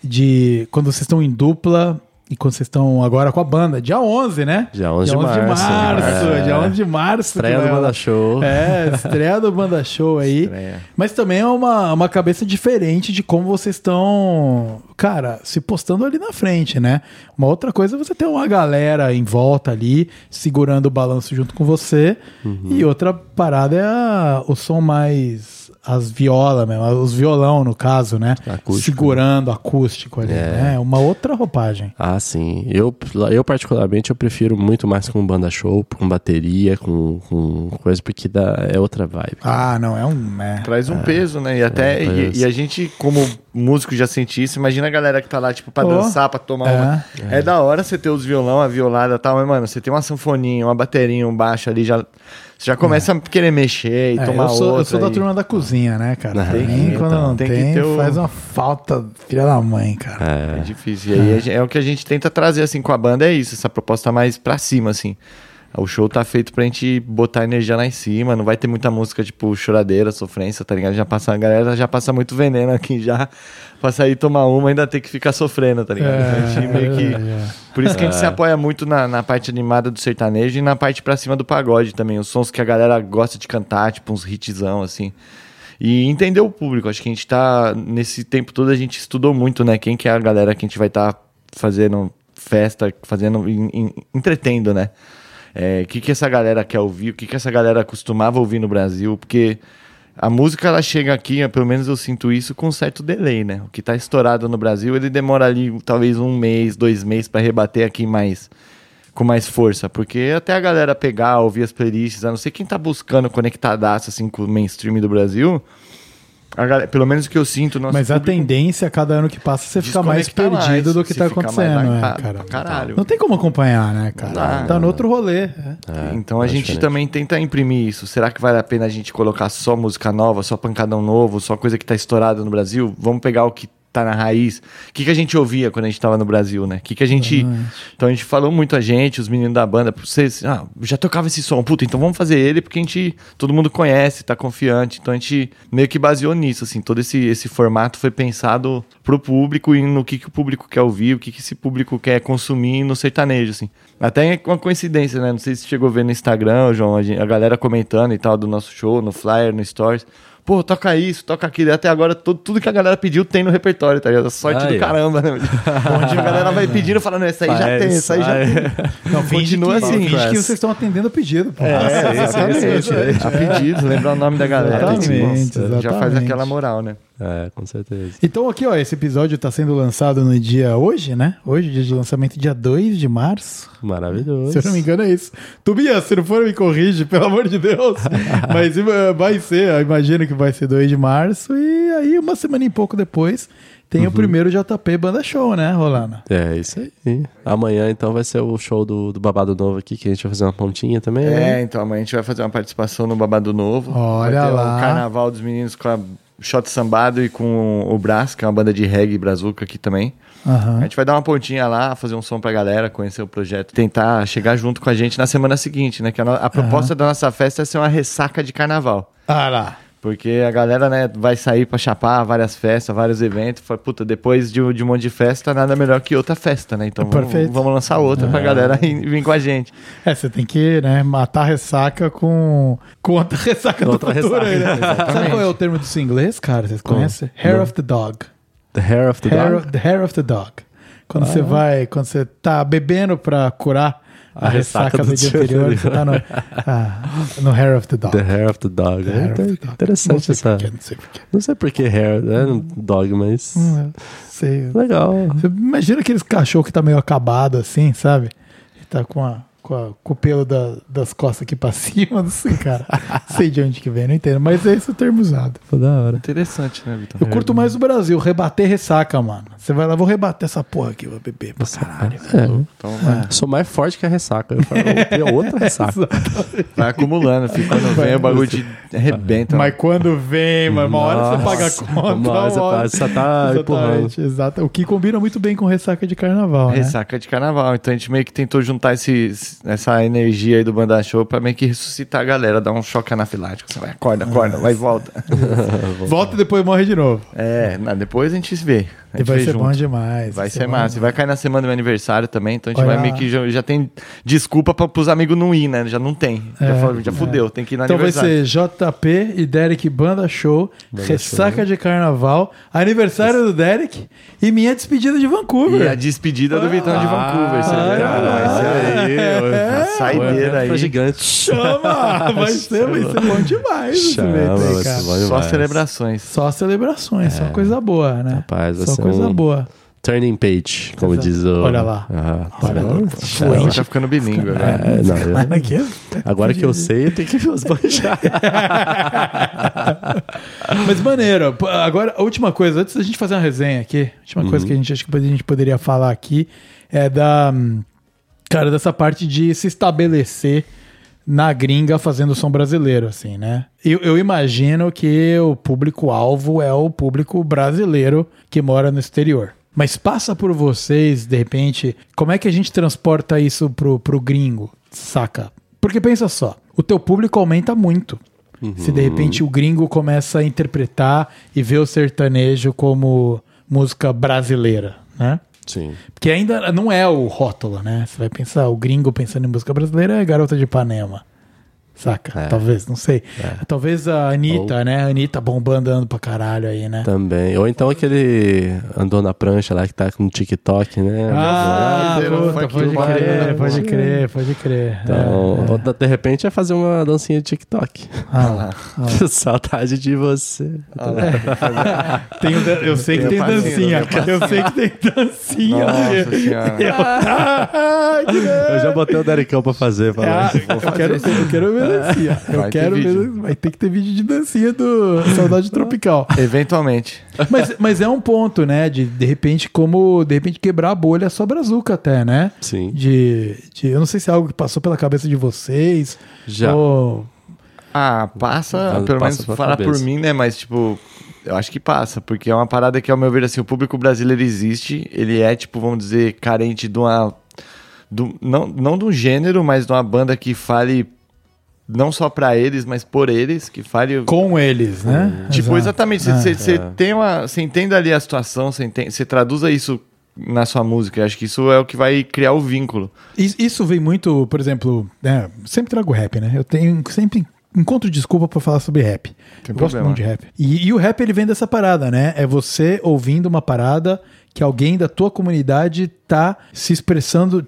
De quando vocês estão em dupla e quando vocês estão agora com a banda, dia 11, né? Dia 11 de de março. março, É. dia 11 de março. Estreia do Banda Show. É, estreia do Banda Show aí. Estreia. Mas também é uma, uma cabeça diferente de como vocês estão, cara, se postando ali na frente, né? Uma outra coisa é você ter uma galera em volta ali, segurando o balanço junto com você. Uhum. E outra parada é a- o som mais. As violas mesmo, os violão, no caso, né? Acústico. Segurando acústico ali, É. né? Uma outra roupagem. Ah, sim. Eu, eu particularmente, eu prefiro muito mais com banda show, com bateria, com, com coisa, porque dá, é outra vibe. Ah, não, é um. É. Traz um peso, né? E até. É, e, peso. e a gente, como músico, já sente isso. Imagina a galera que tá lá, tipo, pra Oh, dançar, pra tomar é. uma. É. da hora você ter os violão, a violada e tal, mas, mano, você tem uma sanfoninha, uma bateria, um baixo ali, já. Você já começa a querer mexer e É, tomar eu, sou, eu outra. sou da e- turma da cozinha, né, cara? Tem, tem que- quando não tem, tem que ter o- faz uma falta, filha da mãe, cara. É difícil. E aí gente- é o que a gente tenta trazer, assim, com a banda, é isso, essa proposta mais pra cima, assim. O show tá feito pra gente botar energia lá em cima, não vai ter muita música tipo choradeira, sofrência, tá ligado? Já passa, a galera já passa muito veneno aqui já. Pra sair tomar uma, ainda tem que ficar sofrendo, tá ligado? a gente meio que. é, é. Por isso que a gente se apoia muito na, na parte animada do sertanejo e na parte pra cima do pagode também. Os sons que a galera gosta de cantar, tipo uns hitzão, assim. E entender o público. Acho que a gente tá. Nesse tempo todo a gente estudou muito, né? Quem que é a galera que a gente vai estar fazendo festa, fazendo. entretendo, né? É, que, que essa galera quer ouvir? O que, que essa galera costumava ouvir no Brasil? Porque a música ela chega aqui, pelo menos eu sinto isso, com um certo delay, né? O que tá estourado no Brasil, ele demora ali talvez um mês, dois meses para rebater aqui mais com mais força, porque até a galera pegar, ouvir as playlists, a não ser quem tá buscando conectadaço assim com o mainstream do Brasil, galera- pelo menos o que eu sinto, nosso Mas a público tendência, a cada ano que passa, você fica mais perdido mais, do que você tá fica mais acontecendo, né, cara? caralho. Não tem como acompanhar, né, cara? dá, tá no outro rolê. é. então a é gente diferente. também tenta imprimir isso. Será que vale a pena a gente colocar só música nova, só pancadão novo, só coisa que tá estourada no Brasil? Vamos pegar o que tá na raiz. O que, que a gente ouvia quando a gente tava no Brasil, né? O que, que a gente. Então a gente falou muito a gente, os meninos da banda, vocês, ah, já tocava esse som, puta, então vamos fazer ele porque a gente. Todo mundo conhece, tá confiante. Então a gente meio que baseou nisso, assim. Todo esse, esse formato foi pensado pro público e no que, que o público quer ouvir, o que, que esse público quer consumir no sertanejo, assim. Até é uma coincidência, né? Não sei se chegou a ver no Instagram, João, a, gente- a galera comentando e tal do nosso show, no flyer, no stories. Pô, toca isso, toca aquilo. E Até agora, tudo, tudo que a galera pediu tem no repertório, tá ligado? A sorte Aí, do caramba, né? Onde a galera vai pedindo, falando, essa aí já tem, essa aí já tem. Não, Continua que, assim. finge que vocês estão atendendo o pedido. Pô. É, exatamente. A pedidos, lembrar o nome da galera. Exatamente, tipo, Já faz exatamente. aquela moral, né? É, com certeza. Então aqui, ó, esse episódio tá sendo lançado no dia hoje, né? Hoje, dia de lançamento, dia 2 de março. Maravilhoso. Se eu não me engano, é isso. Tobias, se não for, me corrige, pelo amor de Deus. Mas vai ser, eu imagino que vai ser 2 de março. E aí, uma semana e pouco depois, tem Uhum. o primeiro JP Banda Show, né, Rolando? É, isso aí. Amanhã, então, vai ser o show do, do Babado Novo aqui, que a gente vai fazer uma pontinha também, É, né? então amanhã a gente vai fazer uma participação no Babado Novo. Olha vai ter lá. o Carnaval dos Meninos com a Shot Sambado e com o Brás, que é uma banda de reggae brazuca aqui também. A Aham. gente vai dar uma pontinha lá, fazer um som pra galera, conhecer o projeto, tentar chegar junto com a gente na semana seguinte, né? Que a, a proposta da nossa festa é ser uma ressaca de carnaval. Ah lá. Porque a galera, né, vai sair pra chapar várias festas, vários eventos. Fala, puta, depois de, um- de um monte de festa, nada melhor que outra festa, né? Então vamos, vamos lançar outra pra galera ir- vir com a gente. É, você tem que, né, matar a ressaca com, com outra ressaca do Outra futuro aí, né? ressaca, Sabe qual é o termo disso em inglês, cara? Vocês conhecem? Hair Não. of the dog. The Hair of the Hair Dog. of, the hair of the dog. Quando você vai, quando você tá bebendo pra curar a, A ressaca, ressaca do, do dia anterior, você tá no, ah, no hair of the dog. The Hair of the Dog. The É, of the dog. Não Interessante sei essa. porquê, não sei porquê. Não sei por que hair, é um dog, mas. Hum, sei. Legal. Você imagina aqueles cachorro que tá meio acabado assim, sabe? E tá com a com, a- com o pelo da- das costas aqui pra cima, não sei, cara. sei de onde que vem, não entendo. Mas é esse o termo usado. Pô, da hora. Interessante, né, Vitão? Eu curto mais o Brasil, rebater ressaca, mano. Você vai lá, vou rebater essa porra aqui, vou beber pra caralho. É, Então vai, sou mais forte que a ressaca. Eu falo, eu outra ressaca. vai acumulando, fica quando vem o bagulho de arrebenta. Mas quando vem, mano, uma hora você paga a conta. uma hora você uma hora- paga, você tá empurrando. Exatamente, exato. O que combina muito bem com ressaca de carnaval, né? Ressaca de carnaval. Então a gente meio que tentou juntar esse, essa energia aí do Banda Show pra meio que ressuscitar a galera, dar um choque anafilático. Você vai, acorda, acorda, vai e volta. Volta e depois morre de novo. É, na- depois a gente se vê. E vai ser junto. bom demais. Vai ser bom massa. E vai cair na semana do meu aniversário também, então a gente Olha vai meio que já, já tem desculpa pra, pros amigos não ir, né? Já não tem. Já, É, falou, já fudeu, tem que ir no Então vai aniversário. ser JP e Derek Banda Show, Ressaca de Carnaval, aniversário do Derek e minha despedida de Vancouver. E a despedida do Vitão de Vancouver. Você Ah, vai ser aí. é. Saideira Foi aí. gigante. Chama! Vai ser, vai ser bom demais esse Chama, evento aí, vai cara. ser bom Só celebrações. Só celebrações, só coisa boa, né? Rapaz, vai só ser coisa boa. Turning page, como Exato. diz o. Olha lá. Ah, Olha lá. Gente tá ficando bilíngue agora. É, não, eu- Olha aqui. agora que eu sei, eu tenho que os banjar. Mas maneiro. Agora, a última coisa, antes da gente fazer uma resenha aqui, a última coisa que a gente acho que a gente poderia falar aqui é da. hum, Cara, dessa parte de se estabelecer na gringa fazendo som brasileiro, assim, né? Eu, eu imagino que o público-alvo é o público brasileiro que mora no exterior. Mas passa por vocês, de repente, como é que a gente transporta isso pro, pro gringo, saca? Porque pensa só, o teu público aumenta muito. Se de repente o gringo começa a interpretar e ver o sertanejo como música brasileira, né? Sim. Porque ainda não é o rótulo, né? Você vai pensar, o gringo pensando em música brasileira é Garota de Ipanema. Saca? É. Talvez, não sei. Talvez a Anitta, né? A Anitta bombando andando pra caralho aí, né? Também. Ou então aquele andou na prancha lá que tá com TikTok, né? Ah, Brasileiro, puta, pode urbano, crer, né? pode crer, pode crer. Então, É, ou de repente é fazer uma dancinha de TikTok. Ah lá. Saudade de você. Tem o dan- eu sei que Tem tem dancinha. tem Eu sei que tem dancinha. Nossa senhora. Eu já botei o Dericão pra fazer. Falar. Ah, eu, quero, eu quero ver dancinha. Eu Vai quero ver. Vai ter que ter vídeo de dancinha do Saudade Tropical. Eventualmente. Mas, mas é um ponto, né? De de repente, como de repente quebrar a bolha só brazuca até, né? Sim. De, de. Eu não sei se é algo que passou pela cabeça de vocês. Já. Ou, Ah, passa, Ah, pelo passa menos falar por mim, né? Mas, tipo, eu acho que passa, porque é uma parada que, ao meu ver, assim, o público brasileiro existe, ele é, tipo, vamos dizer, carente de uma. do- não, não de um gênero, mas de uma banda que fale não só pra eles, mas por eles, que fale. com eles, né? Tipo, Exato. exatamente. Ah. Você tem uma. Você entenda ali a situação, você traduza isso na sua música. Acho que isso é o que vai criar o vínculo. Is- Isso vem muito, por exemplo, né, sempre trago rap, né? Eu tenho sempre encontro desculpa pra falar sobre rap. Tem Eu gosto muito de rap. E, e o rap ele vem dessa parada, né? É você ouvindo uma parada que alguém da tua comunidade tá se expressando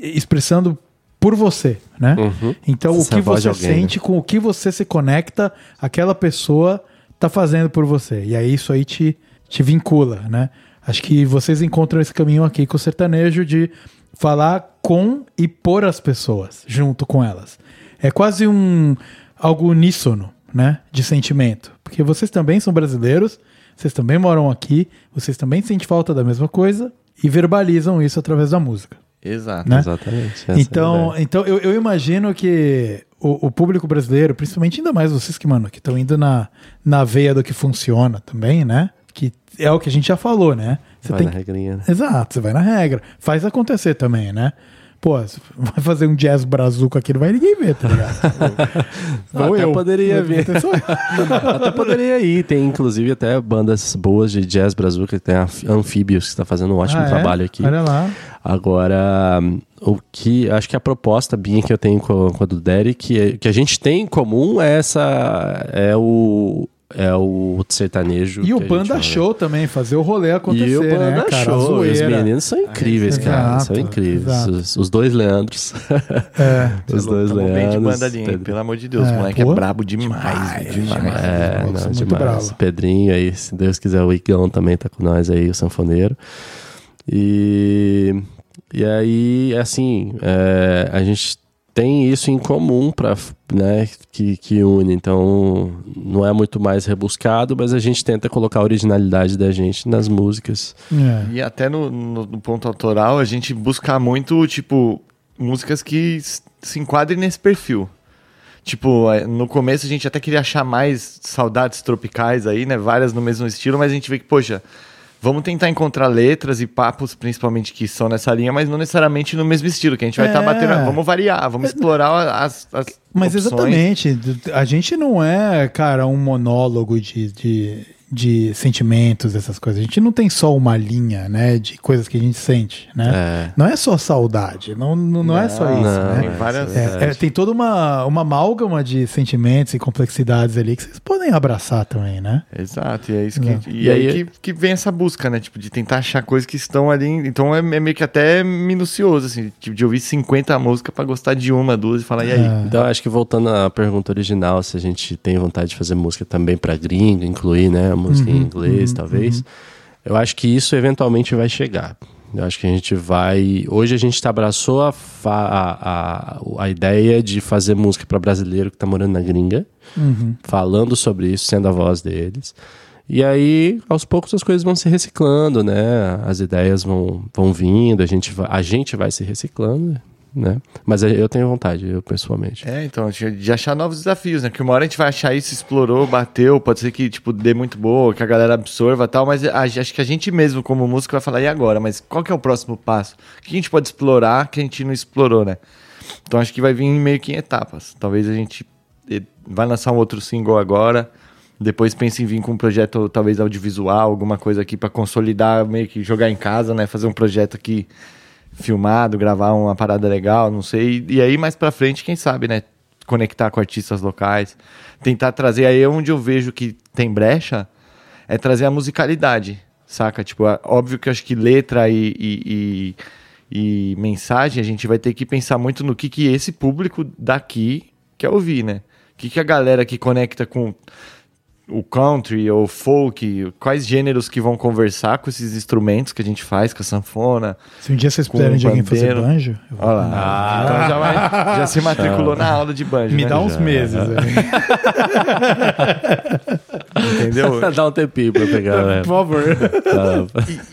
expressando por você, né? Uhum. Então o Essa que você alguém, sente, com o que você se conecta, aquela pessoa tá fazendo por você. E aí isso aí te, te vincula, né? Acho que vocês encontram esse caminho aqui com o sertanejo de falar com e por as pessoas, junto com elas. É quase um algo uníssono, né? De sentimento. Porque vocês também são brasileiros, vocês também moram aqui, vocês também sentem falta da mesma coisa e verbalizam isso através da música. Exato. Né? Exatamente. essa é Então, ideia. então eu, eu imagino que o, o público brasileiro, principalmente ainda mais vocês que, mano, que estão indo na, na veia do que funciona também, né? Que é o que a gente já falou, né? Você Vai tem na que- regrinha, né? Exato, você vai na regra. Faz acontecer também, né? Pô, você vai fazer um jazz brazuca aqui, não vai ninguém ver, tá ligado? Vou Até eu. poderia eu. Até poderia ir. Tem, inclusive, até bandas boas de jazz brazuca. Tem a Anfíbios, que está fazendo um ótimo Ah, é? trabalho aqui. Olha lá. Agora, o que acho que a proposta Binha que eu tenho com, com a do Derek, é- que a gente tem em comum é essa é o é o sertanejo. E o que a gente Banda fala. Show também, fazer o rolê acontecer, E o Banda né, cara? A Show, os meninos são incríveis, cara. São incríveis. Os, os dois Leandros. É. os dois Tamo bem de Leandros. banda Pelo amor de Deus, É, o moleque pô. é brabo demais. demais. É, Nossa, não, muito demais. bravo. Pedrinho aí, se Deus quiser, o Igão também tá com nós aí, o sanfoneiro. E E aí, assim, é, a gente tem isso em comum para né, que, que une. Então, não é muito mais rebuscado, mas a gente tenta colocar a originalidade da gente nas músicas. É. E até no, no, no ponto autoral, a gente busca muito, tipo, músicas que se enquadrem nesse perfil. Tipo, é, no começo a gente até queria achar mais saudades tropicais aí, né? Várias no mesmo estilo, mas a gente vê que, poxa, vamos tentar encontrar letras e papos, principalmente, que são nessa linha, mas não necessariamente no mesmo estilo, que a gente vai estar É. batendo. Vamos variar, vamos explorar as, as Mas opções. exatamente, a gente não é, cara, um monólogo de, de, de sentimentos, essas coisas. A gente não tem só uma linha, né, de coisas que a gente sente, né? É. Não é só saudade, não, não, não é só isso, não, né? Tem várias. É, é, tem toda uma, uma amálgama de sentimentos e complexidades ali que vocês podem abraçar também, né? Exato, e é isso que. E, E aí aí- que, que vem essa busca, né? Tipo, de tentar achar coisas que estão ali. Então é, é meio que até minucioso, assim, tipo, de ouvir 50 músicas pra gostar de uma, duas e falar, e aí? É. Então, acho que voltando à pergunta original, se a gente tem vontade de fazer música também para gringo, incluir, né, música em inglês, talvez. Eu acho que isso eventualmente vai chegar. Eu acho que a gente vai. Hoje a gente abraçou a, a, a, a ideia de fazer música para brasileiro que tá morando na gringa, falando sobre isso, sendo a voz deles. E aí, aos poucos, as coisas vão se reciclando, né? As ideias vão, vão vindo, a gente, vai, a gente vai se reciclando, né? Mas eu tenho vontade, eu pessoalmente. É, então, de achar novos desafios, né? Porque uma hora a gente vai achar isso, explorou, bateu, pode ser que, tipo, dê muito boa, que a galera absorva tal, mas acho que a gente mesmo, como músico, vai falar, e agora? Mas qual que é o próximo passo? O que a gente pode explorar que a gente não explorou, né? Então acho que vai vir meio que em etapas. Talvez a gente vai lançar um outro single agora, depois pense em vir com um projeto, talvez audiovisual, alguma coisa aqui pra consolidar, meio que jogar em casa, né? Fazer um projeto aqui filmado, gravar uma parada legal, não sei. E aí mais pra frente, quem sabe, né? Conectar com artistas locais, tentar trazer aí onde eu vejo que tem brecha, é trazer a musicalidade, saca? Tipo, é óbvio que eu acho que letra e, e, e- e mensagem a gente vai ter que pensar muito no que, que esse público daqui quer ouvir, né? O que, que a galera que conecta com o country ou folk, quais gêneros que vão conversar com esses instrumentos que a gente faz, com a sanfona. Se um dia vocês puderem de alguém fazer banjo, eu vou- Olha lá. então já, vai- já se matriculou na aula de banjo, me né? dá uns meses. aí. Entendeu? Dá um tempinho pra pegar, né? Por favor. Tá.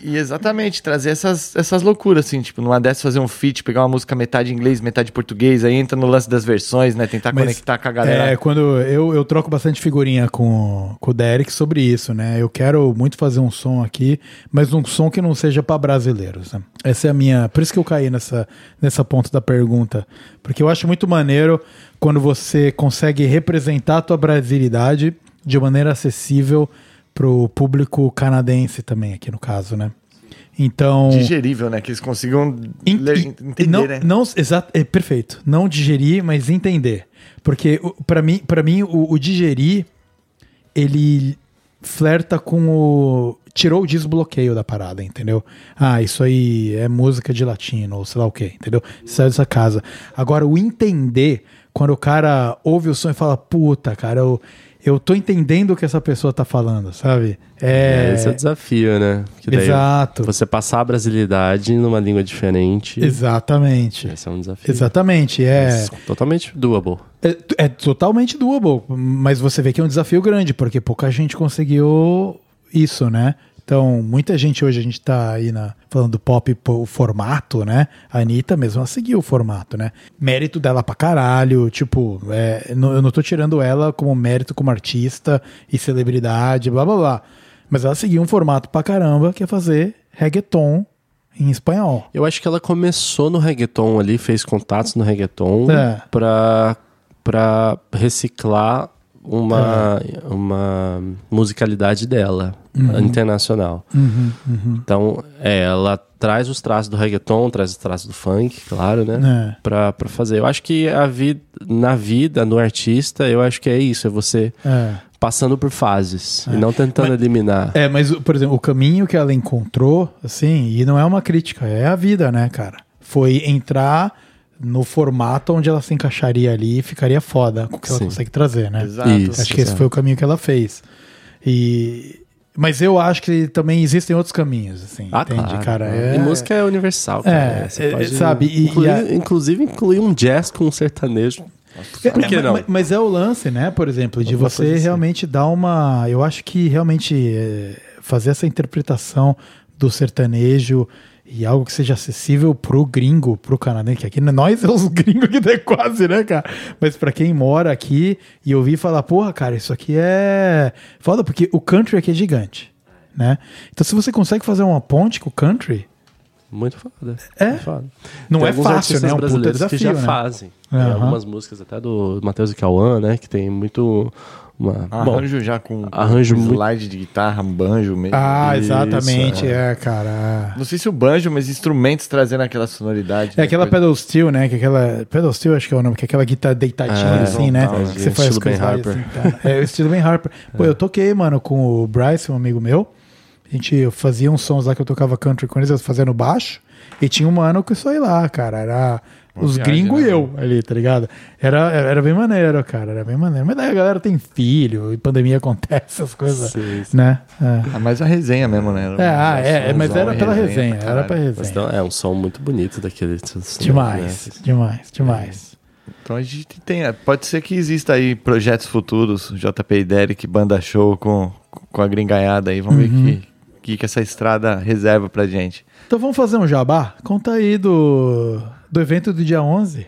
E, e exatamente, trazer essas, essas loucuras, assim, tipo, numa dessas fazer um feat, pegar uma música metade inglês, metade português, aí entra no lance das versões, né? Tentar Mas, conectar com a galera. É, quando eu, eu troco bastante figurinha com, com o Derek sobre isso, né? Eu quero muito fazer um som aqui, mas um som que não seja para brasileiros. Né? Essa é a minha. Por isso que eu caí nessa, nessa ponta da pergunta. Porque eu acho muito maneiro quando você consegue representar a tua brasilidade de maneira acessível pro público canadense também, aqui no caso, né? Então. Digerível, né? Que eles consigam En- ler- entender, não, né? Não, exato, é perfeito. Não digerir, mas entender. Porque pra mim, para mim o, o digerir ele flerta com o tirou o desbloqueio da parada, entendeu? Ah, isso aí é música de latino ou sei lá o quê, entendeu? Saiu dessa casa. Agora o entender, quando o cara ouve o som e fala, puta, cara, eu eu tô entendendo o que essa pessoa tá falando, sabe? É, É, esse é o desafio, né? Que exato. Você passar a brasilidade numa língua diferente. Exatamente. Esse é um desafio. Exatamente, é. Mas Totalmente doable. É, é totalmente doable, mas você vê que é um desafio grande, porque pouca gente conseguiu isso, né? Então, muita gente hoje, a gente tá aí na, falando do pop, o formato, né? A Anitta mesmo, ela seguiu o formato, né? Mérito dela pra caralho, tipo, é, não- eu não tô tirando ela como mérito como artista e celebridade, blá blá blá. Mas ela seguiu um formato pra caramba, que é fazer reggaeton em espanhol. Eu acho que ela começou no reggaeton ali, fez contatos no reggaeton É. pra, pra reciclar uma, uma musicalidade dela, internacional. Então, é, ela traz os traços do reggaeton, traz os traços do funk, claro, né? É. Pra, pra fazer. Eu acho que a vida, na vida, no artista, eu acho que é isso, é você É. passando por fases e não tentando eliminar. É, mas, por exemplo, o caminho que ela encontrou, assim, e não é uma crítica, é a vida, né, cara? Foi entrar no formato onde ela se encaixaria ali e ficaria foda com o que ela Sim. consegue trazer, né? Exato. Isso. Acho que esse exato. foi o caminho que ela fez. E, Mas eu acho que também existem outros caminhos, assim. Ah, entende, claro. cara? É- E música é universal, cara. É, Você é, pode sabe, e- incluir- e a- Inclusive incluir um jazz com um sertanejo. É, Por que mas- não? Mas, mas é o lance, né? Por exemplo, de Alguma você assim. realmente dar uma. Eu acho que realmente é, fazer essa interpretação do sertanejo e algo que seja acessível pro gringo, pro canadense, que aqui nós é os gringos que é quase, né, cara? Mas pra quem mora aqui e ouvir falar, porra, cara, isso aqui é foda, porque o country aqui é gigante, né? Então se você consegue fazer uma ponte com o country, Muito foda. É? Muito foda. Não Tem é fácil, né? É um brasileiros que já desafio, né? fazem. Tem Aham. algumas músicas até do Matheus e Cauã, né? Que tem muito... Uma... Bom, Arranjo já com arranjo com muito- slide de guitarra, um banjo mesmo. ah, Isso, exatamente, é, cara. Não sei se o banjo, mas instrumentos trazendo aquela sonoridade. É né? aquela Coisa- pedal steel, né? Que é aquela pedal steel acho que é o nome, que é aquela guitarra deitadinha É, assim, né? Que você faz estilo Ben Harper. assim, tá? É o estilo Ben Harper. Pô, eu toquei, mano, com o Bryce, um amigo meu. A gente fazia uns sons lá que eu tocava country com eles, eu fazia no baixo. E tinha um mano que só ia lá, cara. Era os viagem, gringos né, e eu ali, tá ligado? Era, era bem maneiro, cara. Era bem maneiro. Mas daí a galera tem filho, e pandemia acontece, essas coisas, Sim, sim. né? É. Ah, mas a resenha mesmo, né? É, ah, é, é, mas era pela resenha, pra era pra caralho. Mas resenha. então, é um som muito bonito daquele... Demais, né? demais, demais. Então a gente tem. é, Pode ser que exista aí projetos futuros, JP e Derek, banda show com, com a gringaiada aí. Vamos ver Uhum. o que, que, que essa estrada reserva pra gente. Então vamos fazer um jabá? Conta aí do, do evento do dia 11.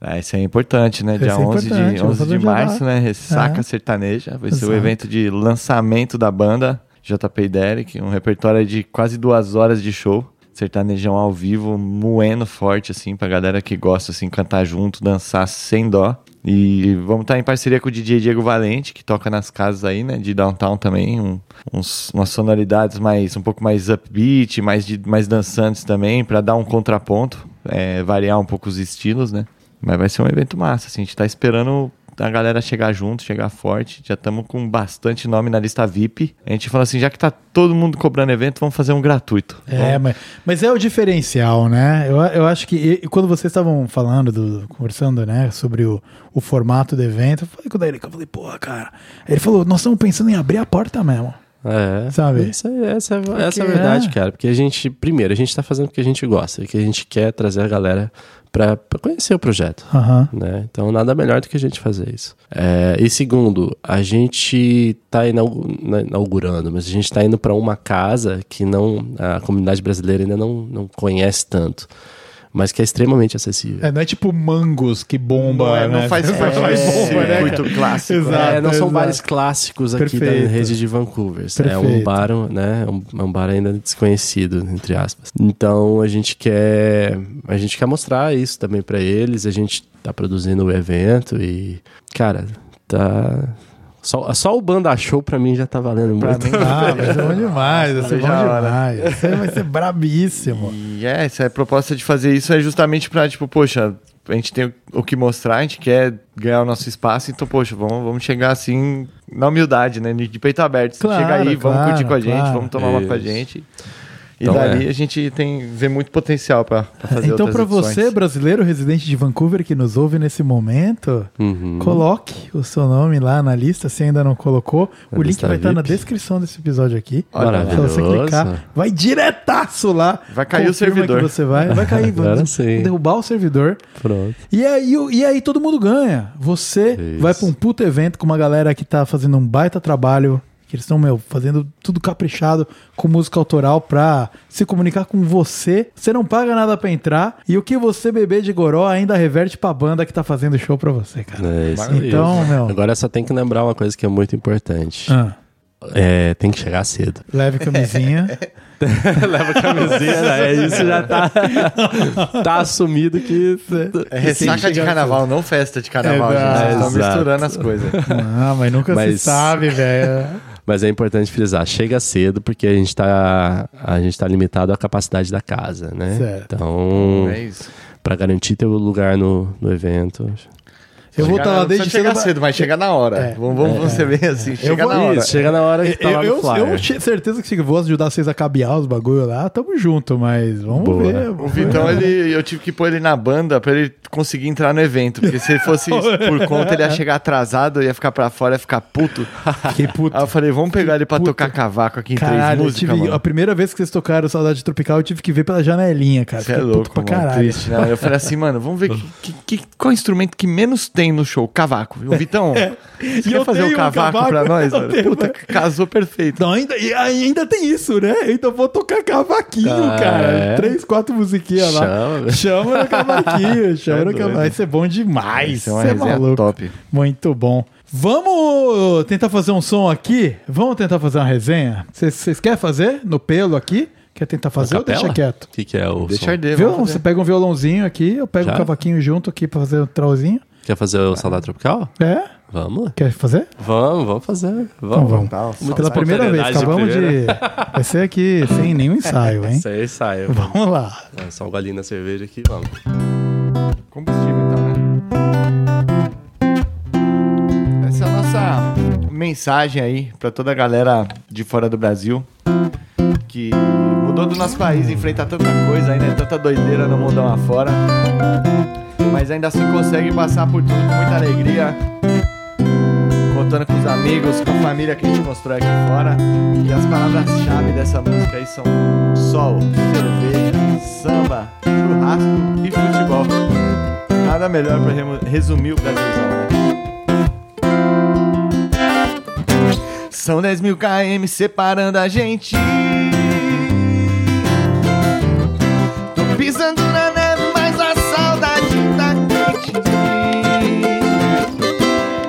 Ah, isso é importante, né? Dia é 11 importante, de, vamos 11 fazer de março, né? Ressaca É. Sertaneja. Vai ser o evento de lançamento da banda JP e Derek. Um repertório de quase duas horas de show. Sertanejão ao vivo, moendo forte, assim, pra galera que gosta, assim, cantar junto, dançar sem dó. E vamos estar em parceria com o DJ Diego Valente, que toca nas casas aí, né, de downtown também, um- uns, umas sonoridades mais, um pouco mais upbeat, mais, de, mais dançantes também, pra dar um contraponto, é, variar um pouco os estilos, né. Mas vai ser um evento massa, assim, a gente tá esperando a galera chegar junto, chegar forte. Já estamos com bastante nome na lista VIP. A gente fala assim, já que tá todo mundo cobrando evento, vamos fazer um gratuito. É, mas, mas é o diferencial, né? Eu, eu acho que e- quando vocês estavam falando, do, conversando, né, sobre o, o formato do evento, eu falei com o Daíra, eu falei, porra, cara. Ele falou, nós estamos pensando em abrir a porta mesmo. É, Sabe? Isso aí, essa, é- essa é a Porque verdade, é. cara. Porque a gente, primeiro, a gente tá fazendo o que a gente gosta, que a gente quer trazer a galera pra, pra conhecer o projeto. Né? Então, nada melhor do que a gente fazer isso. É, e segundo, a gente tá é inaugurando, mas a gente tá indo para uma casa que não a comunidade brasileira ainda não, não conhece tanto, mas que é extremamente acessível. É, não é tipo mangos que bomba, Não, é- não né? faz Você parte faz bomba, né, cara? clássico, né? Exato, É, não são exato. bares clássicos aqui Perfeito. da rede de Vancouver. É um Perfeito. bar, né? Um, é um bar ainda desconhecido, entre aspas. Então a gente quer, a gente quer mostrar isso também pra eles. A gente tá produzindo o evento e, cara, tá só, só o banda show pra mim já tá valendo Pra muito. mim, Ah, vai ser bom demais, vai ser bom Veja a hora. demais. Você vai ser brabíssimo. E é, essa é a proposta de fazer isso é justamente pra, tipo, poxa, a gente tem o que mostrar, a gente quer ganhar o nosso espaço, então, poxa, vamos, vamos chegar assim na humildade, né? De peito aberto. Claro, chega aí, vamos claro, curtir com a gente, claro. vamos tomar uma com a Isso. gente. E Então, dali é. a gente tem vê muito potencial pra, pra fazer Então, pra edições. você, brasileiro residente de Vancouver que nos ouve nesse momento, Uhum. coloque o seu nome lá na lista, se ainda não colocou. Na o link vai estar na VIP. descrição desse episódio aqui. Olha, Se você Maravilhoso. clicar, vai diretaço lá. Vai cair o servidor. Que você vai, vai cair, vamos derrubar o servidor. Pronto. E aí, e aí todo mundo ganha. Você Isso. vai pra um puto evento com uma galera que tá fazendo um baita trabalho, que eles estão, meu, fazendo tudo caprichado com música autoral pra se comunicar com você. Você não paga nada pra entrar. E o que você beber de goró ainda reverte pra banda que tá fazendo show pra você, cara. É isso. Então, meu. Agora só tem que lembrar uma coisa que é muito importante. Ah, É, tem que chegar cedo. leve camisinha. Leva camisinha, né? Isso já tá, tá assumido que. É ressaca de carnaval, não festa de carnaval, Exato. gente. Vocês estão Exato. misturando as coisas. ah, mas nunca se Mas- sabe, velho. Mas é importante frisar, chega cedo porque a gente tá, a gente tá limitado à capacidade da casa, né? Certo. Então, É isso. para garantir teu lugar no, no evento. Eu vou estar na- lá desde chegar cedo. cedo, mas chega na hora. É. Vamos, vamos você ver assim, chega vou- na hora. Isso, chega na hora que tá Eu, eu, flyer. eu tinha certeza que chega- vou ajudar vocês a cabear os bagulho lá, tamo junto, mas vamos Boa. ver. O Vitão, ele, eu tive que pôr ele na banda pra ele conseguir entrar no evento. Porque se ele fosse por conta, ele ia chegar atrasado, ia ficar pra fora, ia ficar puto. Fiquei puto. Aí eu falei, vamos pegar ele pra puto. tocar cavaco aqui em Caralho, três músicas, tive, mano. a primeira vez que vocês tocaram Saudade Tropical, eu tive que ver pela janelinha, cara. Você é louco, puto pra mano, caralho. triste, né? Eu falei assim, mano, vamos ver que, que- que- qual instrumento que menos tem no show? Cavaco. O Vitão, você E quer eu fazer o um cavaco, cavaco, pra nós? Puta, casou perfeito. Não, ainda, e ainda tem isso, né? Então vou tocar cavaquinho, Ah, cara. é? Três, quatro musiquinhas lá. Chama. Chama no cavaquinho, chama É no cavaquinho. Isso é bom demais. Isso é uma maluco. top. Muito bom. Vamos tentar fazer um som aqui? Vamos tentar fazer uma resenha? Vocês querem fazer no pelo aqui? Quer tentar fazer ou deixa quieto? O que, que é o Deixa som? arder, Você pega um violãozinho aqui, eu pego Já? um cavaquinho junto aqui pra fazer um trauzinho. Quer fazer o Saudade Tropical? É? Vamos lá. Quer fazer? Vamos, vamos fazer. Então Vamos. vamos. Tá, ó, Pela primeira vez, acabamos de. Vai ser aqui sem nenhum ensaio, hein? Isso aí sai. Vamos lá. Só um golinho na cerveja aqui, vamos. Combustível, então, né? Essa é a nossa mensagem aí pra toda a galera de fora do Brasil que mudou do nosso país, enfrenta tanta coisa ainda, tanta doideira no mundão afora, mas ainda assim consegue passar por tudo com muita alegria, contando com os amigos, com a família que a gente constrói aqui fora. E as palavras-chave dessa música aí são sol, cerveja, samba, churrasco e futebol. Nada melhor remo- resumir o Brasilzão, né? São 10 mil km separando a gente. Tô pisando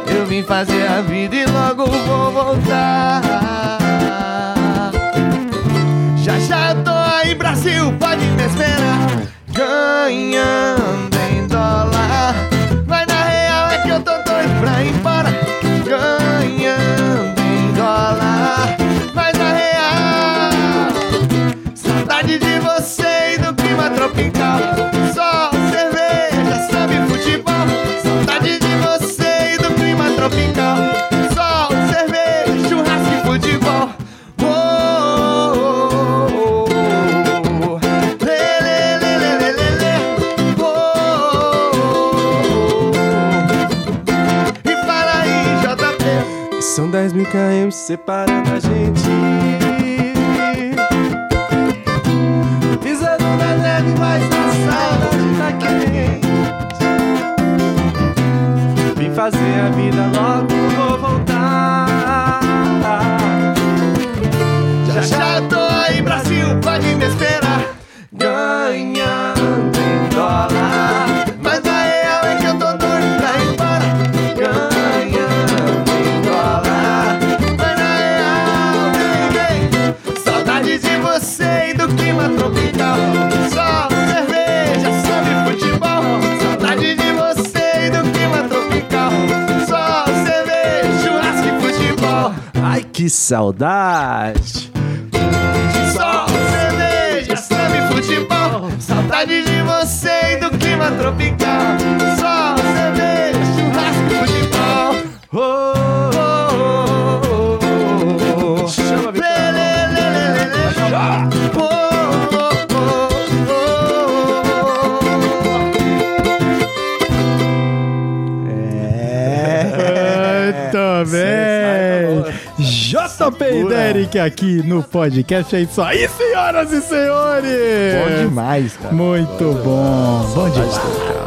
Eu vim fazer a vida e logo vou voltar. Já já tô aí, Brasil, pode me esperar. Mil km saudade! Aqui no podcast. É isso aí, senhoras e senhores. Bom demais, cara. Muito bom. Bom demais.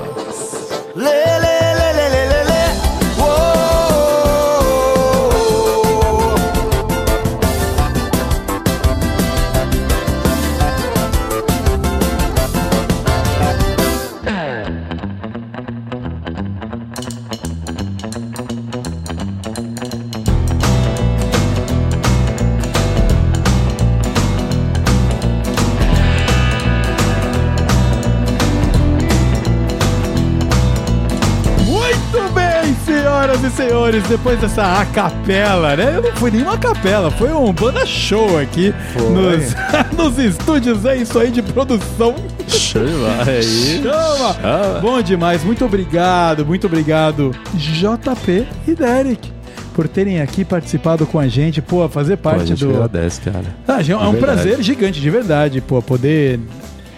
Senhores, depois dessa acapela, né? Eu não fui nenhuma capela, foi um banda show aqui nos, nos estúdios. É isso aí de produção. Bola aí. Chama! Chama. Bom demais, muito obrigado, muito obrigado, JP e Derek, por terem aqui participado com a gente, pô, fazer Pô, a parte gente do. agradece, cara. Ah, é um prazer gigante, de verdade, pô, poder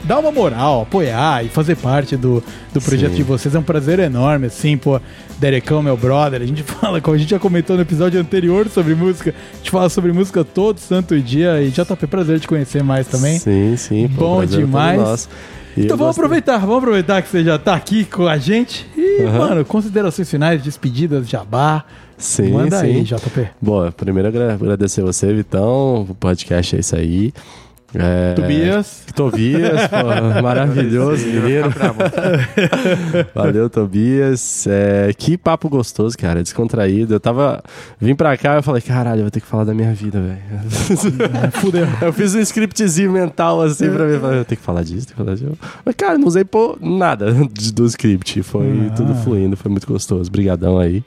dar uma moral, apoiar e fazer parte do, do projeto Sim. de vocês. É um prazer enorme, assim, pô, Derecão, meu brother. A gente fala, como a gente já comentou no episódio anterior sobre música, a gente fala sobre música todo santo dia e JP, prazer te conhecer mais também. Sim, sim. Bom é demais. E Então vamos aproveitar, vamos aproveitar que você já tá aqui com a gente. E, Aham. mano, considerações finais, despedidas, jabá. Sim, Manda sim. aí, JP. Bom, primeiro agra- agradecer você, Vitão. O podcast é isso aí. É... Tobias. Tobias, pô, maravilhoso, menino. Valeu, Tobias. É, que papo gostoso, cara, descontraído. Eu tava. Vim pra cá e falei, caralho, eu vou ter que falar da minha vida, velho. Fudeu. Eu fiz um scriptzinho mental assim pra mim. Falei, eu tenho que falar disso, tenho que falar disso. Mas, cara, não usei pô, nada do script. Foi Ah. tudo fluindo, foi muito gostoso. Obrigadão aí.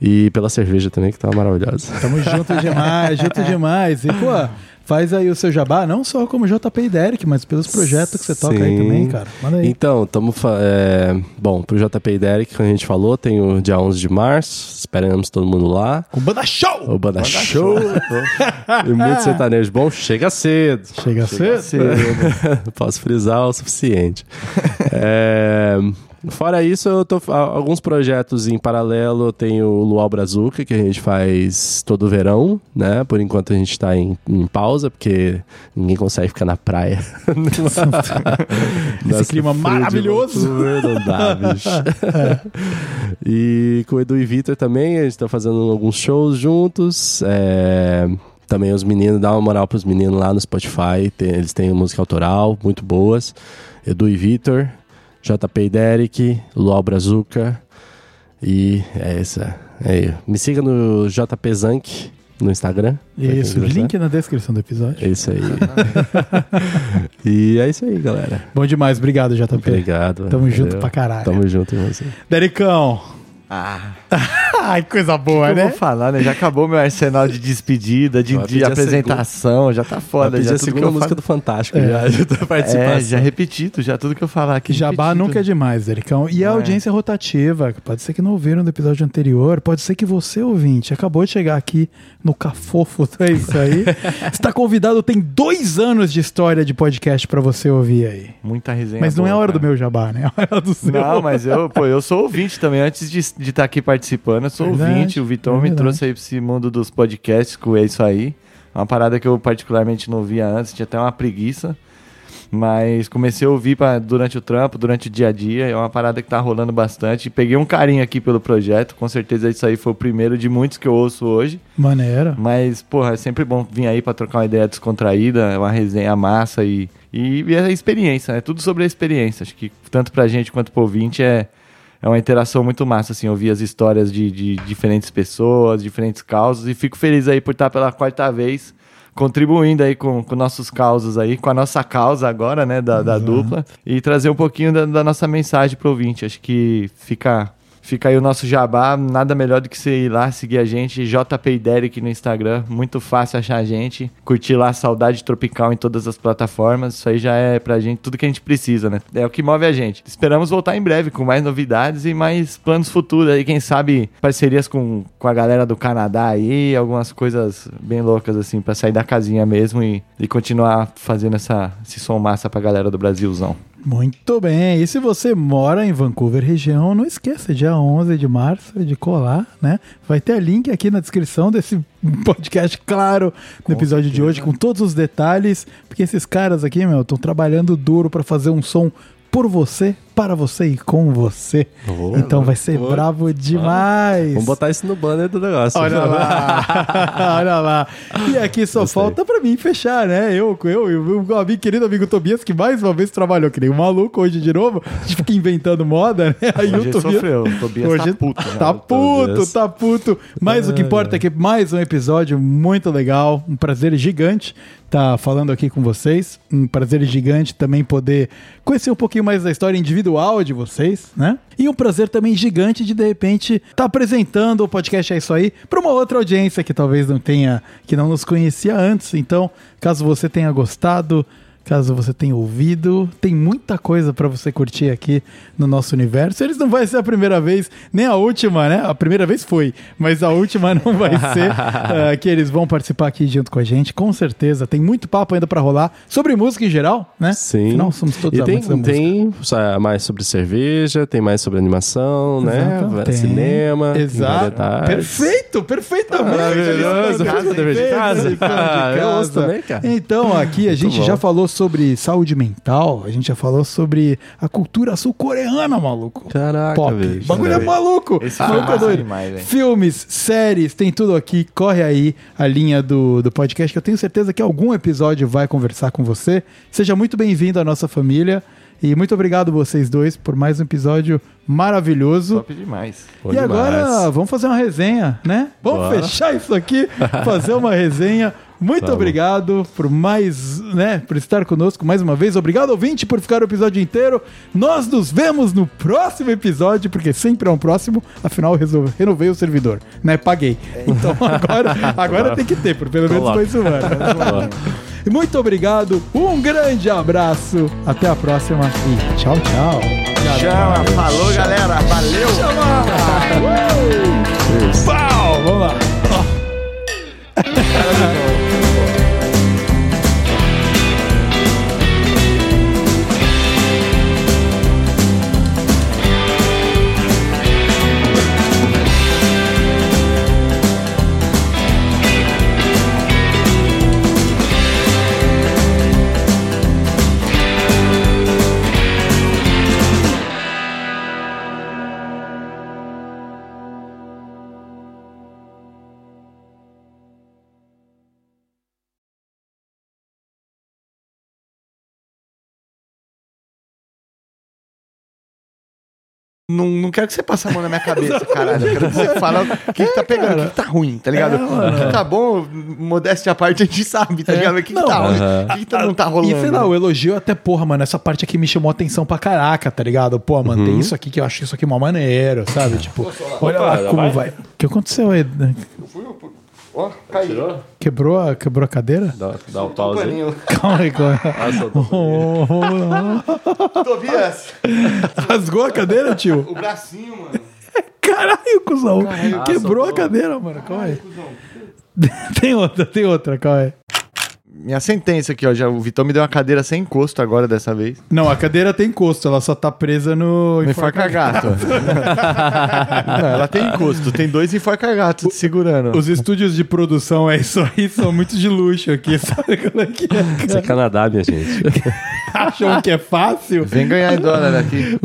E pela cerveja também, que tava maravilhosa. Tamo junto demais, junto demais. E, pô, faz aí o seu jabá, não só como JP e Derek, mas pelos projetos que você toca aí Sim. também, cara. Manda aí. Então, estamos. É, bom, pro JP e Derek, como a gente falou, tem o dia 11 de março. Esperamos todo mundo lá. Com banda show! O Banda Show. e muito sertanejo bom. Chega cedo. Chega cedo. Posso frisar o suficiente. É, Fora isso, eu tô alguns projetos em paralelo. Eu tenho o Luau Brazuca, que a gente faz todo verão, né? Por enquanto a gente tá em, em pausa, porque ninguém consegue ficar na praia. Esse clima maravilhoso. Não dá, bicho. E com o Edu e Vitor também, a gente tá fazendo alguns shows juntos. É, Também os meninos, dá uma moral pros meninos lá no Spotify. tem- eles têm música autoral, muito boas. Edu e Vitor, JP e Derek, Luau Brazuca. E é essa. É, me siga no JP Zank no Instagram. Isso, link na descrição do episódio. É isso aí. e é isso aí, galera. Bom demais, obrigado, JP. Obrigado. Tamo junto Valeu. pra caralho. Tamo junto em você. Derecão. Ah, Ai, coisa boa, que eu né? vou falar, né? Já acabou meu arsenal de despedida, de, de a apresentação, já tá foda. Pedir Já a tudo que segunda eu música falo- do Fantástico É. já, já tá participando. É, já repetido, já tudo que eu falar aqui. Jabá repetido. nunca é demais, Dericão. E a é. audiência rotativa. Pode ser que não ouviram no episódio anterior. Pode ser que você, ouvinte, acabou de chegar aqui no Cafofo. É isso aí. Está convidado, tem dois anos de história de podcast pra você ouvir aí. Muita resenha. Mas não é a boa, hora do cara. meu jabá, né? É a hora do seu. Não, mas eu, pô, eu sou ouvinte também. Antes de estar aqui participando, eu sou Verdade, ouvinte. O Vitão é me trouxe aí pra esse mundo dos podcasts, com é isso aí. Uma parada que eu particularmente não via antes, tinha até uma preguiça. Mas comecei a ouvir pra, durante o trampo, durante o dia a dia. É uma parada que tá rolando bastante. Peguei um carinho aqui pelo projeto. Com certeza isso aí foi o primeiro de muitos que eu ouço hoje. Maneiro. Mas, porra, é sempre bom vir aí pra trocar uma ideia descontraída, é uma resenha massa e, e, e a experiência, né? Tudo sobre a experiência. Acho que tanto pra gente quanto pro ouvinte é, é uma interação muito massa, assim, ouvir as histórias de, de diferentes pessoas, diferentes causas. E fico feliz aí por estar pela quarta vez contribuindo aí com, com nossos causos aí, com a nossa causa agora, né, da, da dupla, e trazer um pouquinho da, da nossa mensagem pro ouvinte. Acho que fica Fica aí o nosso jabá, nada melhor do que você ir lá seguir a gente, JP Derek no Instagram, muito fácil achar a gente, curtir lá Saudade Tropical em todas as plataformas, isso aí já é pra gente tudo que a gente precisa, né? É o que move a gente. Esperamos voltar em breve com mais novidades e mais planos futuros aí, quem sabe parcerias com, com a galera do Canadá aí, algumas coisas bem loucas assim, pra sair da casinha mesmo e, e continuar fazendo essa, esse som massa pra galera do Brasilzão. Muito bem. E se você mora em Vancouver região, não esqueça, dia 11 de março, de colar, né? Vai ter link aqui na descrição desse podcast, claro, no episódio de hoje, com todos os detalhes, porque esses caras aqui, meu, estão trabalhando duro para fazer um som por você, para você e com você. Oh, então vai ser oh. bravo demais. Vamos botar isso no banner do negócio. Olha lá, olha lá. E aqui só Gostei. falta pra mim fechar, né? Eu, eu e o meu amigo, querido amigo Tobias, que mais uma vez trabalhou que nem um maluco hoje de novo. A gente fica inventando moda, né? Aí Hoje o Tobias. sofreu, o Tobias Hoje tá puto. né? Tá puto, tá puto. Mas o que importa é que mais um episódio muito legal, um prazer gigante tá falando aqui com vocês. Um prazer gigante também poder conhecer um pouquinho mais da história individual individual de vocês, né? E um prazer também gigante de de repente estar tá apresentando o podcast É Isso Aí para uma outra audiência que talvez não tenha, que não nos conhecia antes. Então, caso você tenha gostado, caso você tenha ouvido. Tem muita coisa para você curtir aqui no nosso universo. Eles não vai ser a primeira vez, nem a última, né? A primeira vez foi, mas a última não vai ser uh, que eles vão participar aqui junto com a gente, com certeza. Tem muito papo ainda para rolar sobre música em geral, né? Sim. Afinal, somos todos e tem, da música. tem mais sobre cerveja, tem mais sobre animação, Exato, né? tem. Cinema. Exato. Perfeito, perfeitamente. Maravilhoso. De casa. de Ah, eu ouço também, cara. Então, aqui a gente já falou sobre saúde mental, a gente já falou sobre a cultura sul-coreana, maluco. Caraca, Pop. bicho. bagulho é maluco. Esse Maluco filme é doido. demais. Filmes, séries, tem tudo aqui. Corre aí a linha do, do podcast, que eu tenho certeza que algum episódio vai conversar com você. Seja muito bem-vindo à nossa família. E muito obrigado vocês dois por mais um episódio maravilhoso. Top demais. Bom e demais. agora vamos fazer uma resenha, né? Vamos Bora. fechar isso aqui, fazer uma resenha. Muito Vamos. obrigado por mais, né, por estar conosco mais uma vez. Obrigado, ouvinte, por ficar o episódio inteiro. Nós nos vemos no próximo episódio, porque sempre é um próximo. Afinal, renovei o servidor, né? Paguei. Então agora, agora tem que ter, por pelo menos isso, mano. E Muito obrigado, um grande abraço, até a próxima e tchau, tchau. Chama, falou galera, valeu! Chama! Uh! Pau! Vamos lá. Não, não quero que você passe a mão na minha cabeça, caralho. Eu quero que você fale o que, que tá pegando, o que, que tá ruim, tá ligado? o que tá bom, modéstia à parte, a gente sabe, tá ligado? O que, que tá ruim, o que, que tá- não tá rolando. E sei lá, o elogio até, porra, mano, essa parte aqui me chamou atenção pra caraca, tá ligado? Pô, mano, tem isso aqui que eu acho isso aqui mó maneiro, sabe? Tipo, olha lá como vai? O que aconteceu aí? Ó, caiu. Tirou? Quebrou a, quebrou a cadeira? Dá, dá um pause aí. Calma aí, calma aí. Ah. Tobias, Rasgou a cadeira, tio? o bracinho, mano. Caralho, cuzão. Ah, Quebrou a cadeira, mano. Calma aí. Tem outra, tem outra, calma aí. Minha sentença aqui, ó. Já, o Vitão me deu uma cadeira sem encosto agora dessa vez. Não, a cadeira tem encosto, ela só tá presa no. No enforca-gato. não, ela tem encosto. Tem dois enforca-gatos te segurando. Os estúdios de produção é isso aí, são muito de luxo aqui, sabe como é que é? Isso é Canadá, minha gente. Acham que é fácil? Vem ganhar em dólar aqui.